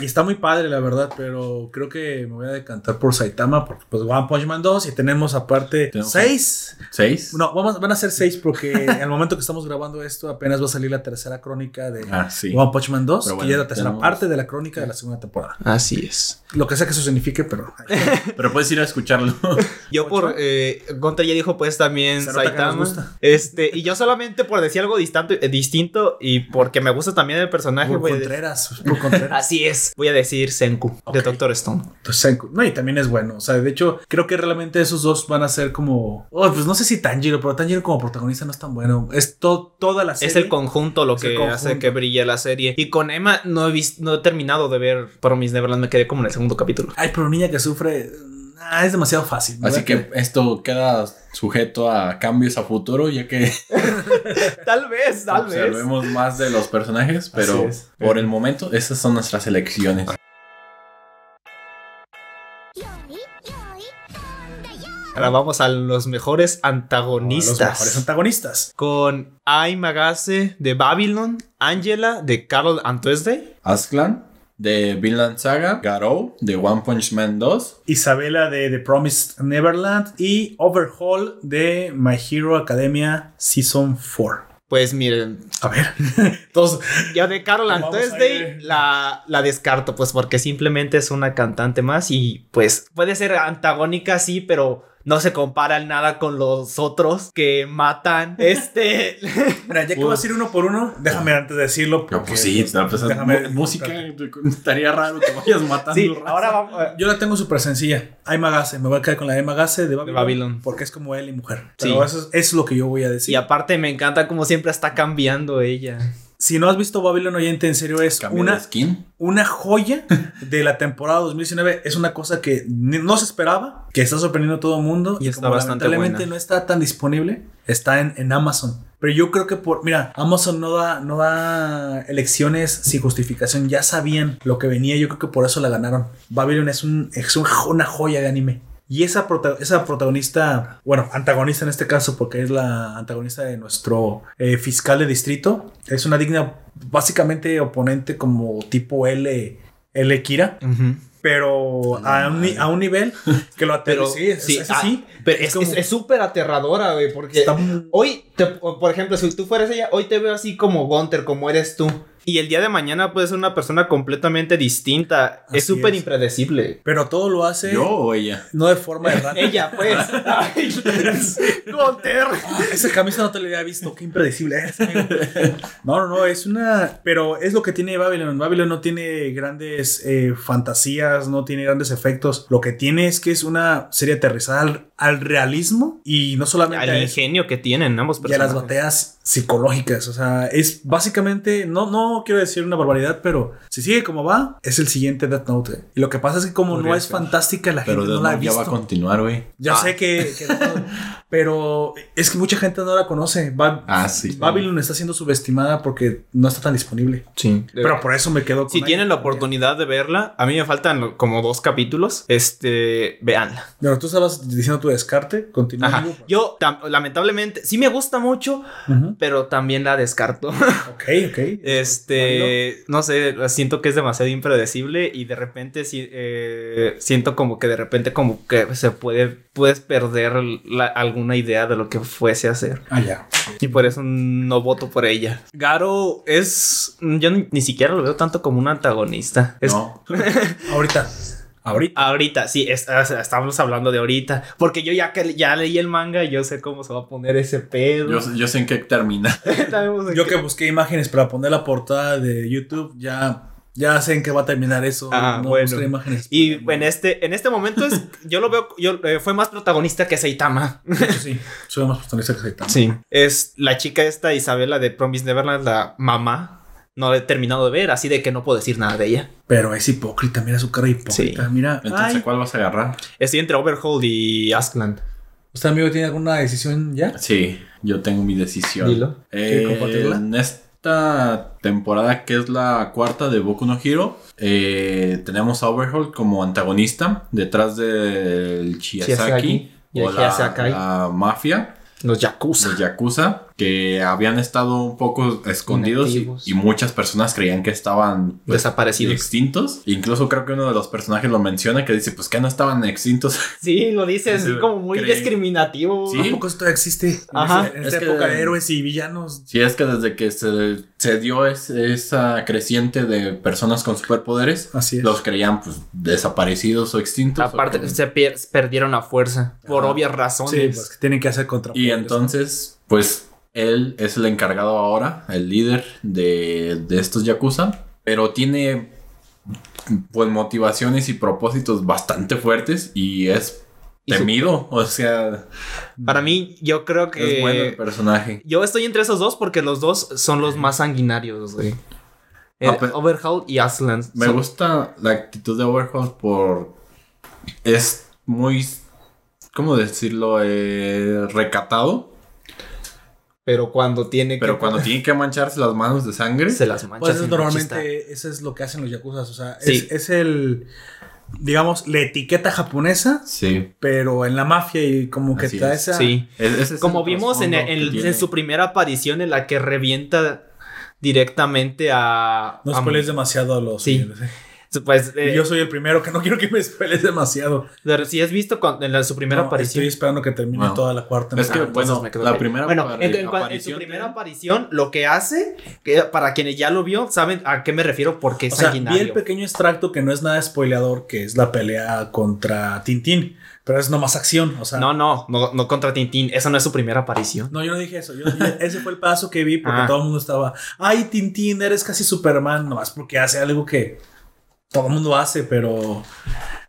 y, está, muy padre, la verdad, pero creo que me voy a decantar por Saitama, porque pues One Punch Man 2 y tenemos aparte Tenemos- 6. ¿Seis? No, vamos, van a ser 6 porque el momento que estamos grabando esto apenas va a salir la tercera crónica de Ah. One Punch Man 2, Pero que bueno, ya es la tercera tenemos- parte de la crónica de la segunda temporada. Así es. Lo que sea que eso signifique, pero... Pero puedes ir a escucharlo. Yo por eh, Gunter ya dijo pues también Saitama. gusta. Este, y yo solamente por decir algo distinto, eh, distinto y porque me gusta también el personaje, voy Contreras, por Contreras. Así es. Voy a decir Senku de. Doctor Stone. Entonces, Senku. No, y también es bueno. O sea, de hecho, creo que realmente esos dos van a ser como. Oh, pues no sé si Tanjiro, pero Tanjiro como protagonista no es tan bueno. Es to- toda la serie. Es el conjunto lo Es que conjunto. hace que brille la serie. Y con Emma no he visto, no he terminado de ver Promise Neverland, me quedé como en el segundo capítulo. Ay, pero niña que sufre. Ah, es demasiado fácil. Así que esto queda sujeto a cambios a futuro, ya que. tal vez, tal vez. Observemos más de los personajes, pero por el momento, esas son nuestras elecciones. Ahora vamos a los mejores antagonistas. Los mejores antagonistas. Con Ai Magase de Babylon, Angela de Carol Antoesde, Asclan de Vinland Saga, Garou de One Punch Man 2, Isabela de The Promised Neverland y Overhaul de My Hero Academia Season 4. Pues miren, A ver. Todos. yo de Carol and Thursday la, la descarto, pues porque simplemente es una cantante más y pues puede ser antagónica, sí, pero no se compara en nada con los otros que matan. Este. Mira, ya que vas a ir uno por uno, déjame antes de decirlo. Porque, pues sí, no, pues, déjame- música estaría raro que vayas matando. sí, raza. ahora vamos. eh, Yo la tengo súper sencilla. Hay Magase. Me voy a quedar con la de Magase de Babylon. Babylon. Porque es como él y mujer. Sí. Pero eso, es, eso es lo que yo voy a decir. Y aparte me encanta como siempre está cambiando ella. Si no has visto Babylon oyente, en serio es una, skin. una joya de la temporada 2019. Es una cosa que no se esperaba, que está sorprendiendo a todo el mundo. Y está como bastante lamentablemente buena. no está tan disponible, está en, en Amazon. Pero yo creo que por, mira, Amazon no da, no da elecciones sin justificación. Ya sabían lo que venía. Yo creo que por eso la ganaron. Babylon es, un, es un- una joya de anime. Y esa, prota- esa protagonista, bueno, antagonista en este caso, porque es la antagonista de nuestro eh, fiscal de distrito, es una digna, básicamente oponente como tipo L, L Kira, pero a, un, a un nivel que lo Pero aterriza. Sí, es, sí, es ah, así. Pero Es súper aterradora, güey, porque muy- hoy, te- por ejemplo, si tú fueras ella, hoy te veo así como Gunter, como eres tú. Y el día de mañana puedes ser una persona completamente distinta. Así es súper impredecible. Pero todo lo hace ¿Yo o ella? no de forma errada. Ella, pues. Gunter. Esa camisa no te la había visto, qué impredecible es. amigo. No, no, no, es una. Pero es lo que tiene Babylon. Babylon no tiene grandes eh, fantasías, no tiene grandes efectos. Lo que tiene es que es una serie aterrizada al, al realismo y no solamente Al a eso, ingenio que tienen ambos y a las personajes. batallas psicológicas. O sea, es básicamente, no, no quiero decir una barbaridad, pero si sigue como va, es el siguiente Death Note. Y lo que pasa es que como no Podría es ser. fantástica, la Pero gente no la ha Death Note ya va a visto. continuar, güey. Ya Ah. sé que, que no, pero es que mucha gente no la conoce. Ba- Ah, sí. Babylon está siendo subestimada porque no está tan disponible. Sí. Pero por eso me quedo con Si ella. tienen la oportunidad de verla, a mí me faltan como dos capítulos. Este, véanla. Pero tú estabas diciendo tu descarte, continúa. Ajá. Yo, lamentablemente, sí me gusta mucho, pero también la descarto. Ok, ok. Este, no sé, siento que es demasiado impredecible y de repente sí, eh, siento como que de repente como que se puede, puedes perder la- alguna idea de lo que fuese a hacer. Ah, ya. Y por eso no voto por ella. Garo es, yo ni, ni siquiera lo veo tanto como un antagonista. Es- No. Ahorita. Ahorita. Ahorita, sí, es- estamos hablando de ahorita. Porque yo ya que ya leí el manga, yo sé cómo se va a poner ese pedo. Yo, yo sé en qué termina. Yo que busqué imágenes para poner la portada de YouTube, ya, ya sé en qué va a terminar eso. Ah, no bueno. imágenes. Y en este, en este momento es, yo lo veo, yo, eh, fue más protagonista que Saitama. Sí, soy más protagonista que Saitama. Sí. Es la chica esta, Isabela de Promise Neverland, la mamá. No la he terminado de ver, así de que no puedo decir nada de ella. Pero es hipócrita, mira su cara hipócrita. Sí. Mira, Entonces, ay, ¿cuál vas a agarrar? Estoy entre Overhaul y Askland. ¿usted amigo tiene alguna decisión ya? Sí, yo tengo mi decisión. Dilo. Eh, ¿Quiere compartirla? en esta temporada, que es la cuarta de Boku no Hero, eh, tenemos a Overhaul como antagonista detrás del Chiyazaki Chiyazaki y el o la mafia, Los Yakuza. los Yakuza, que habían estado un poco escondidos y, Inactivos. y muchas personas creían que estaban pues, Desaparecidos. extintos. Incluso creo que uno de los personajes lo menciona que dice, pues que no estaban extintos. Sí, lo dices Sí, como muy creí. discriminativo. Sí. ¿A poco esto existe? En Ajá. En, Es esta que- época de héroes y villanos. Sí, es que desde que se, se dio es- esa creciente de personas con superpoderes, Así es. los creían pues desaparecidos o extintos. Aparte, o como- se perdieron a fuerza. Por Ajá. obvias Sí, razones. pues que tienen que hacer contra Y entonces, pues él es el encargado ahora, el líder de, de estos Yakuza, pero tiene pues motivaciones y propósitos bastante fuertes y es temido, o sea, Para mí, yo creo que. es bueno el personaje. Yo estoy entre esos dos porque los dos son los más sanguinarios, güey. El Ah, Overhaul y Aslan. Me son- gusta la actitud de Overhaul por... Es muy... ¿Cómo decirlo? Eh, recatado. Pero cuando tiene Pero que. cuando tiene que mancharse las manos de sangre... se las mancha. Pues normalmente eso es lo que hacen los yakuzas. O sea, Sí. es, es el, digamos, la etiqueta japonesa, Sí. pero en la mafia y como que Así da es. esa... Sí. Es- ese es Como vimos en, en- su primera aparición en la que revienta directamente a. No spoilees demasiado a los Sí. ¿eh? Pues, eh, yo soy el primero que no quiero que me spoiles demasiado. de- si has visto cuando- en la, su primera No, aparición. Estoy esperando que termine toda la cuarta. Es que, Ah, bueno, me quedo la primera Bueno, en, en cua- en su aparición primera aparición, lo que hace, que para quienes ya lo vio, saben a qué me refiero porque es O sea, vi sanguinario. el pequeño extracto que no es nada spoileador, que es la pelea contra Tintín. Pero es nomás acción. O sea, No, no, no, no contra Tintín. Esa no es su primera aparición. No, yo no dije eso. Yo, yo- ese fue el paso que vi porque Ah. todo el mundo estaba, ay, Tintín, eres casi Superman, nomás porque hace algo que todo el mundo hace, pero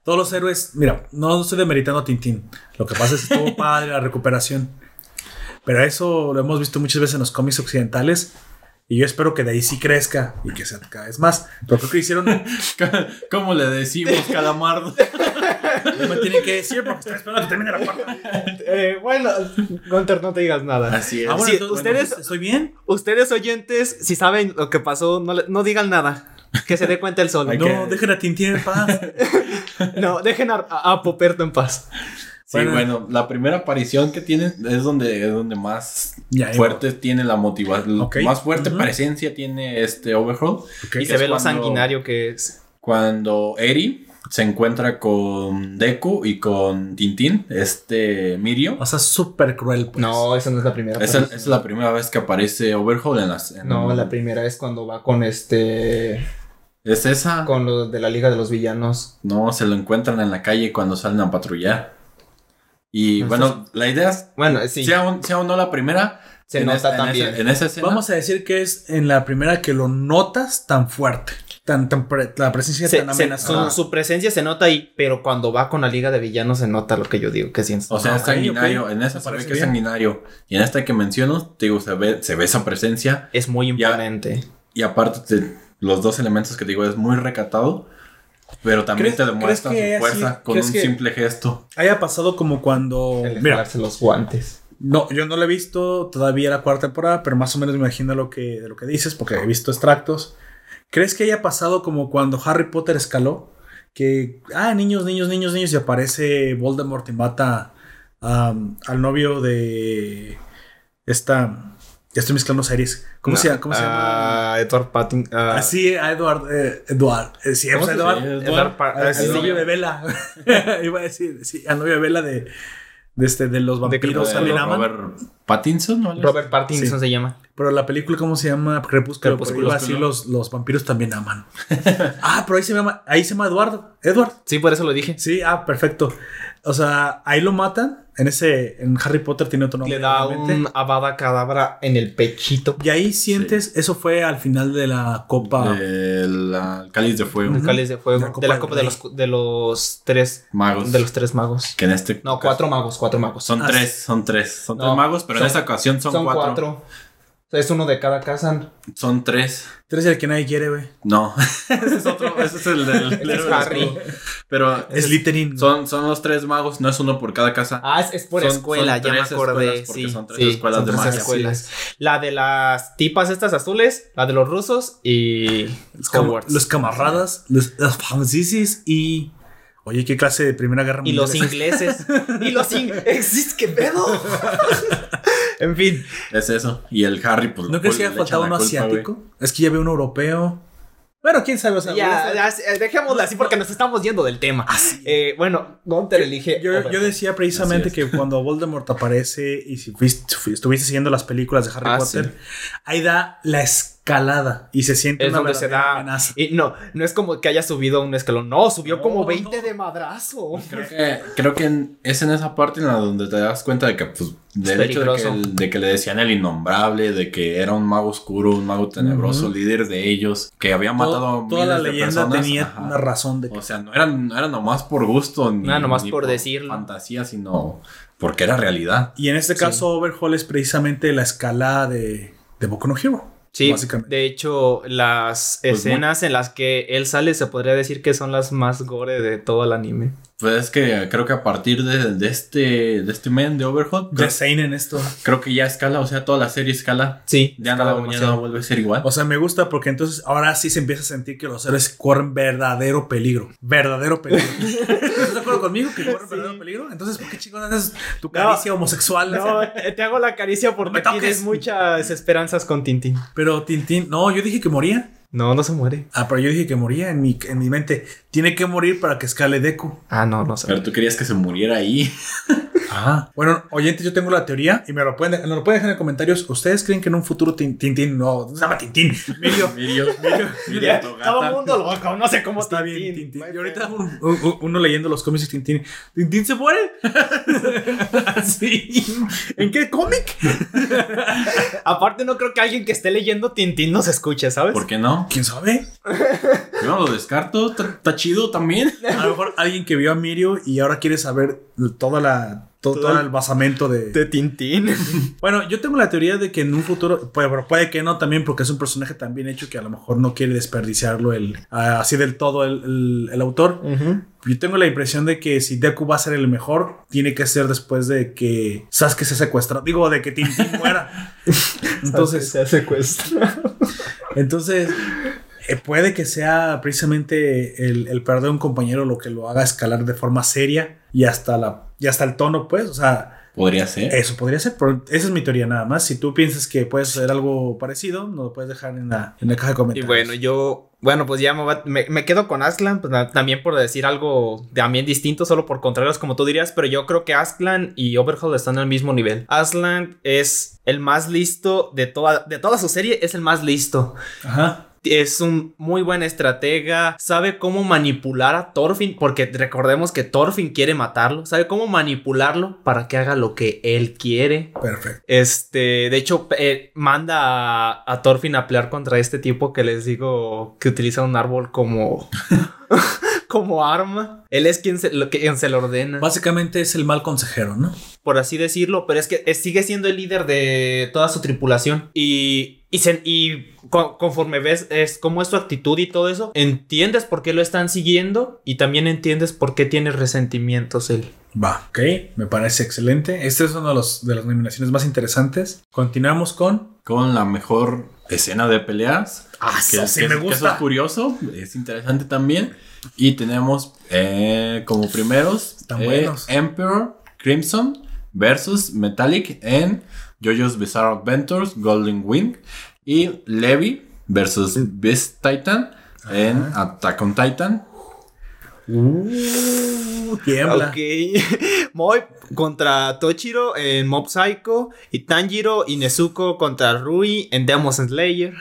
todos los héroes, mira, no estoy demeritando a Tintín. Lo que pasa es que estuvo padre la recuperación. Pero eso lo hemos visto muchas veces en los cómics occidentales. Y yo espero que de ahí sí crezca y que sea cada vez más. Pero creo que hicieron. ¿Cómo le decimos, calamardo? No me tienen que decir porque estoy esperando que termine la cuarta. Eh, bueno, Gunter, no te digas nada. Así es. Ah, bueno, Sí, entonces, ustedes- bueno, ¿Estoy bien? Ustedes oyentes, si saben lo que pasó, no digan nada. Que se dé cuenta el sol. No, que- dejen a Tintín en paz. No, dejen a, a- a Poperto en paz. Sí, Bueno. bueno, la primera aparición que tiene es donde, es donde más Ya, fuerte tiene la motivación. Más fuerte presencia tiene este Overhaul. Y se ve lo sanguinario que es. Cuando Eri se encuentra con Deku y con Tintín, este Mirio. O sea, súper cruel. Pues. No, esa no es la primera. Esa aparición. es la primera vez que aparece Overhaul en las. en- No, la primera es cuando va con este. Es esa. Con lo de la Liga de los Villanos. No, se lo encuentran en la calle cuando salen a patrullar. Y No, bueno, la idea es. Bueno, sí. Sea, un- sea o no la primera. Se en nota en también. esa- En esa escena. Vamos a decir que es en la primera que lo notas tan fuerte. Tan, tan pre- la presencia Se- tan amenazadora. su, su presencia se nota ahí, pero cuando va con la Liga de Villanos se nota lo que yo digo que siento. O sea, es sanguinario. ok. En esa se ve que es sanguinario. Y en esta que menciono, te digo, se ve, se ve esa presencia. es muy imponente. Y aparte, te- los dos elementos que te digo es muy recatado. Pero también ¿Crees- te demuestra su fuerza así- con un que- simple gesto. Haya pasado como cuando. El Mira, los guantes. no, yo no lo he visto todavía la cuarta temporada, pero más o menos me imagino lo que, de lo que dices, porque he visto extractos. ¿Crees que haya pasado como cuando Harry Potter escaló? Que, ah, niños, niños, niños, niños, y aparece Voldemort y mata am, al novio de esta. Ya estoy mezclando series. ¿Cómo, se, ¿cómo se llama? Ah, Edward Patting. ah, Así, a Edward. eh, Edward. Eh, sí, ¿Cómo pues, se Edward. Edward ah, al sí, novio de Vela. Iba a decir, sí, al novio de Vela de, de, este, de los vampiros De también aman. Robert Pattinson, ¿no? Robert Pattinson Sí. se llama. Pero la película, ¿cómo se llama? Crepúsculo. Crepúsculo. Iba a decir, los, los vampiros también aman. ah, pero ahí se llama, ahí se llama Eduardo. Edward. Sí, por eso lo dije. Sí, ah, perfecto. O sea, ahí lo matan. En ese, en Harry Potter tiene otro nombre. Le da obviamente. un abada cadabra en el pechito. Y ahí sientes, eso fue al final de la copa. El ah, cáliz de fuego. Un cáliz de fuego. La copa de la copa de rey. los, de los tres. Magos. De los tres magos. Que en este. No, cuatro magos, cuatro magos. Son Ah, tres, son tres. Son No, tres magos, pero son- en esta ocasión son, Son cuatro. cuatro. Es uno de cada casa. Son tres. Tres el que nadie quiere, güey. No. ese es otro. Ese es el del. Ese es Harry. Pero Es Littering. son, son los tres magos, no es uno por cada casa. Ah, es, es por Son- escuela, son ya me acordé. Sí, son tres sí, escuelas son de tres magia. escuelas. La de las tipas estas azules, la de los rusos y Los, cam- Hogwarts. los camaradas, los, los franceses y. Oye, ¿qué clase de Primera Guerra y Mundial los es? ingleses. y los ingleses. ¿Qué pedo? en fin. Es eso. Y el Harry, pues. ¿No crees que le haya faltado uno asiático? Es que ya veo un europeo. Bueno, quién sabe. O sea, Ya, ya, eh, dejémosla así porque nos estamos yendo del tema. Eh, bueno, Gunter elige. Yo, decía precisamente que cuando Voldemort aparece y si fuiste- fu- estuviste siguiendo las películas de Harry Ah, Potter, ahí da la escalada y se siente es una donde se da. amenaza. Y no, no es como que haya subido un escalón. No, subió como No, 20 no. de madrazo. Creo que, creo que en- es en esa parte en la donde te das cuenta de que, pues, del hecho de que, peligroso. el- de que le decían el innombrable, de que era un mago oscuro, un mago tenebroso, líder de ellos, que había matado Todo- a toda la leyenda personas. tenía Ajá. una razón de que O sea, no era, no era nomás por gusto, ni, nomás ni por decirlo. fantasía, sino porque era realidad. Y en este caso, Overhaul es precisamente la escala de, de Boku no Hero. Sí, básicamente. de hecho, las Pues escenas en las que él sale se podría decir que son las más gore de todo el anime. Pues es que creo que a partir de, de este de este men de Overhot, creo, Seinen esto. creo que ya escala, o sea, toda la serie escala. Sí, Ya escala nada, ya no vuelve a ser igual. O sea, me gusta porque entonces ahora sí se empieza a sentir que los héroes corren verdadero peligro. Verdadero peligro. ¿Estás de acuerdo conmigo que corren verdadero peligro? Entonces, ¿por qué chicos haces tu caricia homosexual? No, eh, te hago la caricia porque tienes muchas esperanzas con Tintín. Pero Tintín, no, yo dije que moría. No, no se muere. Ah, pero yo dije que moría en mi, en mi mente. Tiene que morir para que escale Deku. Ah, no, no se Pero muere. tú querías que se muriera ahí. Ah. Bueno, oyentes, yo tengo la teoría y me lo pueden, nos lo pueden dejar en comentarios. ¿Ustedes creen que en un futuro Tin- Tintín, no, se llama Tintín? Mirio. Mirio, Mirio, Mirio, Todo el mundo loco, no sé cómo Está bien, Tintín. Y ahorita un- un- uno leyendo los cómics de Tintín. ¿Tintín se muere? sí. ¿En qué cómic? Aparte, no creo que alguien que esté leyendo Tintín nos escuche, ¿sabes? ¿Por qué no? ¿Quién sabe? Yo no lo descarto. Está chido también. A lo mejor alguien que vio a Mirio y ahora quiere saber toda la, todo, todo el basamento de... De Tintín. Bueno, yo tengo la teoría de que en un futuro, puede, pero puede que no también, porque es un personaje tan bien hecho que a lo mejor no quiere desperdiciarlo el, así del todo el, el- el autor. Yo tengo la impresión de que si Deku va a ser el mejor, tiene que ser después de que Sasuke se secuestra. Digo, de que Tintín muera. Entonces, se secuestra. Entonces eh, puede que sea precisamente el, el perder un compañero lo que lo haga escalar de forma seria y hasta, la, y hasta el tono, pues. O sea, Podría ser. eso podría ser, pero esa es mi teoría nada más. Si tú piensas que puede ser algo parecido, nos lo puedes dejar en la, en la caja de Y comentarios. bueno, yo, bueno, pues ya me, va- me- quedo con Aslan, pues también por decir algo también distinto, solo por contrarios como tú dirías, pero yo creo que Aslan y Overhaul están al mismo nivel. Aslan es el más listo de toda, de toda su serie, es el más listo. Ajá. Es un muy buen estratega, sabe cómo manipular a Thorfinn, porque recordemos que Thorfinn quiere matarlo, sabe cómo manipularlo para que haga lo que él quiere. Perfecto. Este, de hecho, eh, manda a, a Thorfinn a pelear contra este tipo que les digo que utiliza un árbol como, como arma. Él es quien se, lo, quien se lo ordena, Básicamente es el mal consejero, ¿no? por así decirlo, pero es que sigue siendo el líder de toda su tripulación. Y, y, se- y co- conforme ves es cómo es su actitud y todo eso, entiendes por qué lo están siguiendo y también entiendes por qué tiene resentimientos él. Va, ok, me parece excelente. Este es uno de, los, de las nominaciones más interesantes. Continuamos con. Con la mejor escena de peleas. Ah, que, eso sí que- me que gusta. eso es curioso, es interesante también. Y tenemos eh, como primeros eh. Emperor Crimson versus Metallic en JoJo's Bizarre Adventures Golden Wing. Y Levi versus Beast Titan en Attack on Titan. Uh, tiembla. Ok. Contra Tochiro en Mob Psycho. Y Tanjiro y Nezuko contra Rui en Demon Slayer.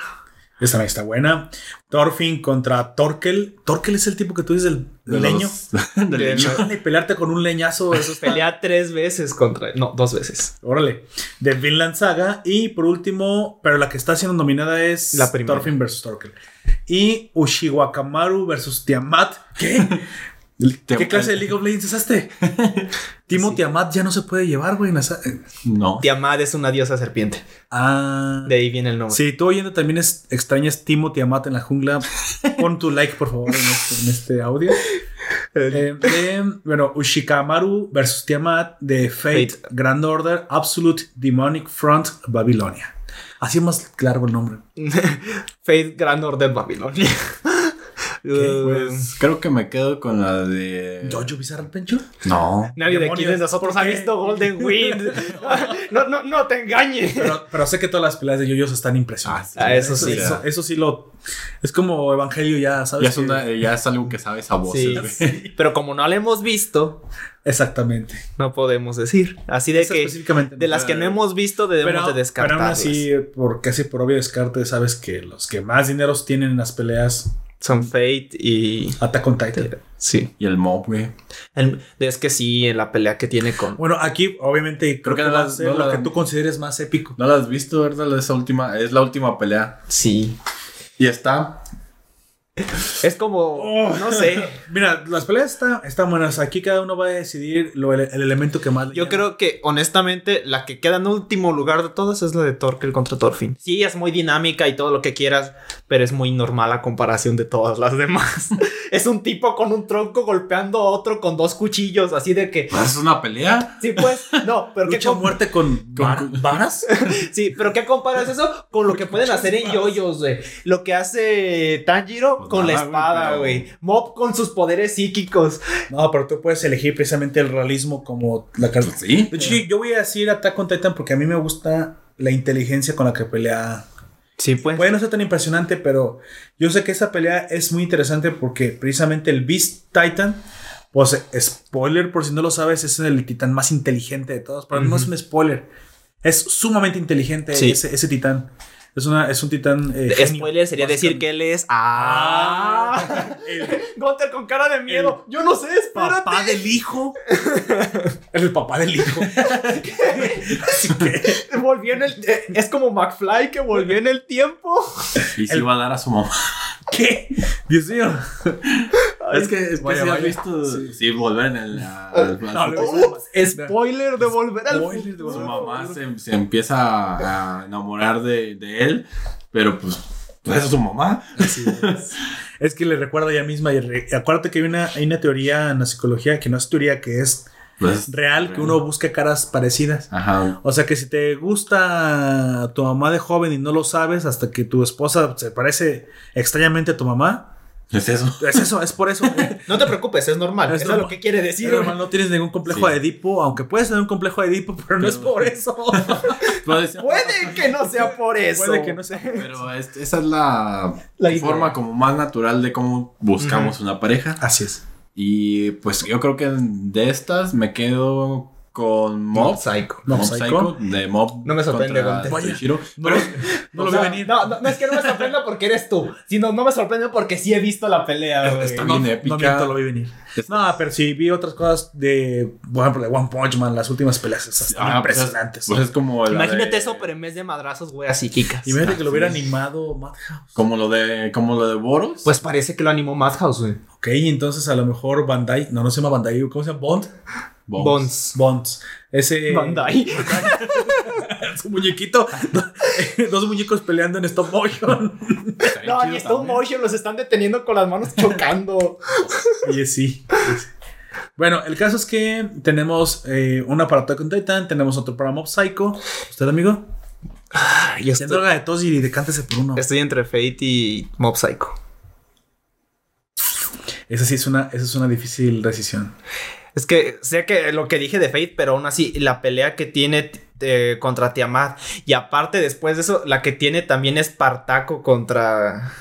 Esta también está buena. Thorfinn contra Torkel. Torkel es el tipo que tú dices del, de del leño. los- del De- leño. Chale, pelearte con un leñazo, eso. Pelea tres veces contra. No, dos veces. Órale. De Vinland Saga. Y por último, pero la que está siendo nominada es La primera. Thorfinn versus Torkel. Y Ushiwakamaru versus Tiamat. ¿Qué? ¿Qué clase de League of Legends es este? Timo Tiamat ya no se puede llevar, güey. sa- No. Tiamat es una diosa serpiente. Ah. De ahí viene el nombre. Si tú oyendo también es, extrañas Timo Tiamat en la jungla, pon tu like, por favor, en este, en este audio. Eh, de, bueno, Ushikamaru versus Tiamat de Fate, Fate. Grand Order Absolute Demonic Front Babilonia. Así es más largo el nombre. Faith Grand Order Babilonia. Uh, Pues creo que me quedo con la de. ¿Jojo Bizarre Adventure? No. Nadie de aquí de nosotros ¿por ha visto Golden Wind. no, no, no te engañes. Pero, pero sé que todas las peleas de yoyos están impresionantes. Ah, eso sí. Eso, eso sí lo. Es como Evangelio, ya sabes. Ya es, que- una- ya es algo que sabes a voces, Sí, pero como no la hemos visto, Exactamente. no podemos decir. Así de que específicamente. de las que no hemos visto debemos pero, de pero descartarlas. aún así, por casi por obvio descarte, sabes que los que más dineros tienen en las peleas Son Fate y Attack on Titan. sí. Y el mob, güey. El- es que sí, en la pelea que tiene con Bueno, aquí obviamente creo, Creo que que, no va a la- ser no lo la- que tú consideres más épico. No la has visto, ¿verdad? Esa última, es la última pelea. sí. Y está. Es como no sé. Mira, las peleas están, están buenas. Aquí cada uno va a decidir lo- el, el elemento que más le Yo llama. creo que honestamente la que queda en último lugar de todas es la de Torkel contra Thorfinn. Sí, es muy dinámica y todo lo que quieras, pero es muy normal a comparación de todas las demás. es un tipo con un tronco golpeando a otro con dos cuchillos, así de que ¿Es una pelea? sí pues, no, pero qué Lucha com- muerte con, Con- var- varas. Sí, pero ¿qué comparas eso con lo que pueden hacer en yoyos, güey? Lo que hace Tanjiro Pues con la güey, espada, pero- güey. Mob con sus poderes psíquicos. No, pero tú puedes elegir precisamente el realismo como la carta. Pues sí. De hecho, yo voy a decir Attack on Titan porque a mí me gusta la inteligencia con la que pelea Sí, pues. Puede no ser tan impresionante, pero yo sé que esa pelea es muy interesante porque precisamente el Beast Titan, pues spoiler por si no lo sabes, es el titán más inteligente de todos, pero no es un spoiler. Es sumamente inteligente Sí. ese, ese titán. Es, una, es un titán... eh, Spoiler sería decir que él es. ¡Ah! Gunter con cara de miedo. Yo no sé, espérate. papá del hijo. el papá del hijo. Así que... Volvió en el. eh, es como McFly que volvió en el tiempo. Y si va a dar a su mamá. ¿Qué? Dios mío. es que, es que Vaya, has vaya. visto. Sí, volver en el. No, futuro. Spoiler de volver al. Spoiler de Su volver. mamá se, se empieza a, a enamorar de, de él, pero pues, pues es su mamá. Así es. Es que le recuerda a ella misma y re- acuérdate que hay una, hay una teoría en la psicología que no es teoría, que es Pues, real, que uno busca caras parecidas. Ajá. O sea que si te gusta tu mamá de joven y no lo sabes hasta que tu esposa se parece extrañamente a tu mamá, Es eso. es eso, es por eso. No te preocupes, es normal. Es Eso es normal. lo que quiere decir. Hermano, no tienes ningún complejo Sí. de Edipo, aunque puedes tener un complejo de Edipo, pero no es por eso. Puede que no sea por eso. Puede que no sea. Pero es- esa es la, La forma como más natural de cómo buscamos una pareja. Así es. Y pues yo creo que de estas me quedo con Mob. Psycho. Mob Mob Psycho. De Mob. No me sorprende. Toshiro. No, lo- no lo vi venir. No, no, no es que no me sorprenda porque eres tú, sino no me sorprende porque sí he visto la pelea, güey. Está No, bien no épica. miento, lo vi venir. No, pero sí vi otras cosas de, por ejemplo, de One Punch Man, las últimas peleas esas Ah, pues es- impresionantes. Pues es como Imagínate de- eso, pero en vez de madrazos, güey, a psíquicas. Imagínate que lo hubiera sí. animado Madhouse. Como lo de, como lo de Boros. Pues parece que lo animó Madhouse, güey. Ok, entonces a lo mejor Bandai, no, no se llama Bandai, ¿cómo se llama? Bond. Bonds. Bonds. Ese. Bandai. Su muñequito. Dos muñecos peleando en stop motion. No, ni stop motion los están deteniendo con las manos chocando. Oye, sí. Bueno, el caso es que tenemos eh, un aparato con Titan, tenemos otro para Mob Psycho. ¿Usted, amigo? Yo Si droga de tos y decántese por uno. estoy entre Fate y Mob Psycho. Esa sí es una, esa es una difícil decisión. Es que sé que lo que dije de Fate, pero aún así la pelea que tiene eh, contra Tiamat y aparte después de eso la que tiene también Espartaco contra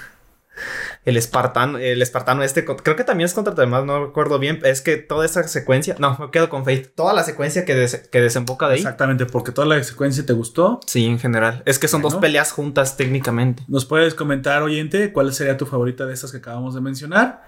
el espartano, el espartano este, creo que también es contra Tiamat, no recuerdo bien, es que toda esa secuencia, no, me quedo con Fate, toda la secuencia que, des- que desemboca de ahí. Exactamente, porque toda la secuencia te gustó. Sí, en general. Es que son Bueno. dos peleas juntas técnicamente. Nos puedes comentar, oyente, cuál sería tu favorita de estas que acabamos de mencionar.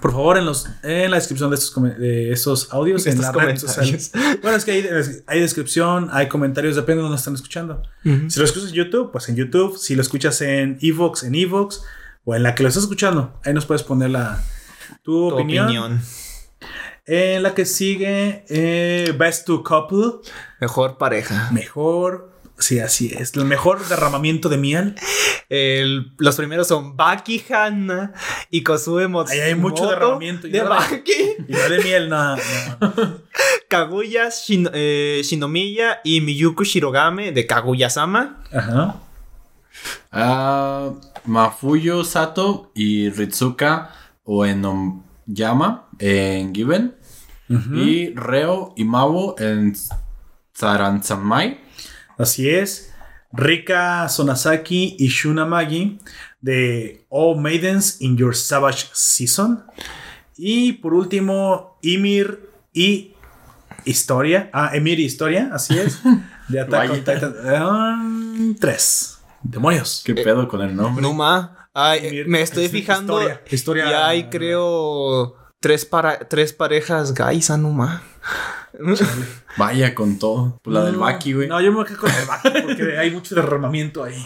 Por favor, en, los, en la descripción de estos, de estos audios, en Estos la red comentarios. social. Bueno, es que hay, hay descripción, hay comentarios, depende de dónde están escuchando. Si lo escuchas en YouTube, pues en YouTube. Si lo escuchas en Evox, en Evox. O en la que lo estás escuchando, ahí nos puedes poner la, tu, Tu opinión. opinión. En la que sigue, eh, Best to Couple. Mejor pareja. Mejor, sí, así es. El mejor derramamiento de miel. El- los primeros son Baki Hanna y Kozue Matsumoto. Ahí hay mucho derramamiento y de nada. Baki. Y no de miel, nada. no. Kaguya Shin- eh, Shinomiya y Miyuku Shirogame de Kaguya-sama. Ajá. Mafuyo Sato y Ritsuka Uenoyama en Given. Y Reo y Mawo en Saransamai. Así es. Rika Sonasaki y Shuna Magi de All Maidens in Your Savage Season. Y por último, Ymir y Historia. Ah, Emir y Historia, así es. De Attack on. Titan 3. Demonios. ¿Qué pedo con el nombre? Numa. Ay, Ymir- me estoy es fijando. Historia. Historia- Y hay, creo, tres, para, tres parejas gays a Numa. Vaya con todo. Pues la del Baki, güey. No, yo me voy a quedar con el Baki porque hay mucho derramamiento ahí.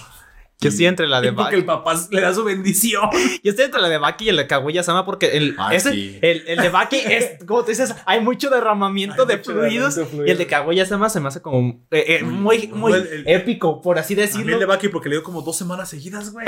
Yo estoy entre la de Porque Baki. el papá le da su bendición. Yo estoy entre la de Baki y el de Kaguya-sama porque el, Ah, ese- sí. el, el de Baki es, como tú dices, hay mucho derramamiento Hay de mucho fluidos. de. Y el de Kaguya-sama se me hace como eh, eh, muy, muy el- el- épico, por así A mí el decirlo. de Baki porque le dio como dos semanas seguidas, güey.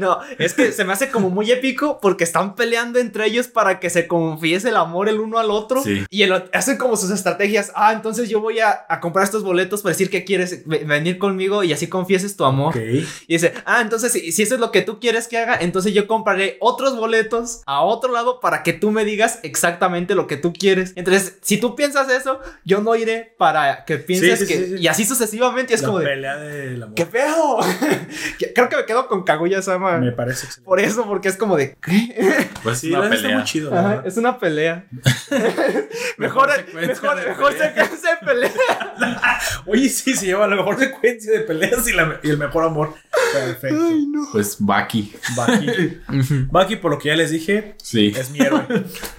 No, es que se me hace como muy épico porque están peleando entre ellos para que se confiese el amor el uno al otro. Sí. Y hacen como sus estrategias. Ah, entonces yo voy a, a comprar estos boletos para decir que quieres ve- venir conmigo y así confieses tu amor. Ok. Y, es- dice, ah, entonces si, si eso es lo que tú quieres que haga, entonces yo compraré otros boletos a otro lado para que tú me digas exactamente lo que tú quieres. Entonces, si tú piensas eso, yo no iré para que pienses Sí, sí, que... sí, sí. Y así sucesivamente es la como de... pelea del amor. ¡Qué feo! Creo que me quedo con Kaguya-sama. Me parece excelente. Por eso, porque es como de... ¿qué? Pues Sí, una la neta está pelea. muy chido. Ajá, es una pelea. mejor, secuencia mejor, de mejor de pelea. Oye, sí, se lleva la mejor secuencia de peleas y, la- y el mejor amor. Perfecto. Pues Baki. Baki. Baki, por lo que ya les dije, Sí. es mi héroe.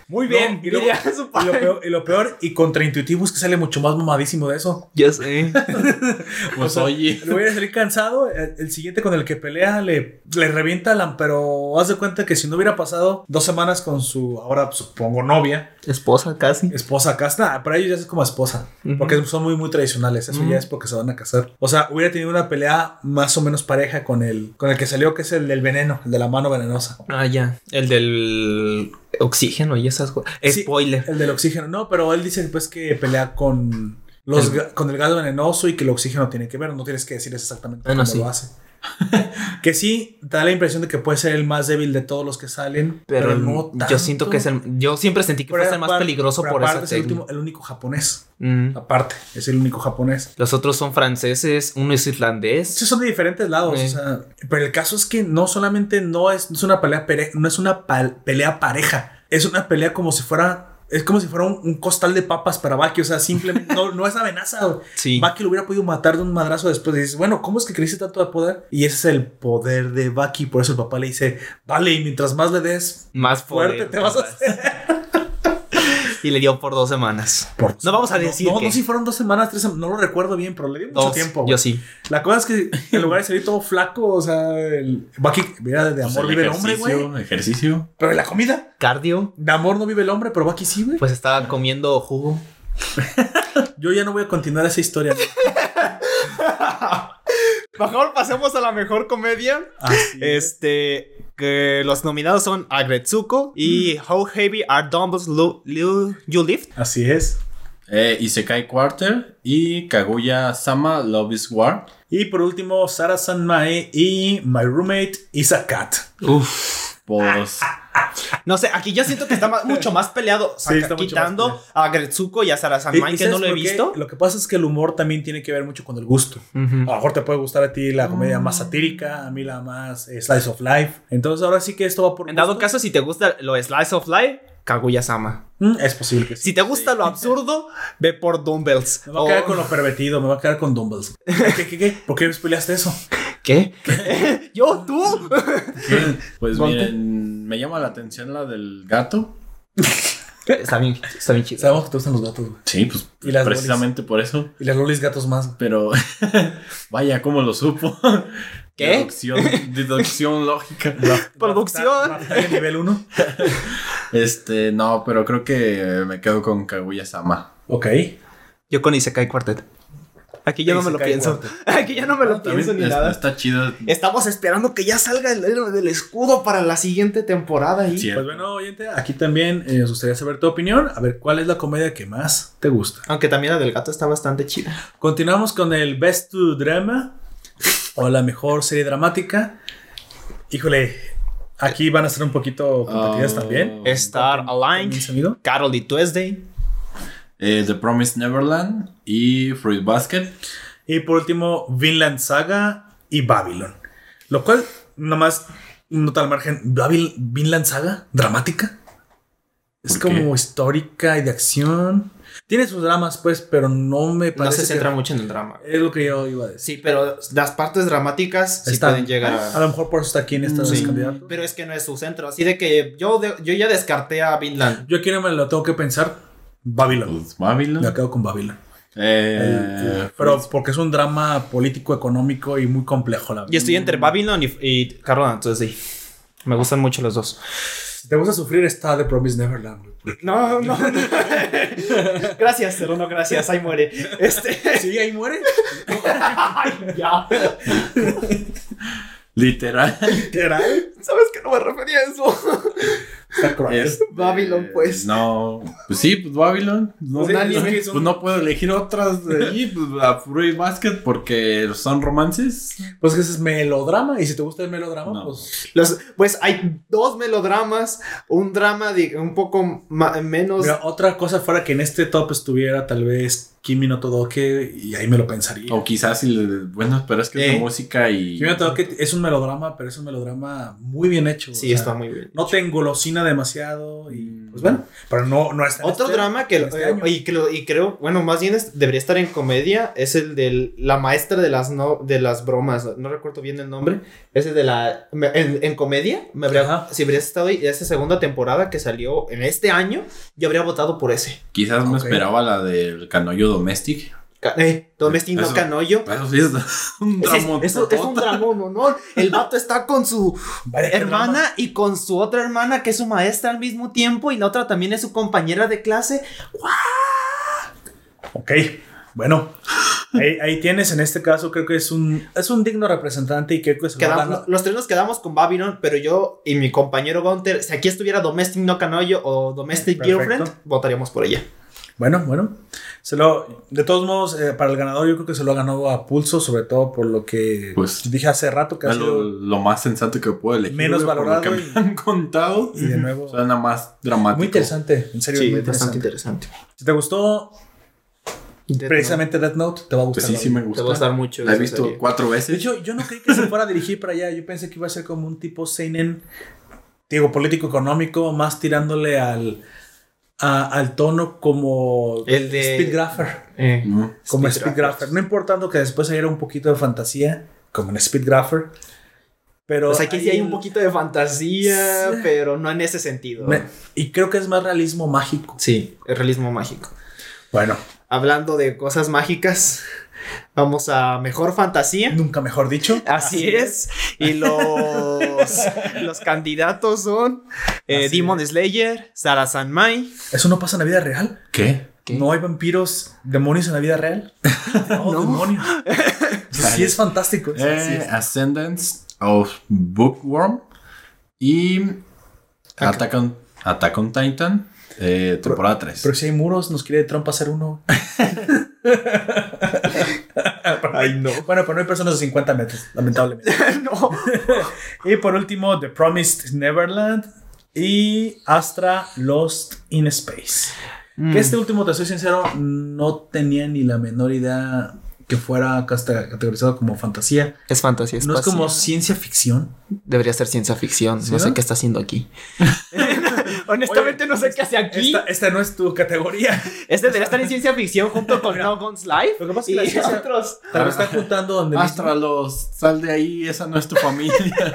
Muy No, bien. y, lo peor, y lo peor y contraintuitivo es que sale mucho más mamadísimo de eso. Ya sé. Pues O sea, oye. Le voy a salir cansado. El, el siguiente con el que pelea le, le revienta la. Pero haz de cuenta que si no hubiera pasado dos semanas con su ahora supongo novia, Esposa casi. esposa casada, para ellos ya es como esposa. Porque son muy, muy tradicionales. Eso ya es porque se van a casar. O sea, hubiera tenido una pelea más o menos pareja con el, con el que salió, que es el del veneno, el de la mano venenosa. Ah, ya. El del oxígeno y esas cosas. Sí, Spoiler. El del oxígeno. No, pero él dice pues que pelea con. Los, El- con el gas venenoso y que el oxígeno tiene que ver, no tienes que decir exactamente cómo sí. lo hace. que sí, da la impresión de que puede ser el más débil de todos los que salen, pero, Pero, no yo siento que es el. Yo siempre sentí que fue el más peligroso por aparte esa es el, último- el único japonés. Mm. Aparte, es el único japonés. Los otros son franceses, uno es irlandés. Sí, son de diferentes lados. Sí. o sea, pero el caso es que no solamente no es, no es una pelea no es una pelea pareja. Es una pelea como si fuera. Es como si fuera un, un costal de papas para Baki. O sea, simplemente no, no es amenaza. Sí. Baki lo hubiera podido matar de un madrazo después. Y dices, bueno, ¿cómo es que creíste tanto de poder? Y ese es el poder de Baki. Por eso el papá le dice, dale, y mientras más le des, Más fuerte poder, te vas a hacer. Y le dio por dos semanas. Por- No vamos a decir No, que- no, si fueron dos semanas, tres semanas. No lo recuerdo bien, pero le dio mucho Dos. tiempo. güey. Yo sí. La cosa es que en lugar de salir todo flaco, o sea, el Baki, mira, de Pues amor el vive el hombre, güey. ejercicio. Pero la comida, Cardio. de amor no vive el hombre, pero Baki sí, güey. Pues estaba comiendo jugo. Yo ya no voy a continuar esa historia. güey. Mejor pasemos a la mejor comedia. Así es. Este. Que los nominados son Agretsuko y How Heavy Are Dumbbells Lu- Lu- You Lift. Así es. Eh, Isekai Quarter y Kaguya Sama Love is War. Y por último, Sara Sanmae y My Roommate is a Cat. Uf. Pues No sé, aquí yo siento que está más- mucho más peleado. O sea, Sí, está mucho quitando más a Agretsuko y a Sara ¿Y- Sanmai, y que no lo he visto. Lo que pasa es que el humor también tiene que ver mucho con el gusto. A lo mejor te puede gustar a ti la comedia más satírica, a mí la más eh, slice of life. Entonces ahora sí que esto va por En dado gusto. caso, si te gusta lo Slice of Life, Kaguya-sama. Mm, es posible que sí. Si te gusta lo absurdo, ve por Dumbbells. Me va a quedar con lo pervertido, me va a quedar con dumbbells. ¿Qué, qué, qué? ¿Por qué me spoileaste eso? ¿Qué? ¿Yo? ¿Tú? Pues Ponte. miren, me llama la atención la del gato. está bien, está bien chido. Sabemos que te gustan los gatos, güey. Sí, pues Y las precisamente por eso. Y las lolis gatos más. Pero vaya, ¿cómo lo supo? ¿Qué? Deducción, deducción lógica. Producción. Nivel 1. Este, no, pero creo que me quedo con Kaguya Sama. Ok. Yo con Isekai Quartet. Aquí ya no me lo pienso. Aquí ya no me lo pienso ni nada. está chido. Estamos esperando que ya salga el héroe del escudo para la siguiente temporada. Y... Pues bueno, oyente, aquí también eh, nos gustaría saber tu opinión. A ver, ¿cuál es la comedia que más te gusta? Aunque también la del gato está bastante chida. Continuamos con el Best to Drama o la mejor serie dramática. Híjole, aquí van a ser un poquito competidas Ah, también. Star ¿También Aligned? Carol y Tuesday. Eh, The Promised Neverland y Fruit Basket. Y por último, Vinland Saga y Babylon. Lo cual, nomás, nota al margen, Babil- Vinland Saga, dramática. Es como histórica y de acción. Tiene sus dramas, pues, pero no me No parece se centra que- mucho en el drama. Es lo que yo iba a decir. Sí, pero las partes dramáticas sí pueden llegar A a... lo mejor por eso está aquí en estos Sí. candidatos. Pero es que no es su centro. Así de que yo, de- yo ya descarté a Vinland. Yo aquí no me lo tengo que pensar. Babylon. Pues Babylon. Me quedo con Babylon. Eh, Pero porque es un drama político, económico y muy complejo, la. Yo estoy entre Babylon y, y and Tuesday. Me gustan mucho los dos. Si te gusta sufrir, está The Promise Neverland. güey. No, no. gracias, pero no gracias. Ahí muere. Este. Sí, ahí muere. ya. literal. Literal. ¿Sabes que no me refería a eso? Es- Babylon, pues. No, pues sí, pues Babylon. No, Pues sí, nadie- pues no puedo elegir otras de ahí, pues a Fruit Basket porque son romances. Pues que ese es melodrama. Y si te gusta el melodrama, No. pues. Los, pues hay dos melodramas, un drama de un poco menos. Mira, otra cosa fuera que en este top estuviera tal vez Kimi no Todoke. Y ahí me lo pensaría. O quizás, si le- bueno, pero es que es Eh. de música y. Kimi no Todoke es un melodrama, pero es un melodrama muy bien hecho. sí, sea, está muy bien. No te engolosina demasiado. Y pues bueno, pero no, no está. en Otro este- drama que, este eh, y, que lo- y creo, bueno, más bien es- debería estar en comedia, es el de la maestra de las no, de las bromas, no recuerdo bien el nombre, ese de la me- en, en comedia, me habría, Ajá. si habrías estado ahí, esa segunda temporada que salió en este año, yo habría votado por ese. Quizás me esperaba la del Canollo Domestic. Eh, Domestic no Eso- Canoyo. Pero sí es un Ese es- eso es un dramón, ¿no? no. El vato está con su hermana y con su otra hermana que es su maestra al mismo tiempo y la otra también es su compañera de clase. Ok, bueno. Ahí, ahí tienes, en este caso, creo que es un, es un digno representante y creo que se Quedamos- gana. los tres nos quedamos con Babylon, pero yo y mi compañero Gunter, si aquí estuviera Domestic No Canoyo o Domestic Perfecto. Girlfriend, votaríamos por ella. Bueno, bueno. Se lo, de todos modos, eh, para el ganador, yo creo que se lo ha ganado a pulso, sobre todo por lo que Pues, dije hace rato que ha lo, sido. lo más sensato que puedo elegir. Menos güey, por lo valorado que y- me han contado. Y de nuevo. Suena más dramático. Muy interesante, en serio, Sí, muy bastante interesante. interesante. Si te gustó precisamente Death Note, te va a gustar. Pues sí, sí me Te gusta. va a gustar mucho. La he visto serie. cuatro De veces. hecho, yo no creí que se fuera a dirigir para allá. Yo pensé que iba a ser como un tipo seinen, digo, político económico, más tirándole al, a- al tono como El de- Speedgrapher. Eh, No. Como Speedgrapher. Speedgrapher. No importando que después haya un poquito de fantasía, como en Speedgrapher. Pero Pues aquí sí hay un poquito de fantasía, Sí. pero no en ese sentido. me- y creo que es más realismo mágico. Sí, el realismo mágico. Bueno, Hablando de cosas mágicas, vamos a mejor fantasía. nunca mejor dicho. Así es. Y los, los candidatos son eh, Demon Slayer, Sarah Sanmai. ¿Eso no pasa en la vida real? ¿Qué? ¿No hay vampiros, demonios en la vida real? No, demonios. sí, es fantástico. sí, Eh, sí es. Ascendance of Bookworm y Attack on, Attack on Titan, eh, temporada 3. Pero si hay muros, nos quiere Trump hacer uno. Ay, no. Bueno, pero no hay personas de 50 metros, lamentablemente. no. y por último, The Promised Neverland y Astra Lost in Space. Mm. Que este último, te soy sincero, no tenía ni la menor idea que fuera categorizado como fantasía. Es fantasía No es como ciencia ficción. Debería ser ciencia ficción. ¿Sí, no sé qué está haciendo aquí. Honestamente no sé qué hace aquí. Esta, esta no es tu categoría. Este debería estar en ciencia ficción junto con No Guns Life. Lo que pasa es que la otros. Tal vez están juntando donde mismo. Astra los, sal de ahí, esa no es tu familia.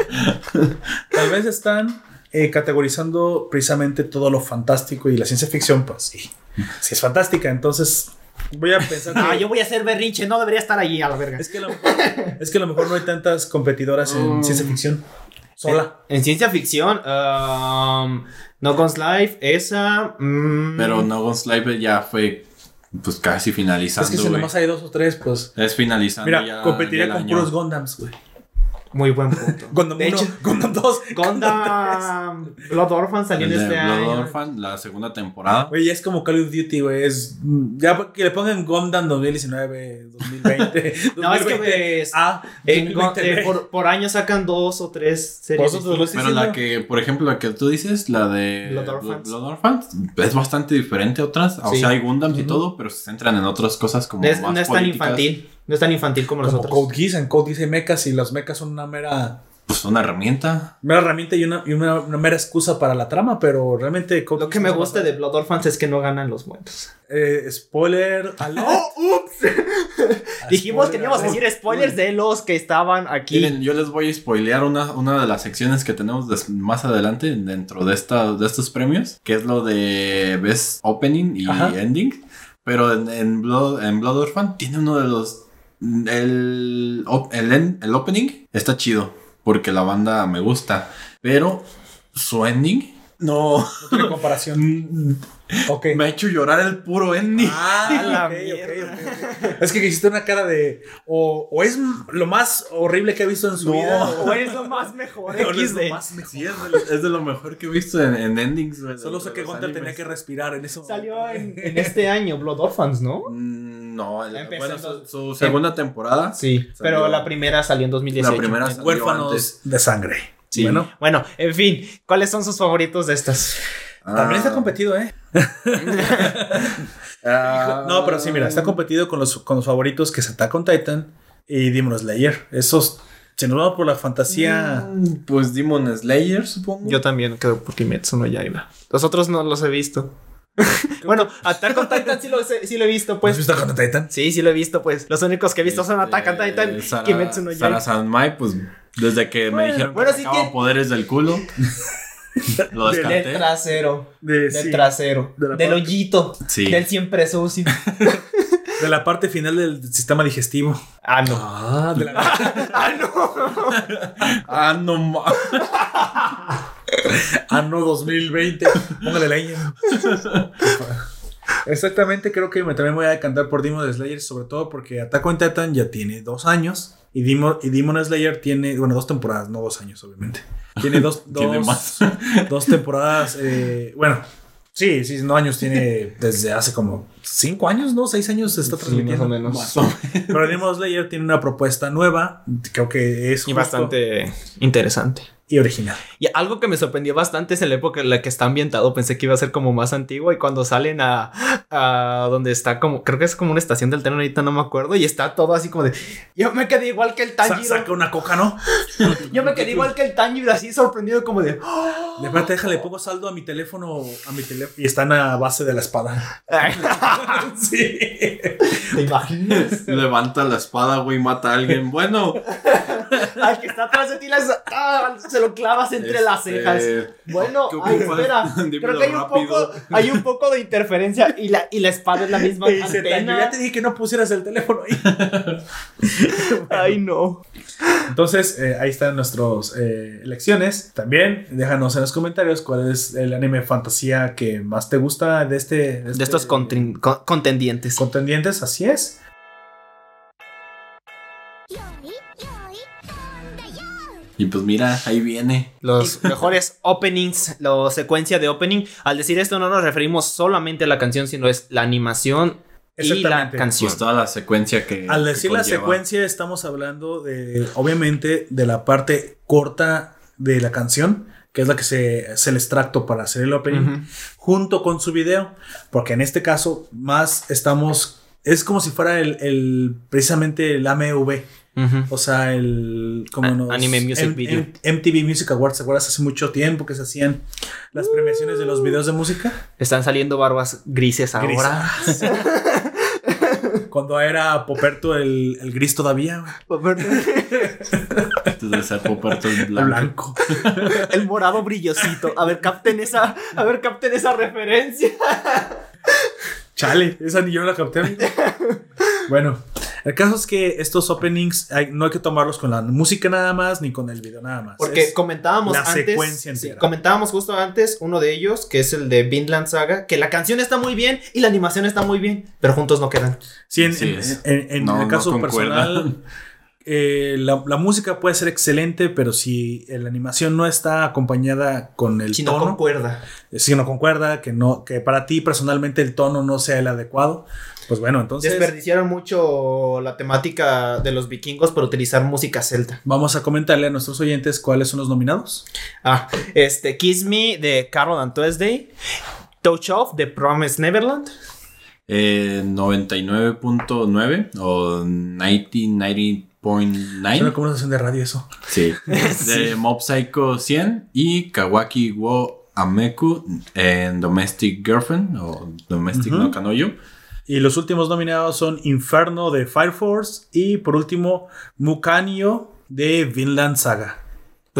Tal vez están eh, categorizando precisamente todo lo fantástico y la ciencia ficción, pues sí. Sí es fantástica, entonces voy a pensar que... Ah, yo voy a hacer berrinche. No debería estar allí a la verga. Es que, a lo mejor, es que a lo mejor no hay tantas competidoras en Mm. ciencia ficción. Sola. En ciencia ficción, um, No Guns Life, esa. mm, Pero No Guns Live ya fue pues casi finalizando. Es que si güey. nomás hay dos o tres, pues... Es finalizando Mira, ya competiría ya con año. puros Gundams, güey. Muy buen punto. Gundam De 1, hecho, Gundam 2, Gundam Blood Orphan salió en este Blood año. Orphan, la segunda temporada. Güey, es como Call of Duty, güey. Es. Ya que le pongan Gundam 2019, 2020. No, es que 2020 ves, A, En Gun- 2020 eh, B. por, por año sacan dos o tres series. Por eso Pero la que, por ejemplo, la que tú dices, la de Blood Orphans. Blood Orphans, es bastante diferente a otras. O Sí. sea, hay Gundams y Ujú. todo, pero se centran en otras cosas como No es, más no es tan infantil. No es tan infantil como los otros. Code Geass. En Code Geass hay mechas y las mechas son una mera. Pues una herramienta. Mera herramienta y una, y una, una mera excusa para la trama, pero realmente. Code Lo Geass que me gusta de Blood Orphans es que no ganan los buenos. Eh, spoiler. alert. Dijimos Spoiler que íbamos a decir spoilers de los que estaban aquí. Miren, yo les voy a spoilear una, una de las secciones que tenemos des- más adelante dentro de, esta, de estos premios, que es lo de Best Opening y Ajá. Ending. Pero en, en, Blood, en Blood Orphan tiene uno de los... El, el, el opening está chido, porque la banda me gusta, pero su ending no... No tiene comparación. Ok. Me ha hecho llorar el puro ending. Ah, la ok. Es que hiciste una cara de. O, o es lo más horrible que ha visto en su vida. O, es lo más mejor. es lo más mejor. Sí, es de, lo- es de lo mejor que he visto en, en endings. de- Solo sé que Gunter animes. tenía que respirar en eso. Salió en, en este año, Blood Orphans, ¿no? Mm, No, el- bueno, en su, segunda temporada. Sí, pero la primera salió en 2018. La primera salió Huérfanos antes. de sangre. Sí. Bueno, Bueno, en fin, ¿cuáles son sus favoritos de estas? También está Ah, competido, ¿eh? ah, No, pero sí, mira, está competido con los, con los favoritos que es Attack on Titan y Demon Slayer. Esos, si nos vamos por la fantasía. Mm, Pues Demon Slayer, supongo. Yo también creo por Kimetsu no Yaiba. Los otros no los he visto. bueno, Attack on Titan sí lo, sé- sí lo he visto, ¿Has pues. visto Attack on Titan? Sí, sí lo he visto, pues. Los únicos que he visto son Este, Attack on Titan, Sara- Kimetsu no Sara Yaiba. Sanmai, pues desde que me dijeron bueno, que sí poderes del culo, lo Del trasero. De, Del sí, trasero. De del parte- hoyito. Sí. Del siempre sucio. de la parte final del sistema digestivo. ah, no. Ah, de la. ah, no. Ah, no ma- Año 2020. Póngale leña. Exactamente, creo que me, también voy a decantar por Demon Slayer, sobre todo porque Attack on Titan ya tiene dos años y Demon, y Demon Slayer tiene, bueno, dos temporadas, no dos años, obviamente. Tiene dos, Tiene dos, más. dos temporadas, eh, bueno, sí, sí, no años tiene desde hace como cinco años, ¿no? Seis años se está Sí, transmitiendo. más o menos. Más o menos. Pero Demon Slayer tiene una propuesta nueva, creo que es Y justo bastante interesante. Y original. Y algo que me sorprendió bastante es en la época en la que está ambientado. Pensé que iba a ser como más antiguo. Y cuando salen a, a donde está como, creo que es como una estación del tren, ahorita no me acuerdo. Y está todo así como de. Yo me quedé igual que el Sa- Tanjiro. saca una coca, ¿no? Yo me quedé igual que el Tanjiro, así sorprendido, como de. De verdad, déjale, pongo saldo a mi teléfono, a mi teléfono. Y están a base de la espada. sí. ¿Te imaginas? Levanta la espada, güey, mata a alguien. Bueno, Al que está atrás de ti ah, se lo clavas entre las Este, cejas. Bueno, ¿qué ay, espera. Creo que hay un, poco, hay un poco de interferencia y la, y la espada es la misma Y antena. ya te dije que no pusieras el teléfono ahí. Ay, no. Entonces, eh, ahí están nuestras eh, elecciones. También déjanos en los comentarios cuál es el anime fantasía que más te gusta de este. De, De estos este- con- contendientes. contendientes. Así es. Y pues mira, ahí viene. Los mejores openings, la secuencia de opening. Al decir esto no nos referimos solamente a la canción, sino es la animación y la canción. Pues toda la secuencia que. Al que decir la secuencia, estamos hablando de, obviamente, de la parte corta de la canción, que es la que se es el extracto para hacer el opening, junto con su video, porque en este caso más estamos, es como si fuera el, el- precisamente el AMV, Ujú. o sea, el como A- nos- Anime Music M- Video. M- MTV Music Awards, ¿te acuerdas? Hace mucho tiempo que se hacían las premiaciones de los videos de música. Están saliendo barbas grises ahora. Cuando era Poperto el, el gris todavía. Antes de ser Poperto el el blanco. blanco. El morado brillosito. A ver, capten esa, a ver, capten esa referencia. Chale, esa ni yo la capté. bueno, el caso es que estos openings hay- no hay que tomarlos con la música nada más ni con el video nada más. Porque Es- comentábamos la antes. secuencia sí, entera. comentábamos justo antes uno de ellos, que es el de Vinland Saga, que la canción está muy bien y la animación está muy bien, pero juntos no quedan. sí, en, Así en- es. en- en No, el caso concuerda. personal, eh, la, la música puede ser excelente, pero si la animación no está acompañada con el Si no tono, concuerda. si no concuerda, que no, que para ti personalmente el tono no sea el adecuado, pues bueno, entonces Desperdiciaron mucho la temática de los vikingos por utilizar música celta. vamos a comentarle a nuestros oyentes cuáles son los nominados. Ah, este, Kiss Me de Carol and Tuesday. Touch Off de Promise Neverland. Eh, 99.9 o 90.90.9. Es una conversación de radio eso. Sí. De Mob Psycho 100 y Kawaki wo Ameku en Domestic Girlfriend o Domestic Ujú. no Kanoyo. Y los últimos nominados son Inferno de Fire Force y por último Mukanio de Vinland Saga.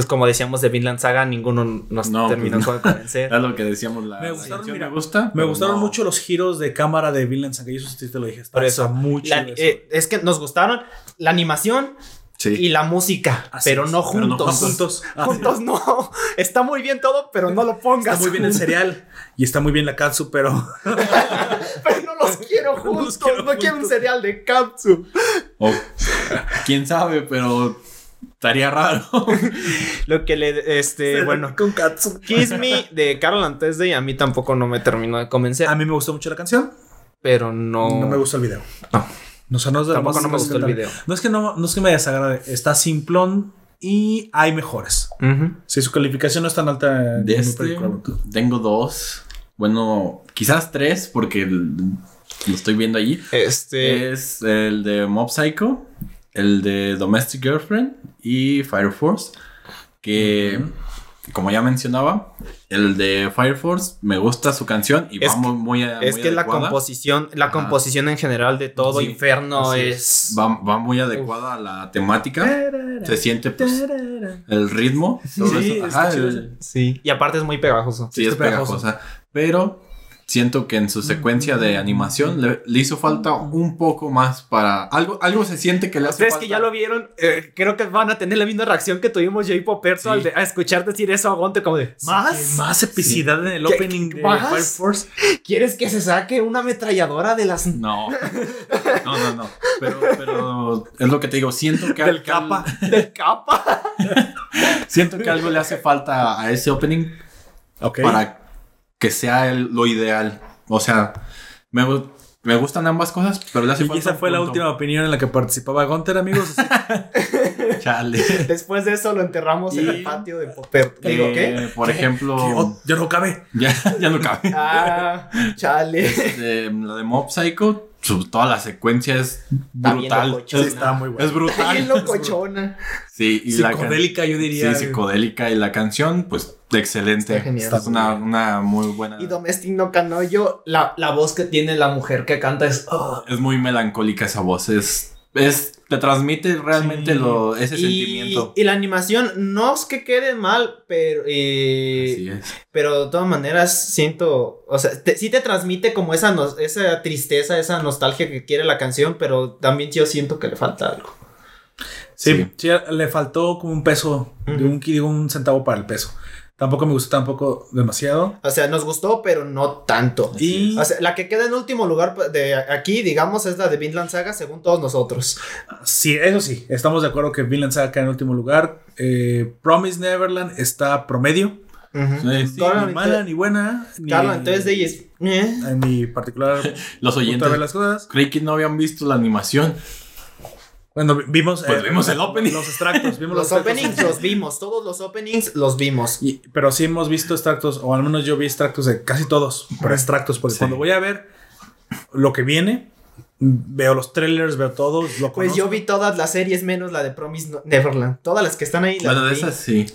Pues como decíamos de Vinland Saga, ninguno nos No, terminó pues no. de convencer. Era lo que decíamos la, Me gustaron, mira, me gusta. Me gustaron no. mucho los giros de cámara de Vinland Saga y eso sí te lo dije. Por eso, muy La- eso. eh, es que nos gustaron la animación Sí. y la música, Así pero es, no pero no juntos. juntos. Ah, Juntos no. Está muy bien todo, pero no lo pongas. Está muy bien el cereal y está muy bien la katsu, pero Pero no los quiero juntos. los quiero no quiero un cereal de Katsu. Quién sabe, pero estaría raro. Lo que le. Este, bueno. con katsu. Kiss Me de Carol and Tuesday a mí tampoco no me terminó de convencer. A mí me gustó mucho la canción, pero no. no me gustó el video. No. No, o sea, no es de lo Tampoco no me gustó el video. No es que no, no es que me desagrade, está simplón y hay mejores. Si su calificación no es tan alta, De este película, tengo dos. Bueno, quizás tres, porque el- lo estoy viendo allí. Este. Es el de Mob Psycho, el de Domestic Girlfriend y Fire Force. Que, como ya mencionaba, el de Fire Force me gusta su canción y Es va muy, muy, es muy que la composición, la Ajá. composición en general de todo Sí, Inferno es. Va, va muy adecuada a la temática. Se siente pues, el ritmo. todo Sí, eso. está Ajá, chido el- Sí. Y aparte es muy pegajoso. Sí, es pegajoso. pegajosa. Pero siento que en su secuencia de animación le, le hizo falta un poco más para. Algo, algo se siente que le hace Ustedes falta. que ya lo vieron, eh, creo que van a tener la misma reacción que tuvimos yo y Poperto Sí. al de- a escuchar decir eso a Gonte como de ¿Más? Sí, más epicidad en el ¿Qué- opening qué de más? Fire Force. ¿Quieres que se saque una ametralladora de las No. No, no, no. Pero, pero es lo que te digo. Siento que Del al- capa. del capa? Siento que algo le hace falta a ese opening Ok. para que sea el- lo ideal. O sea, me, me gustan ambas cosas, pero le hace Y esa fue la punto. última opinión en la que participaba Gunter, amigos. Chale. Después de eso lo enterramos en el patio de Poperto. Digo, Eh, ¿qué? Por ejemplo, Oh, ya no cabe. ya, ya no cabe. Ah, chale. de, la de Mob Psycho, toda la secuencia es Está brutal. locochona. Es, Está muy bueno. es brutal. Bien locochona. Sí, y la can- Psicodélica, yo diría. Sí, psicodélica y la canción, pues excelente. Está genial. Es una, una muy buena. Y Domestic no Canoyo, la, la voz que tiene la mujer que canta es. oh. Es muy melancólica esa voz. Es, es te transmite realmente Sí. lo, ese Y, sentimiento. y la animación no es que quede mal, pero. eh, Así es. Pero de todas maneras siento, o sea, te- sí te transmite como esa, esa tristeza, esa nostalgia que quiere la canción, pero también yo siento que le falta algo. Sí, Sí. sí, le faltó como un peso, de un, digo, un centavo para el peso. Tampoco me gustó tampoco demasiado. O sea, nos gustó, pero no tanto. Y O sea, la que queda en último lugar de aquí, digamos, es la de Vinland Saga, según todos nosotros. sí, eso sí, estamos de acuerdo que Vinland Saga cae en último lugar. Eh, Promise Neverland está promedio. Ujú. Sí, sí. Ni mala ni buena. Ni, Carla, entonces de eh. En mi particular Los oyentes ver las cosas. creí que no habían visto la animación. Bueno, vi- vimos. Pues vimos el opening. Los extractos. Vimos Los extractos. openings los vimos, todos los openings los vimos. Y- pero sí hemos visto extractos, o al menos yo vi extractos de casi todos, pero extractos, porque Sí. cuando voy a ver lo que viene, veo los trailers, veo todos, lo Pues yo conozco. vi todas las series menos la de Promise No- Neverland. Todas las que están ahí. las Bueno, de vi. esas sí.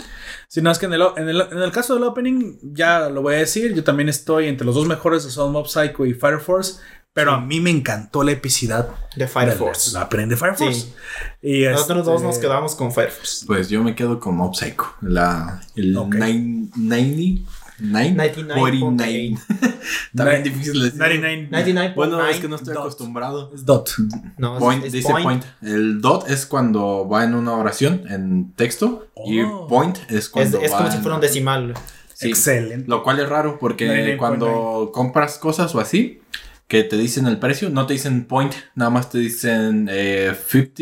Sí, no, es que en el, en, el, en el caso del opening, ya lo voy a decir, yo también estoy entre los dos mejores de Son Mob Psycho y Fire Force, pero a mí me encantó la epicidad De Fire de Force. La opening de Fire Force. Sí. Y Nosotros este, dos nos quedamos con Fire Force. Pues yo me quedo con Mob Psycho. La, el Ok. nine- 90, 9, 49. También Ni- difícil de decir. 99. 99.9. Bueno, es que no estoy Dot. acostumbrado. Es dot. No, es- Point, es dice point. El dot es cuando va en una oración en texto. Y Oh. point es Es, cuando es va como si fuera un decimal. Sí. Excelente. Lo cual es raro porque 99.9. cuando compras cosas o así, que te dicen el precio, no te dicen point, nada más te dicen eh, 50,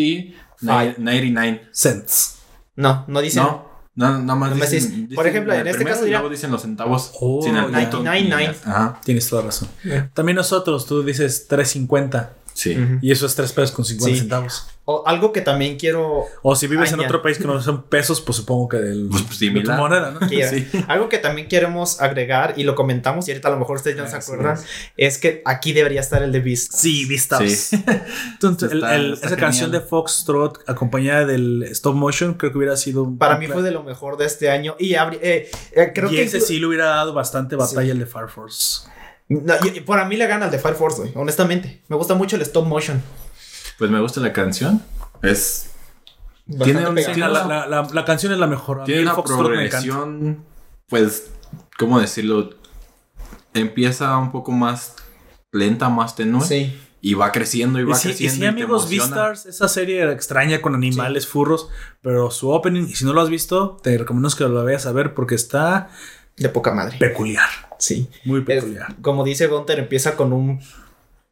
Five. 99. Cents. No, no dice. No, no, nada más más dicen, es- por dicen ejemplo, en este caso y diría- luego dicen los centavos Oh, sin el ya. punto. 99. Ajá, Tienes toda razón. Yeah. También nosotros, tú dices 350 sí. Y eso es 3 pesos con 50 Sí. centavos. O algo que también quiero. O si vives en otro país que no son pesos, pues supongo que del, Pues, de tu moneda, ¿no? quiero- Sí. Algo que también queremos agregar y lo comentamos y ahorita a lo mejor ustedes ya no se acuerdan. Es que aquí debería estar el de Beast. Sí, vistas. Sí. Entonces, Está- el- esa canción de. Foxtrot acompañada del stop motion creo que hubiera sido Para mí fue de lo mejor de este año. Y eh, eh, creo y que. ese sí le hubiera dado bastante batalla Sí. el de Fire Force. No, y- y por a mí le gana el de Fire Force, güey, honestamente. Me gusta mucho el stop motion. Pues me gusta la canción. Es Bastante Tiene un-. Sí, la, la- la- canción es la mejor. Tiene una progresión, pues, ¿cómo decirlo? Empieza un poco más lenta, más tenue. Sí. y va creciendo y Y va sí, y creciendo. sí, y amigos. Beastars, esa serie extraña con animales, furros, pero su opening, y si no lo has visto, te recomiendo que lo vayas a ver porque está De poca madre. peculiar, Sí. muy Es- peculiar. como dice Gunter, empieza con un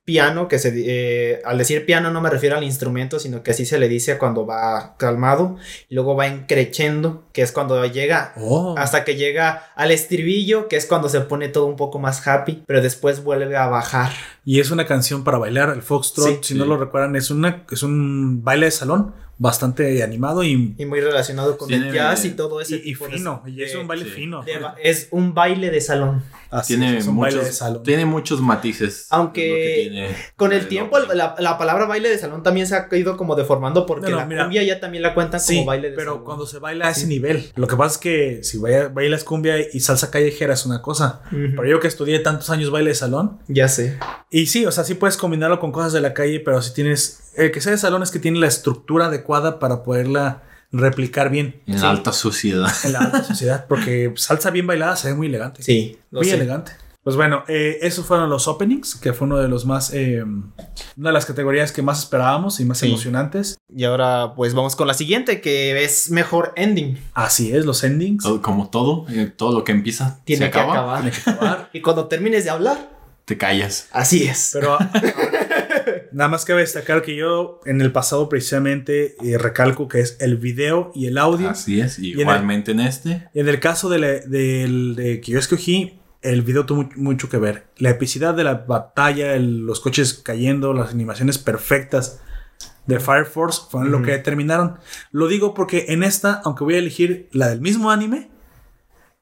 piano que se eh, al decir piano no me refiero al instrumento sino que así se le dice cuando va calmado y luego va encrechendo que es cuando llega Oh, hasta que llega al estribillo que es cuando se pone todo un poco más happy pero después vuelve a bajar y es una canción para bailar, el Foxtrot, Sí. si Sí. no lo recuerdan, es, una, es un baile de salón bastante animado y, y muy relacionado con el jazz y todo ese y- y tipo de- fino, y es un baile sí. fino. de es un baile de salón Así Tiene es, es un baile de muchos, salón. tiene muchos matices. Aunque tiene con el tiempo la, la palabra baile de salón también se ha ido como deformando porque No, no, la mira. cumbia ya también la cuentan Sí, como baile de pero salón. cuando se baila a ese nivel. Lo que pasa es que si baila- bailas cumbia y salsa callejera es una cosa. Ujú. Pero yo que estudié tantos años baile de salón. ya sé Y sí, o sea, sí puedes combinarlo con cosas de la calle, pero si tienes... El que sea de salón es que tiene la estructura adecuada para poderla replicar bien En Sí. alta sociedad. en la alta sociedad. Porque salsa bien bailada se ve muy elegante. sí muy sé. elegante. Pues bueno, eh, esos fueron los openings, que fue uno de los más... eh, una de las categorías que más esperábamos y más Sí. emocionantes. Y ahora pues vamos con la siguiente que es mejor ending. Así es, los endings. Todo- como todo, eh, todo lo que empieza Tiene se que acaba, acabar. Tiene que acabar. y cuando termines de hablar, te callas. así es. Pero nada más cabe destacar que yo en el pasado precisamente eh, recalco que es el video y el audio. Así es. en el- Igualmente en este. En el caso de, la- del- de que yo escogí, el video tuvo mu- mucho que ver. La epicidad de la batalla, el- los coches cayendo, las animaciones perfectas de Fire Force fueron lo que determinaron. Lo digo porque en esta, aunque voy a elegir la del mismo anime,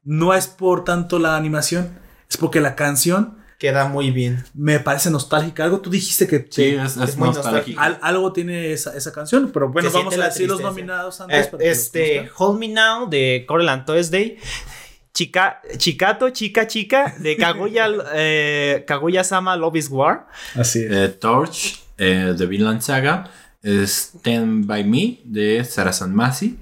no es por tanto la animación, es porque la canción Queda muy bien. me parece nostálgica. Algo tú dijiste que Sí, es, es es muy nostálgico. Al- algo tiene esa, esa canción, pero bueno, Se vamos a decir los nominados antes. Eh, que los este. Hold Me Now de Coreland Tuesday. Chica, Chicato, Chica, Chica de Kaguya, eh, Kaguya Sama Love is War. Así es. Eh, Torch eh, de Vinland Saga. Stand By Me de Sarasan Masi.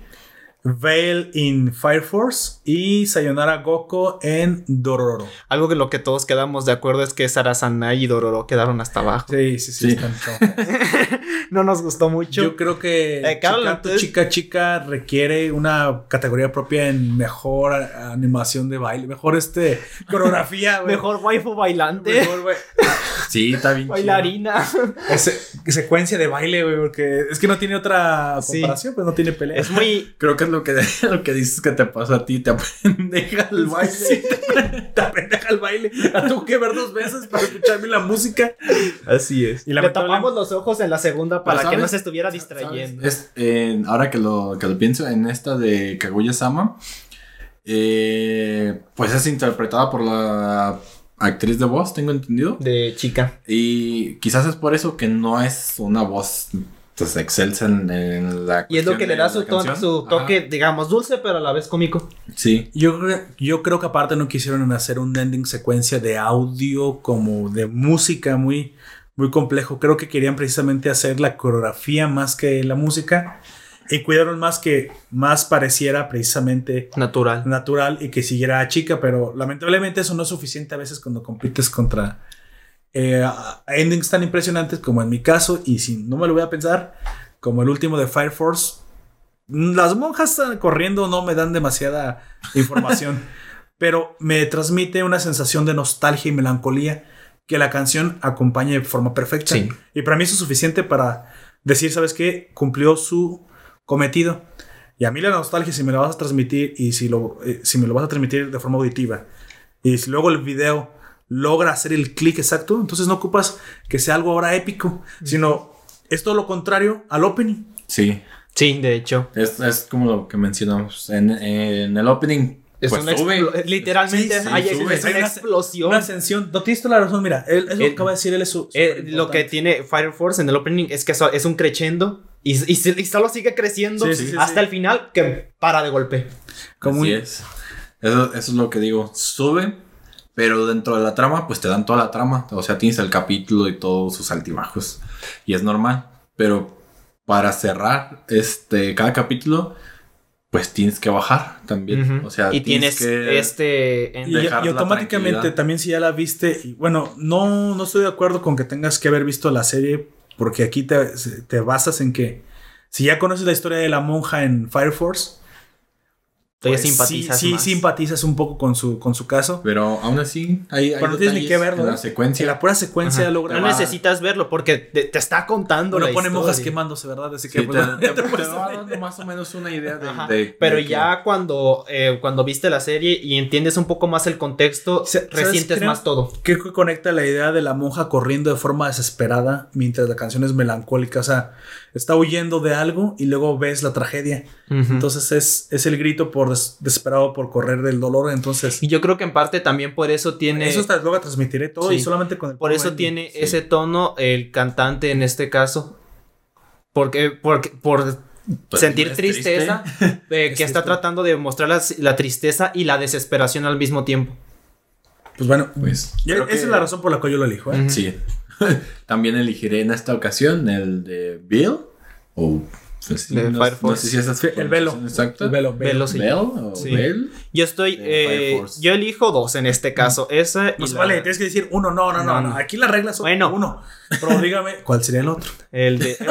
Veil in Fire Force y Sayonara Goko en Dororo. Algo que lo que todos quedamos de acuerdo es que Sarasana y Dororo quedaron hasta abajo. Sí, sí, sí. Sí. No nos gustó mucho. Yo creo que Eh, Carol, Chica, entonces- Chica Chica requiere una categoría propia en mejor animación de baile, mejor este coreografía, güey. Mejor waifu bailante. Mejor, güey. Sí, está bien. Bailarina. Ese- secuencia de baile, güey, porque es que no tiene otra Sí. comparación, pues no tiene pelea. Es muy. Creo que es lo que, lo que dices que te pasa a ti. Te apendeja el baile. Sí, te pendeja el baile. La tuve que ver dos veces para escucharme la música. Así es. Y Le tapamos los ojos en la segunda para que no se estuviera distrayendo. Es, eh, ahora que lo, que lo pienso, en esta de Kaguya Sama, eh, pues es interpretada por la actriz de voz, tengo entendido. De chica. Y quizás es por eso que no es una voz pues, excelsa en, la. Y es lo que le da su, to- su Ajá. toque, digamos, dulce, pero a la vez cómico. Sí. Yo, creo- yo creo que aparte no quisieron hacer un ending secuencia de audio como de música muy, muy complejo. Creo que querían precisamente hacer la coreografía más que la música. Y cuidaron más que más pareciera precisamente Natural. natural y que siguiera a chica, pero lamentablemente eso no es suficiente a veces cuando compites contra eh, endings tan impresionantes como en mi caso, y si no me lo voy a pensar, como el último de Fire Force, mm, las monjas corriendo no me dan demasiada información, pero me transmite una sensación de nostalgia y melancolía que la canción acompaña de forma perfecta. Sí. Y para mí eso es suficiente para decir, ¿sabes qué? Cumplió su cometido. Y a mí la nostalgia, si me la vas a transmitir y si, lo, eh, si me lo vas a transmitir de forma auditiva y si luego el video logra hacer el clic exacto, entonces no ocupas que sea algo ahora épico, sino es todo lo contrario al opening. Sí. Sí, de hecho. Es, es como lo que mencionamos. En, en el opening. Es pues una sube. literalmente Sí, sí, hay, sube. es Hay una explosión. Una ascensión. No tienes toda la razón, mira, él, es lo que acaba de decir, él es su. Eh, lo que tiene Fire Force en el opening es que es un crescendo y, y, solo sigue creciendo Sí, sí, sí, hasta sí. el final que para de golpe. Como Así un- es. Eso, eso es lo que digo. Sube, pero dentro de la trama, pues te dan toda la trama. O sea, tienes el capítulo y todos sus altibajos. Y es normal. Pero para cerrar este cada capítulo, pues tienes que bajar también. Ujú. O sea, y tienes que... este. en- Y, y automáticamente también si ya la viste, y bueno, no, no estoy de acuerdo con que tengas que haber visto la serie, porque aquí te, te basas en que si ya conoces la historia de la monja en Fire Force, Todavía pues simpatizas sí, sí más. simpatizas un poco con su, con su caso. Pero aún así, hay, hay Pero no tienes ni detalles que verlo. en la ¿eh? secuencia. En la pura secuencia Ajá. logra. No va- necesitas verlo porque te, te está contando. Bueno, la pone monjas historia. quemándose, ¿verdad? Así que Sí, pues, te, te- te te va dando más o menos una idea de... Pero de que- ya cuando, eh, cuando viste la serie y entiendes un poco más el contexto, ¿Sabes resientes más todo. Creo que conecta la idea de la monja corriendo de forma desesperada mientras la canción es melancólica. O sea, está huyendo de algo y luego ves la tragedia. Entonces es, es el grito por des- desesperado por correr del dolor. Entonces, y yo creo que en parte también por eso tiene. eso te- luego transmitiré todo y solamente con el por eso ending. tiene sí. ese tono el cantante en este caso. Porque, porque por Pues, sentir tristeza, eh, que Es está triste. tratando de mostrar la, la tristeza y la desesperación al mismo tiempo. Pues bueno, Pues, esa que- es la razón por la que yo lo elijo. ¿eh? Sí. También elegiré en esta ocasión el de Bill. O. pues, De no, Fire no Force. sé si esa es la El velo. exacta. El velo, velo. Velo, sí. Bell o Sí. Bell. Yo estoy. Eh, yo elijo dos en este caso. Esa y la- vale, tienes que decir uno, no, no, no, No, no. no. Aquí las reglas son Bueno. uno. Pero dígame, ¿cuál sería el otro? El de.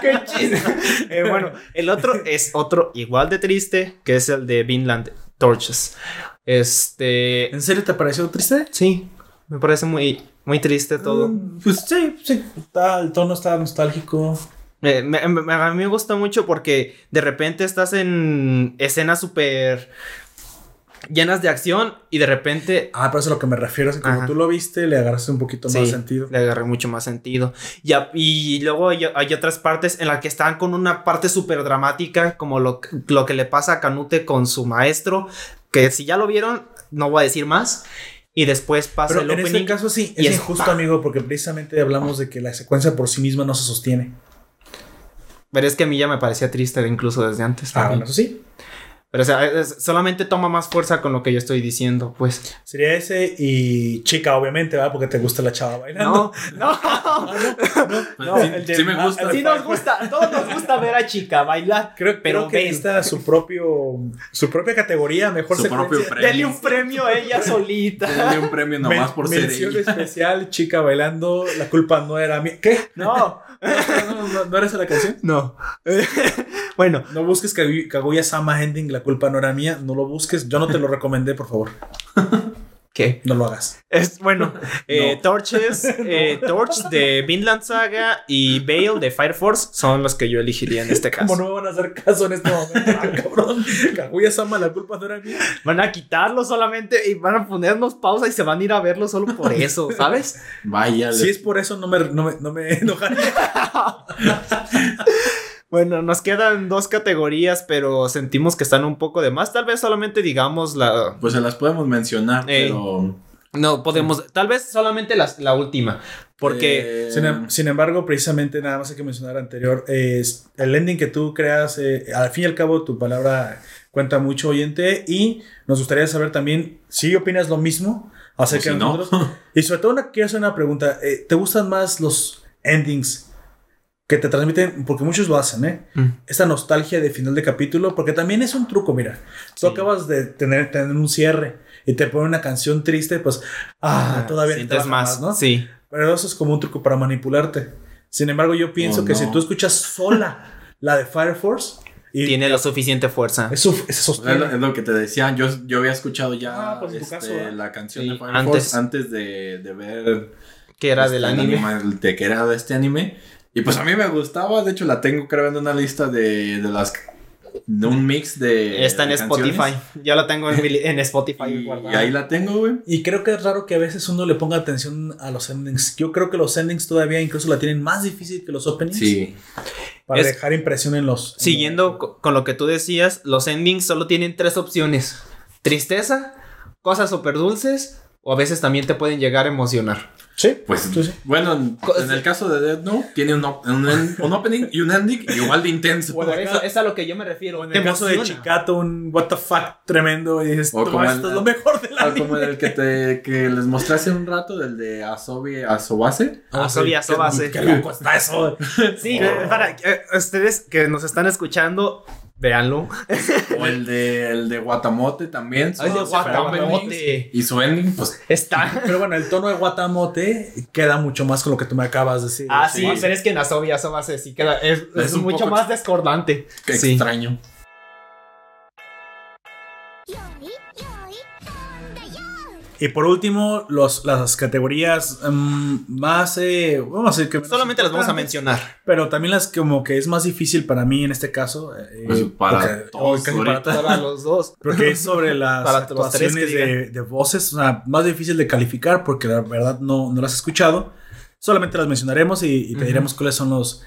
¡Qué chiste! Eh, bueno, el otro es otro igual de triste, que es el de Vinland Torches. Este. ¿En serio te pareció triste? Sí, me parece muy, muy triste todo. Mm, Pues sí, sí. Está, el tono está nostálgico. Eh, me- me- a mí me gusta mucho porque de repente estás en escenas súper llenas de acción y de repente Ah, pero eso es a lo que me refiero. Es que como tú lo viste, le agarraste un poquito más sentido. Le agarré mucho más sentido. Y, a- y luego hay, hay otras partes en las que están con una parte súper dramática, como lo, lo que le pasa a Canute con su maestro, que si ya lo vieron, no voy a decir más. Y después pasa Pero el en opening. este caso sí, y es injusto, amigo, porque precisamente hablamos de que la secuencia por sí misma no se sostiene. Pero es que a mí ya me parecía triste incluso desde antes. Ah, también. bueno, eso sí. Pero o sea, es- solamente toma más fuerza con lo que yo estoy diciendo, pues. Sería ese y chica, obviamente, ¿verdad? Porque te gusta la chava bailando. No, no. Pues, No, sí, el de- sí me gusta. Sí nos gusta, todos nos gusta ver a chica bailar. Creo, Pero creo que ven. necesita su propio su propia categoría, mejor Su propio premio. Denle un premio a ella solita. Denle un premio nomás Men- por ser mención ella. especial, chica bailando, la culpa no era mía. ¿Qué? No, ¿No, no, no eres la canción? no. bueno, No busques Kaguya Sama Ending, la culpa no era mía, no lo busques, yo no te lo recomendé, por favor, ¿qué? no lo hagas. Es bueno, eh, Torches, eh, Torch de Vinland Saga y Veil de Fire Force son los que yo elegiría en este caso. Como no me van a hacer caso en este momento, ah, cabrón. Kaguya Sama, la culpa no era mía. Van a quitarlo solamente y van a ponernos pausa y se van a ir a verlo solo por eso, ¿sabes? Vaya. Si es por eso, no me, no me, no me enojaría. Bueno, nos quedan dos categorías, pero sentimos que están un poco de más. Tal vez solamente digamos la. Pues se las podemos mencionar, pero. No podemos. Tal vez solamente las- la última. Porque. eh, Sin, em- sin embargo, precisamente nada más hay que mencionar anterior, es el ending que tú creas, eh, al fin y al cabo tu palabra cuenta mucho oyente y nos gustaría saber también si opinas lo mismo acerca O de si no. nosotros. Y sobre todo una, quiero hacer una pregunta, eh, ¿te gustan más los endings que te transmiten, porque muchos lo hacen, ¿eh? Mm. Esta nostalgia de final de capítulo, porque también es un truco, mira, tú Sí. acabas de tener, tener un cierre y te ponen una canción triste, pues, ah, todavía te sientes baja más, ¿no? Sí. Pero eso es como un truco para manipularte. Sin embargo, yo pienso Oh, que no. si tú escuchas sola la de Fire Force y Tiene la suficiente fuerza. eso Es es lo que te decía, yo, yo había escuchado ya Ah, pues este, caso, ¿eh? la canción Sí, de Fire antes. Force antes de, de ver Que era este, del el anime. de que era de este anime. Y pues a mí me gustaba, de hecho la tengo creo en una lista de, de las de un mix de Está en de canciones. Spotify. Ya la tengo en, mi- en Spotify Y, ahí la tengo, güey. Y creo que es raro que a veces uno le ponga atención a los endings. Yo creo que los endings todavía incluso la tienen más difícil que los openings. Sí. Para Es- dejar impresión en los. en Siguiendo los- con lo que tú decías, los endings solo tienen tres opciones: tristeza, cosas súper dulces, o a veces también te pueden llegar a emocionar. Sí, Pues, sí, sí. bueno, en, en el caso de Dead Note, tiene un, op- un, en- un opening y un ending igual de intenso. Por eso, es a lo que yo me refiero. En el caso de Chicato, un what the fuck tremendo. Y dices, O "No, como esto el- es lo mejor de la Ah, como el que te que les mostré hace un rato del de Asobi Asobase. Asobi Asobase. Qué loco está eso. Sí, para eh, ustedes que nos están escuchando, véanlo. O el de el de Guatamote también. Ay, de su- su Guatamote. Y su ending, pues Está. Pero bueno, el tono de Guatamote queda mucho más con lo que tú me acabas de decir. Ah, sí, Sí. pero es que en Asobi Asobase sí queda. Es, es Es un mucho poco más discordante. qué Sí. extraño. Y por último, los, las categorías mm, más. eh, vamos a decir que. Solamente las vamos a mencionar. Pero también las como que es más difícil para mí en este caso. eh, Pues para porque- todos casi para todos. Para los dos. Porque es sobre las Para actuaciones de, de voces, o sea, más difícil de calificar porque la verdad no, no las he escuchado. Solamente las mencionaremos y, y te diremos cuáles son los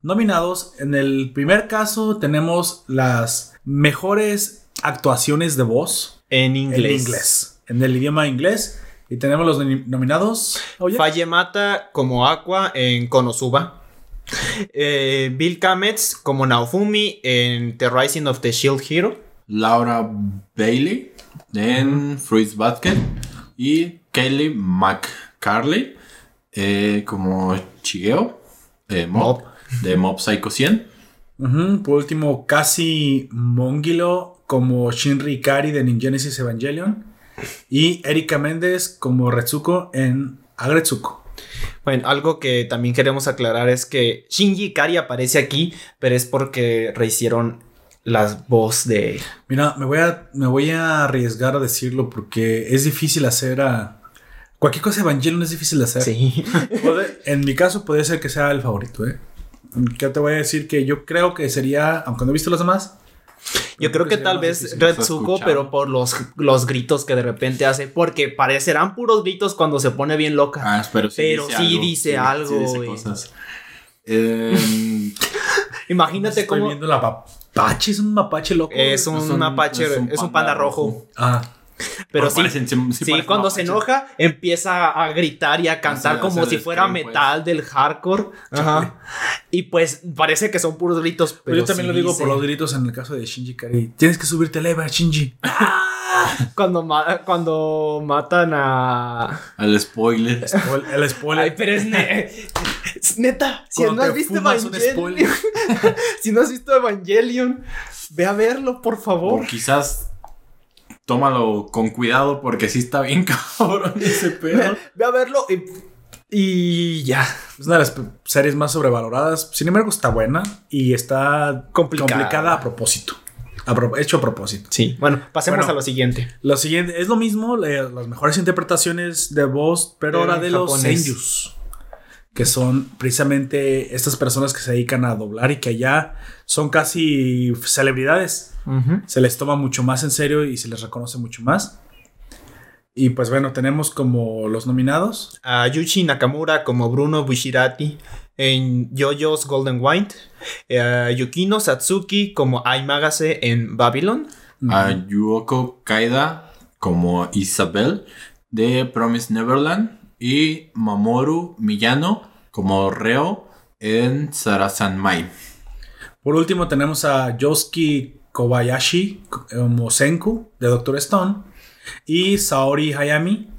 nominados. En el primer caso tenemos las mejores actuaciones de voz En en inglés, en el idioma inglés. Y tenemos los nomi- nominados. Oye, Falle Mata como Aqua en Konosuba. Eh, Bill Kamets como Naofumi en The Rising of the Shield Hero. Laura Bailey en Fruits Basket y Kaylee McCarley eh, como Chigeo eh, Mob, de Mob Psycho 100 Ujú, por último, Casi Mongilo como Shinri Ikari de Ninja Genesis Evangelion. Y Erika Méndez como Retsuko en Agretsuko. Bueno, algo que también queremos aclarar es que Shinji Ikari aparece aquí, pero es porque rehicieron las voz de... Mira, me voy, a, me voy a arriesgar a decirlo porque es difícil hacer a. Cualquier cosa de Evangelion es difícil de hacer. Sí. En mi caso, puede ser que sea el favorito, ¿eh? Que te voy a decir que yo creo que sería, aunque no he visto los demás. Yo creo que tal vez. Retsuko, pero por los, los gritos que de repente hace, porque parecerán puros gritos cuando se pone bien loca. ah, pero sí Pero dice sí algo, dice algo, dice cosas. Eh, Imagínate Estoy cómo... viendo la mapache, es un mapache loco. Es un, Es un- mapache, es es un, un panda panda rojo. rojo. Ah, Pero sí, parecen- sí, cuando se enoja, empieza a gritar y a cantar Hace- como hace si fuera scream, pues. metal del hardcore. Ajá. Y pues parece que son puros gritos. Pero pero yo también sí lo digo por los gritos en el caso de Shinji Kari. Tienes que subirte el Ever, Shinji. Cuando, ma- cuando matan a. Al spoiler. Spoil- el spoiler. Ay, pero es, ne- es neta. Si Cuando no has visto Evangelion. si no has visto Evangelion, ve a verlo, por favor. O quizás tómalo con cuidado porque sí está bien cabrón ese pedo. Ve a verlo y. Y ya. Es una de las series más sobrevaloradas. Sin embargo, está buena y está Complicada. complicada a propósito. A pro- hecho a propósito. Sí. Bueno, pasemos Bueno. a lo siguiente. Lo siguiente es lo mismo, eh, las mejores interpretaciones de voz, pero ahora de los seiyus, que son precisamente estas personas que se dedican a doblar y que allá son casi celebridades. Se les toma mucho más en serio y se les reconoce mucho más. Y pues bueno, tenemos como los nominados. a Yuchi Nakamura como Bruno Bushirati en JoJo's Golden White, a Yukino Satsuki como Aimagase en Babylon, A Yuoko Kaida como Isabel de Promise Neverland y Mamoru Miyano como Reo en Sarasanmai. Por último tenemos a Yosuke Kobayashi como Senku de Doctor Stone y Saori Hayami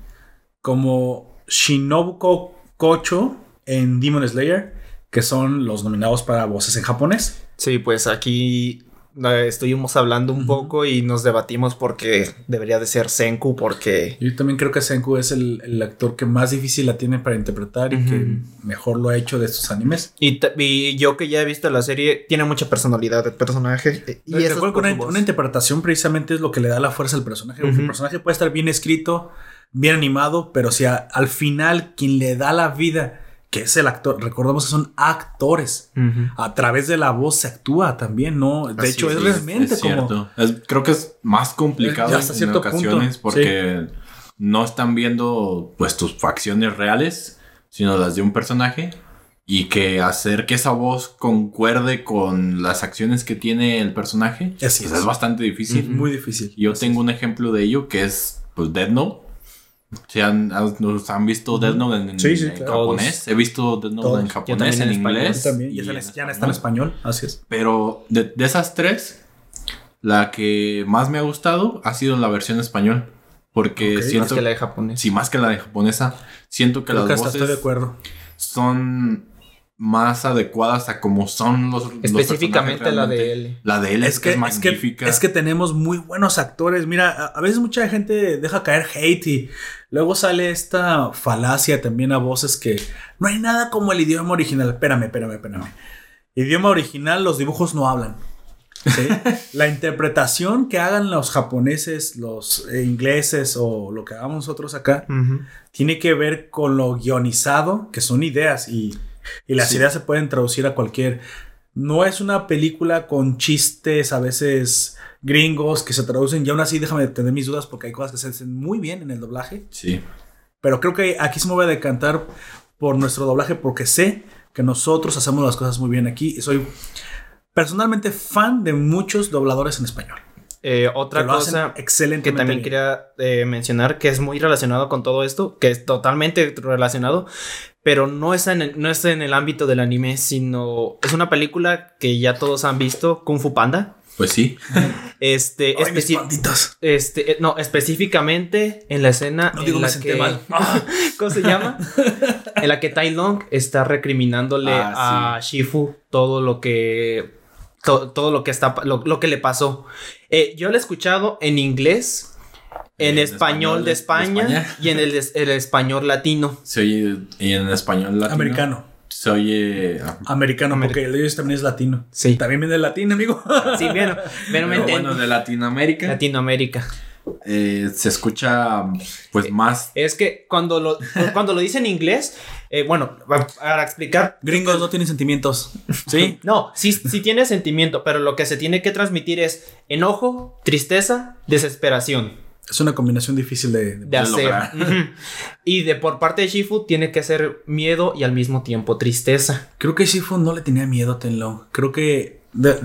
como Shinobuko Kocho en Demon Slayer, que son los nominados para voces en japonés. Sí, pues aquí eh, estuvimos hablando un poco y nos debatimos porque debería de ser Senku porque Yo también creo que Senku es el, el actor que más difícil la tiene para interpretar y que mejor lo ha hecho de estos animes. y, yo que ya he visto la serie tiene mucha personalidad de personaje y Y por una, interpretación precisamente es lo que le da la fuerza al personaje. Ujú. El personaje puede estar bien escrito, bien animado, pero si a- al final quien le da la vida, que es el actor, recordemos que son actores. Ujú. A través de la voz se actúa también, ¿no? De Así hecho, es es, realmente Es como... cierto. Es- creo que es más complicado hasta en cierto ocasiones punto, porque no están viendo pues tus facciones reales, sino las de un personaje. Y que hacer que esa voz concuerde con las acciones que tiene el personaje Así pues, es. es bastante difícil. Muy difícil. Yo Así tengo un ejemplo de ello que es pues Dead Note. Si han, han- nos han visto Death Note en, en- Sí, sí, en claro. japonés. He visto Death Note en japonés, en en inglés. También, y y ya, en está- ya está en español, así es. Pero de, de esas tres, la que más me ha gustado ha sido la versión español. Porque Ok. Más siento que la de japonés. Sí, más que la de japonesa. Siento que Creo las que hasta voces estoy de acuerdo. son más adecuadas a como son los. Específicamente la de él. La de él es, Es que, es es, que, magnífica. es que tenemos muy buenos actores. Mira, a, a veces mucha gente deja caer hate y luego sale esta falacia también a voces que no hay nada como el idioma original. Espérame, espérame, espérame. Idioma original, los dibujos no hablan. ¿sí? La interpretación que hagan los japoneses, los eh, ingleses o lo que hagamos nosotros acá, tiene que ver con lo guionizado, que son ideas y, y las Sí. ideas se pueden traducir a cualquier... No es una película con chistes a veces gringos que se traducen y aún así déjame tener mis dudas porque hay cosas que se hacen muy bien en el doblaje, Sí. pero creo que aquí se me voy a decantar por nuestro doblaje porque sé que nosotros hacemos las cosas muy bien aquí y soy personalmente fan de muchos dobladores en español. Eh, otra cosa excelente que también quería eh, mencionar que es muy relacionado con todo esto, que es totalmente relacionado, pero no es en el, no es en el ámbito del anime, sino es una película que ya todos han visto, Kung Fu Panda. Pues sí. Este, Ay, este, eh, no, específicamente en la escena No en digo, me la senté que, mal. ¿cómo se llama? en la que Tai Long está recriminándole Ah, a Shifu todo lo que to- todo lo que está lo, lo que le pasó. Eh, yo lo he escuchado en inglés, en, En español, de España, de España. y en el, el español latino. Se oye y en español latino. Americano. Se oye. ah, Americano, Ameri- porque el de ellos también es latino. Sí. También viene del latín, amigo. Sí, bueno, pero pero bueno, de Latinoamérica. Latinoamérica. Eh, se escucha pues más. Es que cuando lo, cuando lo dice en inglés, eh, bueno, pa- para explicar, Gringos no tienen sentimientos. ¿Sí? No, sí, sí tiene sentimiento, pero lo que se tiene que transmitir es enojo, tristeza, desesperación Es una combinación difícil de... de- de hacer. lograr. Y de por parte de Shifu tiene que ser miedo y al mismo tiempo tristeza. Creo que Shifu no le tenía miedo a Tenlong. Creo que... de-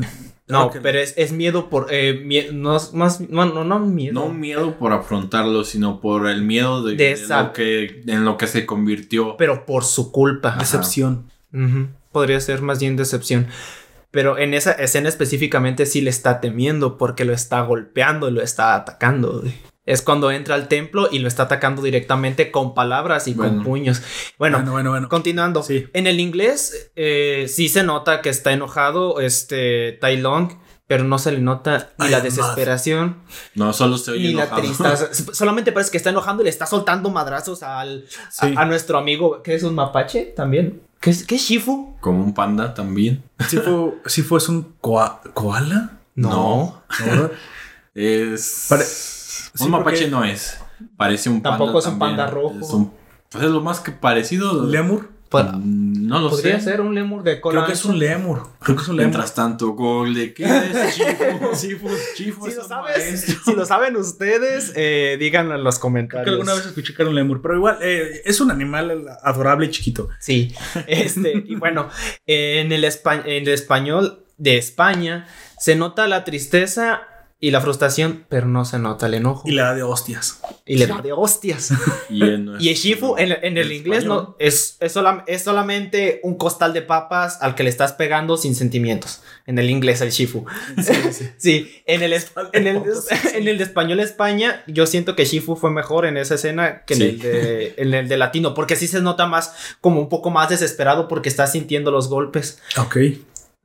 No, que- pero es, es miedo por eh, mie- no más no, no, no miedo. No miedo por afrontarlo, sino por el miedo de, De de esa- lo que, en lo que se convirtió. pero por su culpa. Decepción. Podría ser más bien decepción. Pero en esa escena específicamente sí le está temiendo porque lo está golpeando, lo está atacando. Es cuando entra al templo y lo está atacando directamente con palabras y con puños. Bueno, Bueno, bueno, bueno. continuando. Sí. En el inglés eh, sí se nota que está enojado este Tai Long, pero no se le nota ni la desesperación No solo se oye ni la enojado. tristeza. Solamente parece que está enojando y le está soltando madrazos al, a- Sí. a, nuestro amigo, que es un mapache también. ¿Qué es, qué es Shifu? Como un panda también. Shifu, Shifu es un koa- koala. No. ¿No? Es. Pare- un mapache no es. Parece un panda. Tampoco es un también. panda rojo. Es, un- pues es lo más que parecido. Lemur. Pa- Mm, No lo Podría sé. ser un lemur de cola Creo que es un lemur. Creo que es un lemur. Mientras tanto, Google, ¿qué es? Chifu, Chifu Si lo, un sabes, maestro. si lo saben ustedes, eh, díganlo en los Creo comentarios. que alguna vez escuché que era un lemur, pero igual eh, es un animal adorable y chiquito. Sí, este, y bueno, eh, en, el espa- en el español de España se nota la tristeza y la frustración, pero no se nota el enojo. Y le da de hostias. Y le da de hostias. Y, en Y el Shifu en, en el en inglés español. no es, es, solam- es solamente un costal de papas al que le estás pegando sin sentimientos. En el inglés, el Shifu. Sí, en el, en, el, en el de español España, yo siento que Shifu fue mejor en esa escena que en, Sí. el de, en el de latino, porque sí se nota más, como un poco más desesperado porque está sintiendo los golpes. Ok.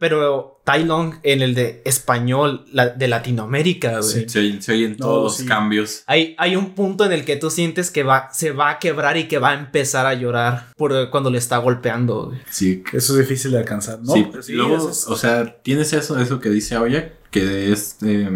Pero Tai Long en el de español la- de Latinoamérica, güey. Sí. Se, oyen- se oyen No, todos sí. los cambios. Hay, hay un punto en el que tú sientes que va, se va a quebrar y que va a empezar a llorar por cuando le está golpeando. güey. Sí. Eso es difícil de alcanzar, ¿no? sí, Pero sí, luego, es- o sea, tienes eso, eso que dice Aoya, que es eh,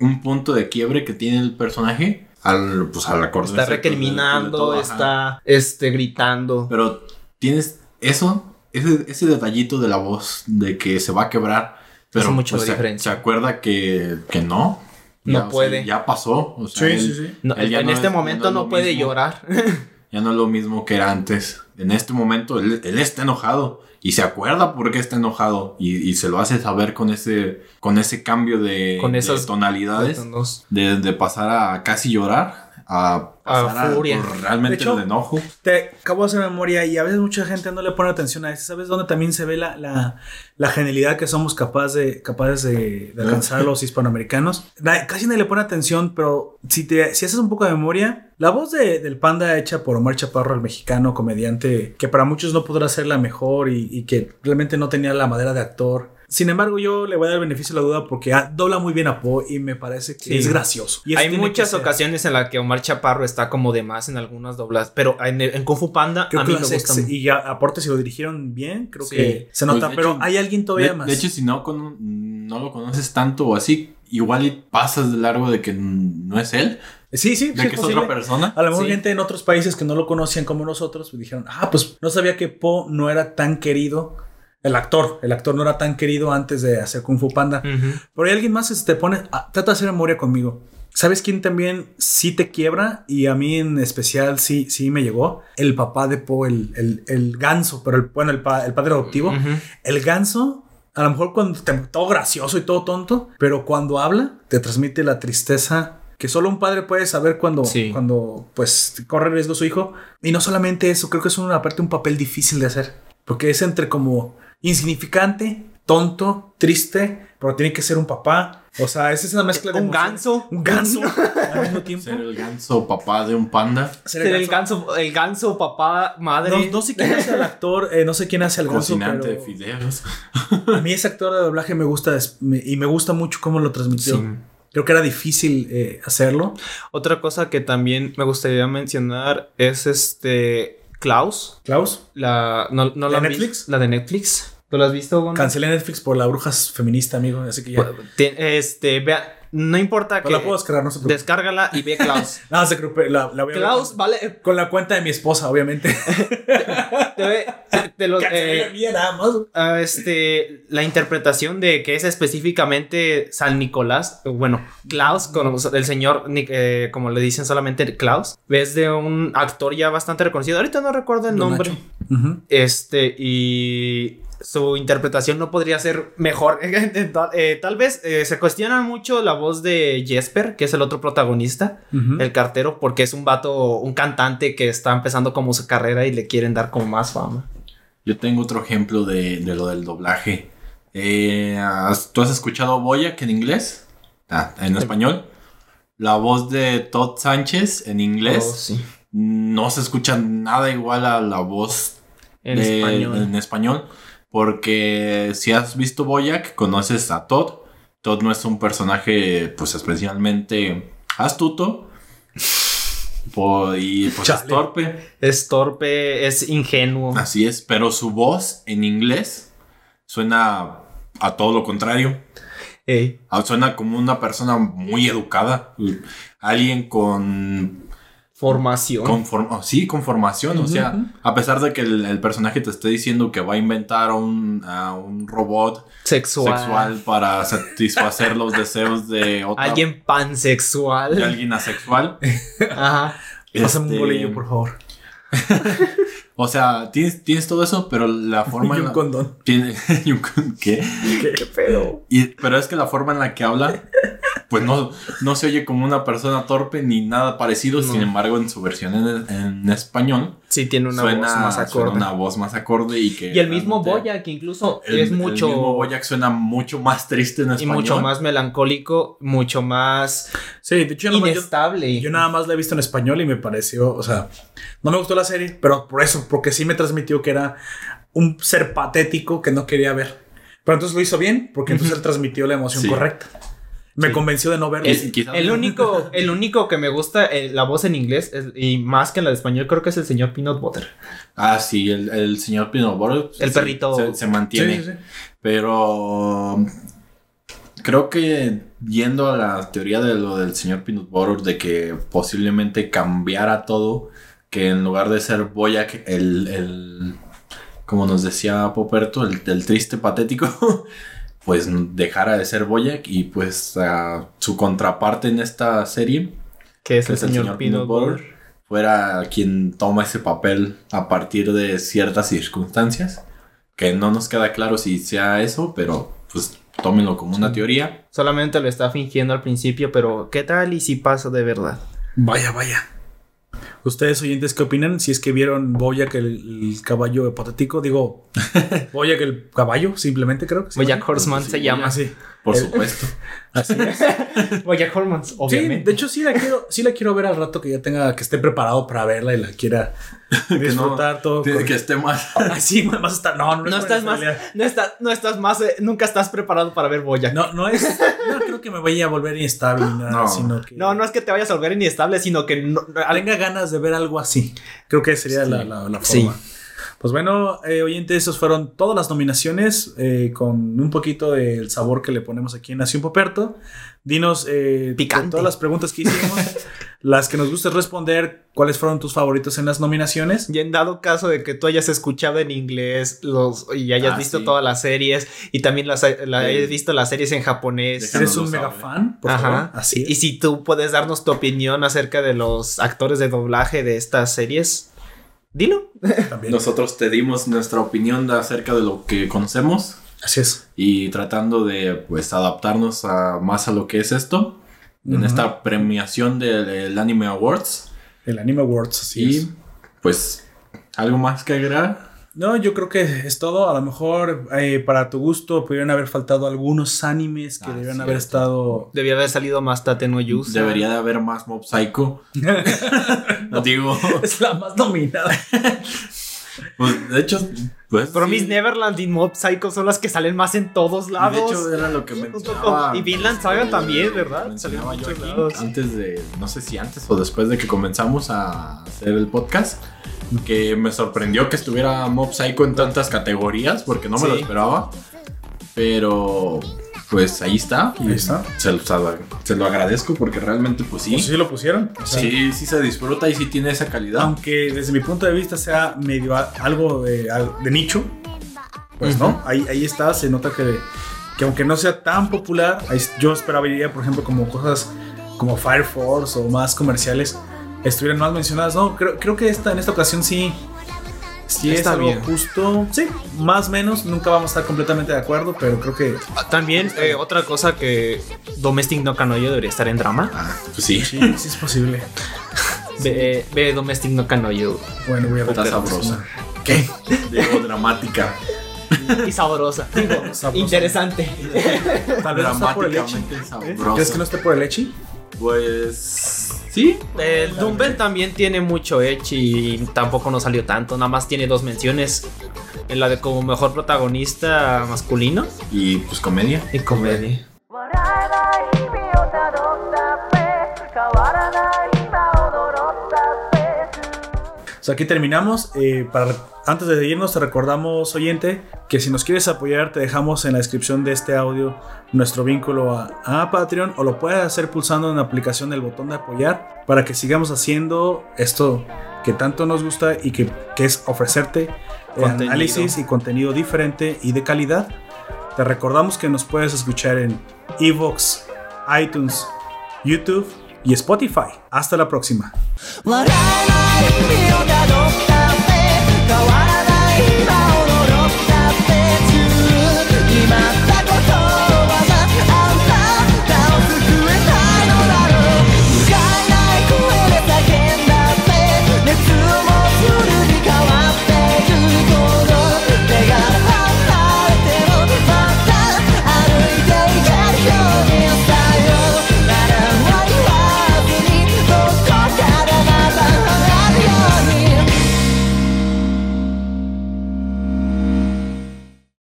un punto de quiebre que tiene el personaje al, pues, al acordarse, Está de- de recriminando, ajá. está este, gritando. Pero tienes eso, ese, ese detallito de la voz, de que se va a quebrar. Pero mucho pues, se- acuerda que, que no. No Ya, o sea, puede. ya pasó. O sea, Sí, él- sí, sí. No, él en no este es- momento no, puede mismo. llorar. Ya no es lo mismo que era antes. En este momento él, él está enojado y se acuerda por qué está enojado y, y se lo hace saber con ese, con ese cambio de, Con de esas- tonalidades, de pasar a casi llorar. A pasar a, furia. por realmente De hecho, el enojo. Te acabo de hacer memoria y a veces mucha gente no le pone atención a eso. ¿Sabes dónde también se ve la, la, la genialidad que somos capaz de, capaces de, de alcanzar los hispanoamericanos? Casi nadie le pone atención, pero si, te, si haces un poco de memoria, la voz de- del panda hecha por Omar Chaparro, el mexicano comediante, que para muchos no podrá ser la mejor y, y que realmente no tenía la madera de actor. Sin embargo, yo le voy a dar el beneficio de la duda porque ah, dobla muy bien a Poe y me parece que Sí. es gracioso. Y Hay que muchas ocasiones en las que Omar Chaparro está como de más en algunas doblas, pero en, en Kung Fu Panda Creo a que mí lo me gusta y ya, aparte si lo dirigieron bien, creo Sí. que se nota, Pues, pero hecho, hay alguien todavía De, más. de hecho, si no, cono- no lo conoces tanto o así, igual y pasas de largo de que no es él, sí, sí, de sí que es posible. otra persona. A lo mejor Sí. gente en otros países que no lo conocían como nosotros pues dijeron, ah, pues no sabía que Po no era tan querido. El actor, el actor no era tan querido antes de hacer Kung Fu Panda. Ujú. Pero hay alguien más que se te pone, ah, trata de hacer memoria conmigo. ¿Sabes quién también sí te quiebra? Y a mí en especial sí, sí me llegó. El papá de Po, el, el, el ganso, pero el, bueno, el, pa- el padre adoptivo. El ganso, a lo mejor cuando te- todo gracioso y todo tonto, pero cuando habla, te transmite la tristeza que solo un padre puede saber cuando, Sí. cuando pues corre riesgo su hijo. Y no solamente eso, creo que es una parte un papel difícil de hacer. Porque es entre como insignificante, tonto, triste, pero tiene que ser un papá. O sea, es esa mezcla de Un emociones. ganso. Un ganso al mismo tiempo. Ser el ganso papá de un panda. Ser el ganso, el ganso, papá, madre. No, no sé quién hace al actor, eh, no sé quién hace al ganso, Cocinante de pero fideos. a mí ese actor de doblaje me gusta y me gusta mucho cómo lo transmitió. Sí. Creo que era difícil eh, hacerlo. Otra cosa que también me gustaría mencionar es este Klaus. Klaus, La, no, no ¿La la Netflix? La de Netflix. ¿Tú la has visto, Gon? cancelé Netflix por la bruja feminista, amigo, así que ya. Te- Este, vea, no importa Pero que la puedo descargar, no se preocupe. descárgala y ve Klaus. No, se preocupe, la, la voy a ver Klaus, vale. con la cuenta de mi esposa, obviamente. Te, ve- te- te lo- eh, mía nada más. ah, este, la interpretación de que es específicamente San Nicolás, bueno, Klaus, con el señor, eh, como le dicen solamente Klaus, es de un actor ya bastante reconocido. Ahorita no recuerdo el Don nombre. Este, y su interpretación no podría ser mejor. tal, eh, tal vez eh, se cuestiona mucho la voz de Jesper, que es el otro protagonista, el cartero, porque es un vato, un cantante que está empezando como su carrera y le quieren dar como más fama. Yo tengo otro ejemplo de, de lo del doblaje. Eh, ¿has- ¿Tú has escuchado Boyac en inglés? Ah, en español. La voz de Todd Sánchez en inglés Oh, sí. no se escucha nada igual a la voz En de- español. en español. Porque si has visto Boyac, conoces a Todd. Todd no es un personaje, pues especialmente astuto. Po- y pues es torpe. Es torpe, es ingenuo. Así es, pero su voz en inglés suena a todo lo contrario. Ey. Ah, Suena como una persona muy educada. Alguien con. Formación. con form- oh, sí, con formación. O sea, a pesar de que el, el personaje te esté diciendo que va a inventar un, a un robot sexual. sexual para satisfacer los deseos de otra. Alguien pansexual. de alguien asexual. Ajá. Pásame un Este, bolillo, por favor. O sea, tienes, tienes todo eso, pero la forma y en un la- condón. tiene- y un con- ¿Qué? ¿Qué pedo? Y, pero es que la forma en la que habla, pues no, no se oye como una persona torpe ni nada parecido. Sin embargo, en su versión en, en español, Sí, tiene una suena, voz más suena acorde. una voz más acorde y que. Y el mismo realmente- Boya, que incluso el- es El mucho. mismo Boyac suena mucho más triste en y español. mucho más melancólico, mucho más Sí, de hecho, yo, nomás- yo- inestable. yo nada más la he visto en español y me pareció, o sea, no me gustó la serie, pero por eso, porque sí me transmitió que era un ser patético que no quería ver. Pero entonces lo hizo bien, porque entonces él transmitió la emoción Sí. correcta. Me convenció de no verlo. El único, el único que me gusta eh, la voz en inglés es- y más que en la de español creo que es el señor Peanut Butter. Ah, sí, el, el señor Peanut Butter, El sí, perrito. Se, se mantiene. Sí, sí, sí. Pero creo que yendo a la teoría de lo del señor Peanut Butter, de que posiblemente cambiara todo, que en lugar de ser Boyac, el, el como nos decía Poperto, el, el triste patético, pues dejara de ser Boyac y pues ah, su contraparte en esta serie, Que es que el es el señor, señor Peanut Peanut Butter, Butter. fuera quien toma ese papel a partir de ciertas circunstancias. Que no nos queda claro si sea eso, pero pues tómenlo como una teoría. Solamente lo está fingiendo al principio, pero ¿qué tal y si pasa de verdad? Vaya, vaya. ¿Ustedes oyentes qué opinan? Si es que vieron Boyack el, el caballo hipotético, digo, Boyack el caballo, simplemente creo que se llama. Horseman se llama. Así. Por supuesto. Así es. Horseman, Sí, obviamente. de hecho sí la quiero, sí la quiero ver al rato que ya tenga, que esté preparado para verla y la quiera disfrutar todo. Tiene con- que esté más. Ay, sí, más estar. No, no, no es estás más, no estás, no estás más, eh, nunca estás preparado para ver Bojack. No, no es. No creo que me vaya a volver inestable nada, No. sino que. No, no es que te vayas a volver inestable, sino que no, tenga ganas de ver algo así. Creo que sería la, la- la Sí. forma. Pues bueno, eh, oyentes, esos fueron todas las nominaciones eh, con un poquito del sabor que le ponemos aquí en Nación Poperto. Dinos eh, Picante. todas las preguntas que hicimos, las que nos guste responder, cuáles fueron tus favoritos en las nominaciones. Y en dado caso de que tú hayas escuchado en inglés los y hayas Ah, visto sí. todas las series y también las la Sí. hayas visto las series en japonés. ¿Eres un mega saber. fan? Por Ajá. favor. Así Y si tú puedes darnos tu opinión acerca de los actores de doblaje de estas series, dilo. También. Nosotros te dimos nuestra opinión de- acerca de lo que conocemos Así es. y tratando de pues adaptarnos a más a lo que es esto en esta premiación del, del Anime Awards El Anime Awards, así y es. pues algo más que agregar No, yo creo que es todo. A lo mejor eh, para tu gusto pudieron haber faltado algunos animes que Ah, debieron haber estado. Debía haber salido más Tate no Yusa. debería de haber más Mob Psycho no digo es la más nominada. pues, de hecho pues Promise sí. Neverland y Mob Psycho son las que salen más en todos lados. de hecho era lo que mencionaba y Vinland Saga también, ¿verdad? yo en muchos lados. antes de no sé si antes o después de que comenzamos a hacer el podcast que me sorprendió que estuviera Mob Psycho en tantas categorías porque no me lo esperaba pero pues ahí está Ahí está. Se, lo- se lo agradezco porque realmente pues sí Pues sí lo pusieron. O sea, sí sí se disfruta y sí tiene esa calidad Aunque desde mi punto de vista sea medio a- algo de, nicho, pues no, ahí, ahí está, se nota que, que aunque no sea tan popular, yo esperaría, por ejemplo, como cosas como Fire Force o más comerciales estuvieran más mencionadas. No, creo, creo que esta, en esta ocasión sí, sí es Está algo bien. justo. Sí, más o menos, nunca vamos a estar completamente de acuerdo, pero creo que Ah, También eh, otra cosa que Domestic no Kanoyo debería estar en drama. Ah, pues sí sí, sí es posible. Ve, ve Domestic no Kanoyo. Bueno, voy a está ver. sabrosa ¿Qué? digo dramática Y sabrosa. Digo, Sabrosa. interesante. Tal vez no está por el Echi. dramáticamente sabrosa ¿Crees que no esté por el Echi? Pues sí El Dumbbell también tiene mucho Echi y tampoco no salió tanto. Nada más tiene dos menciones. En la de como mejor protagonista masculino y pues comedia y comedia. O sea, aquí terminamos. Eh, para, antes de irnos, te recordamos, oyente, que si nos quieres apoyar, te dejamos en la descripción de este audio nuestro vínculo a, a Patreon o lo puedes hacer pulsando en la aplicación del botón de apoyar para que sigamos haciendo esto que tanto nos gusta y que, que es ofrecerte eh, Contenido. análisis y contenido diferente y de calidad. Te recordamos que nos puedes escuchar en Evox, iTunes, YouTube y Spotify. Hasta la próxima.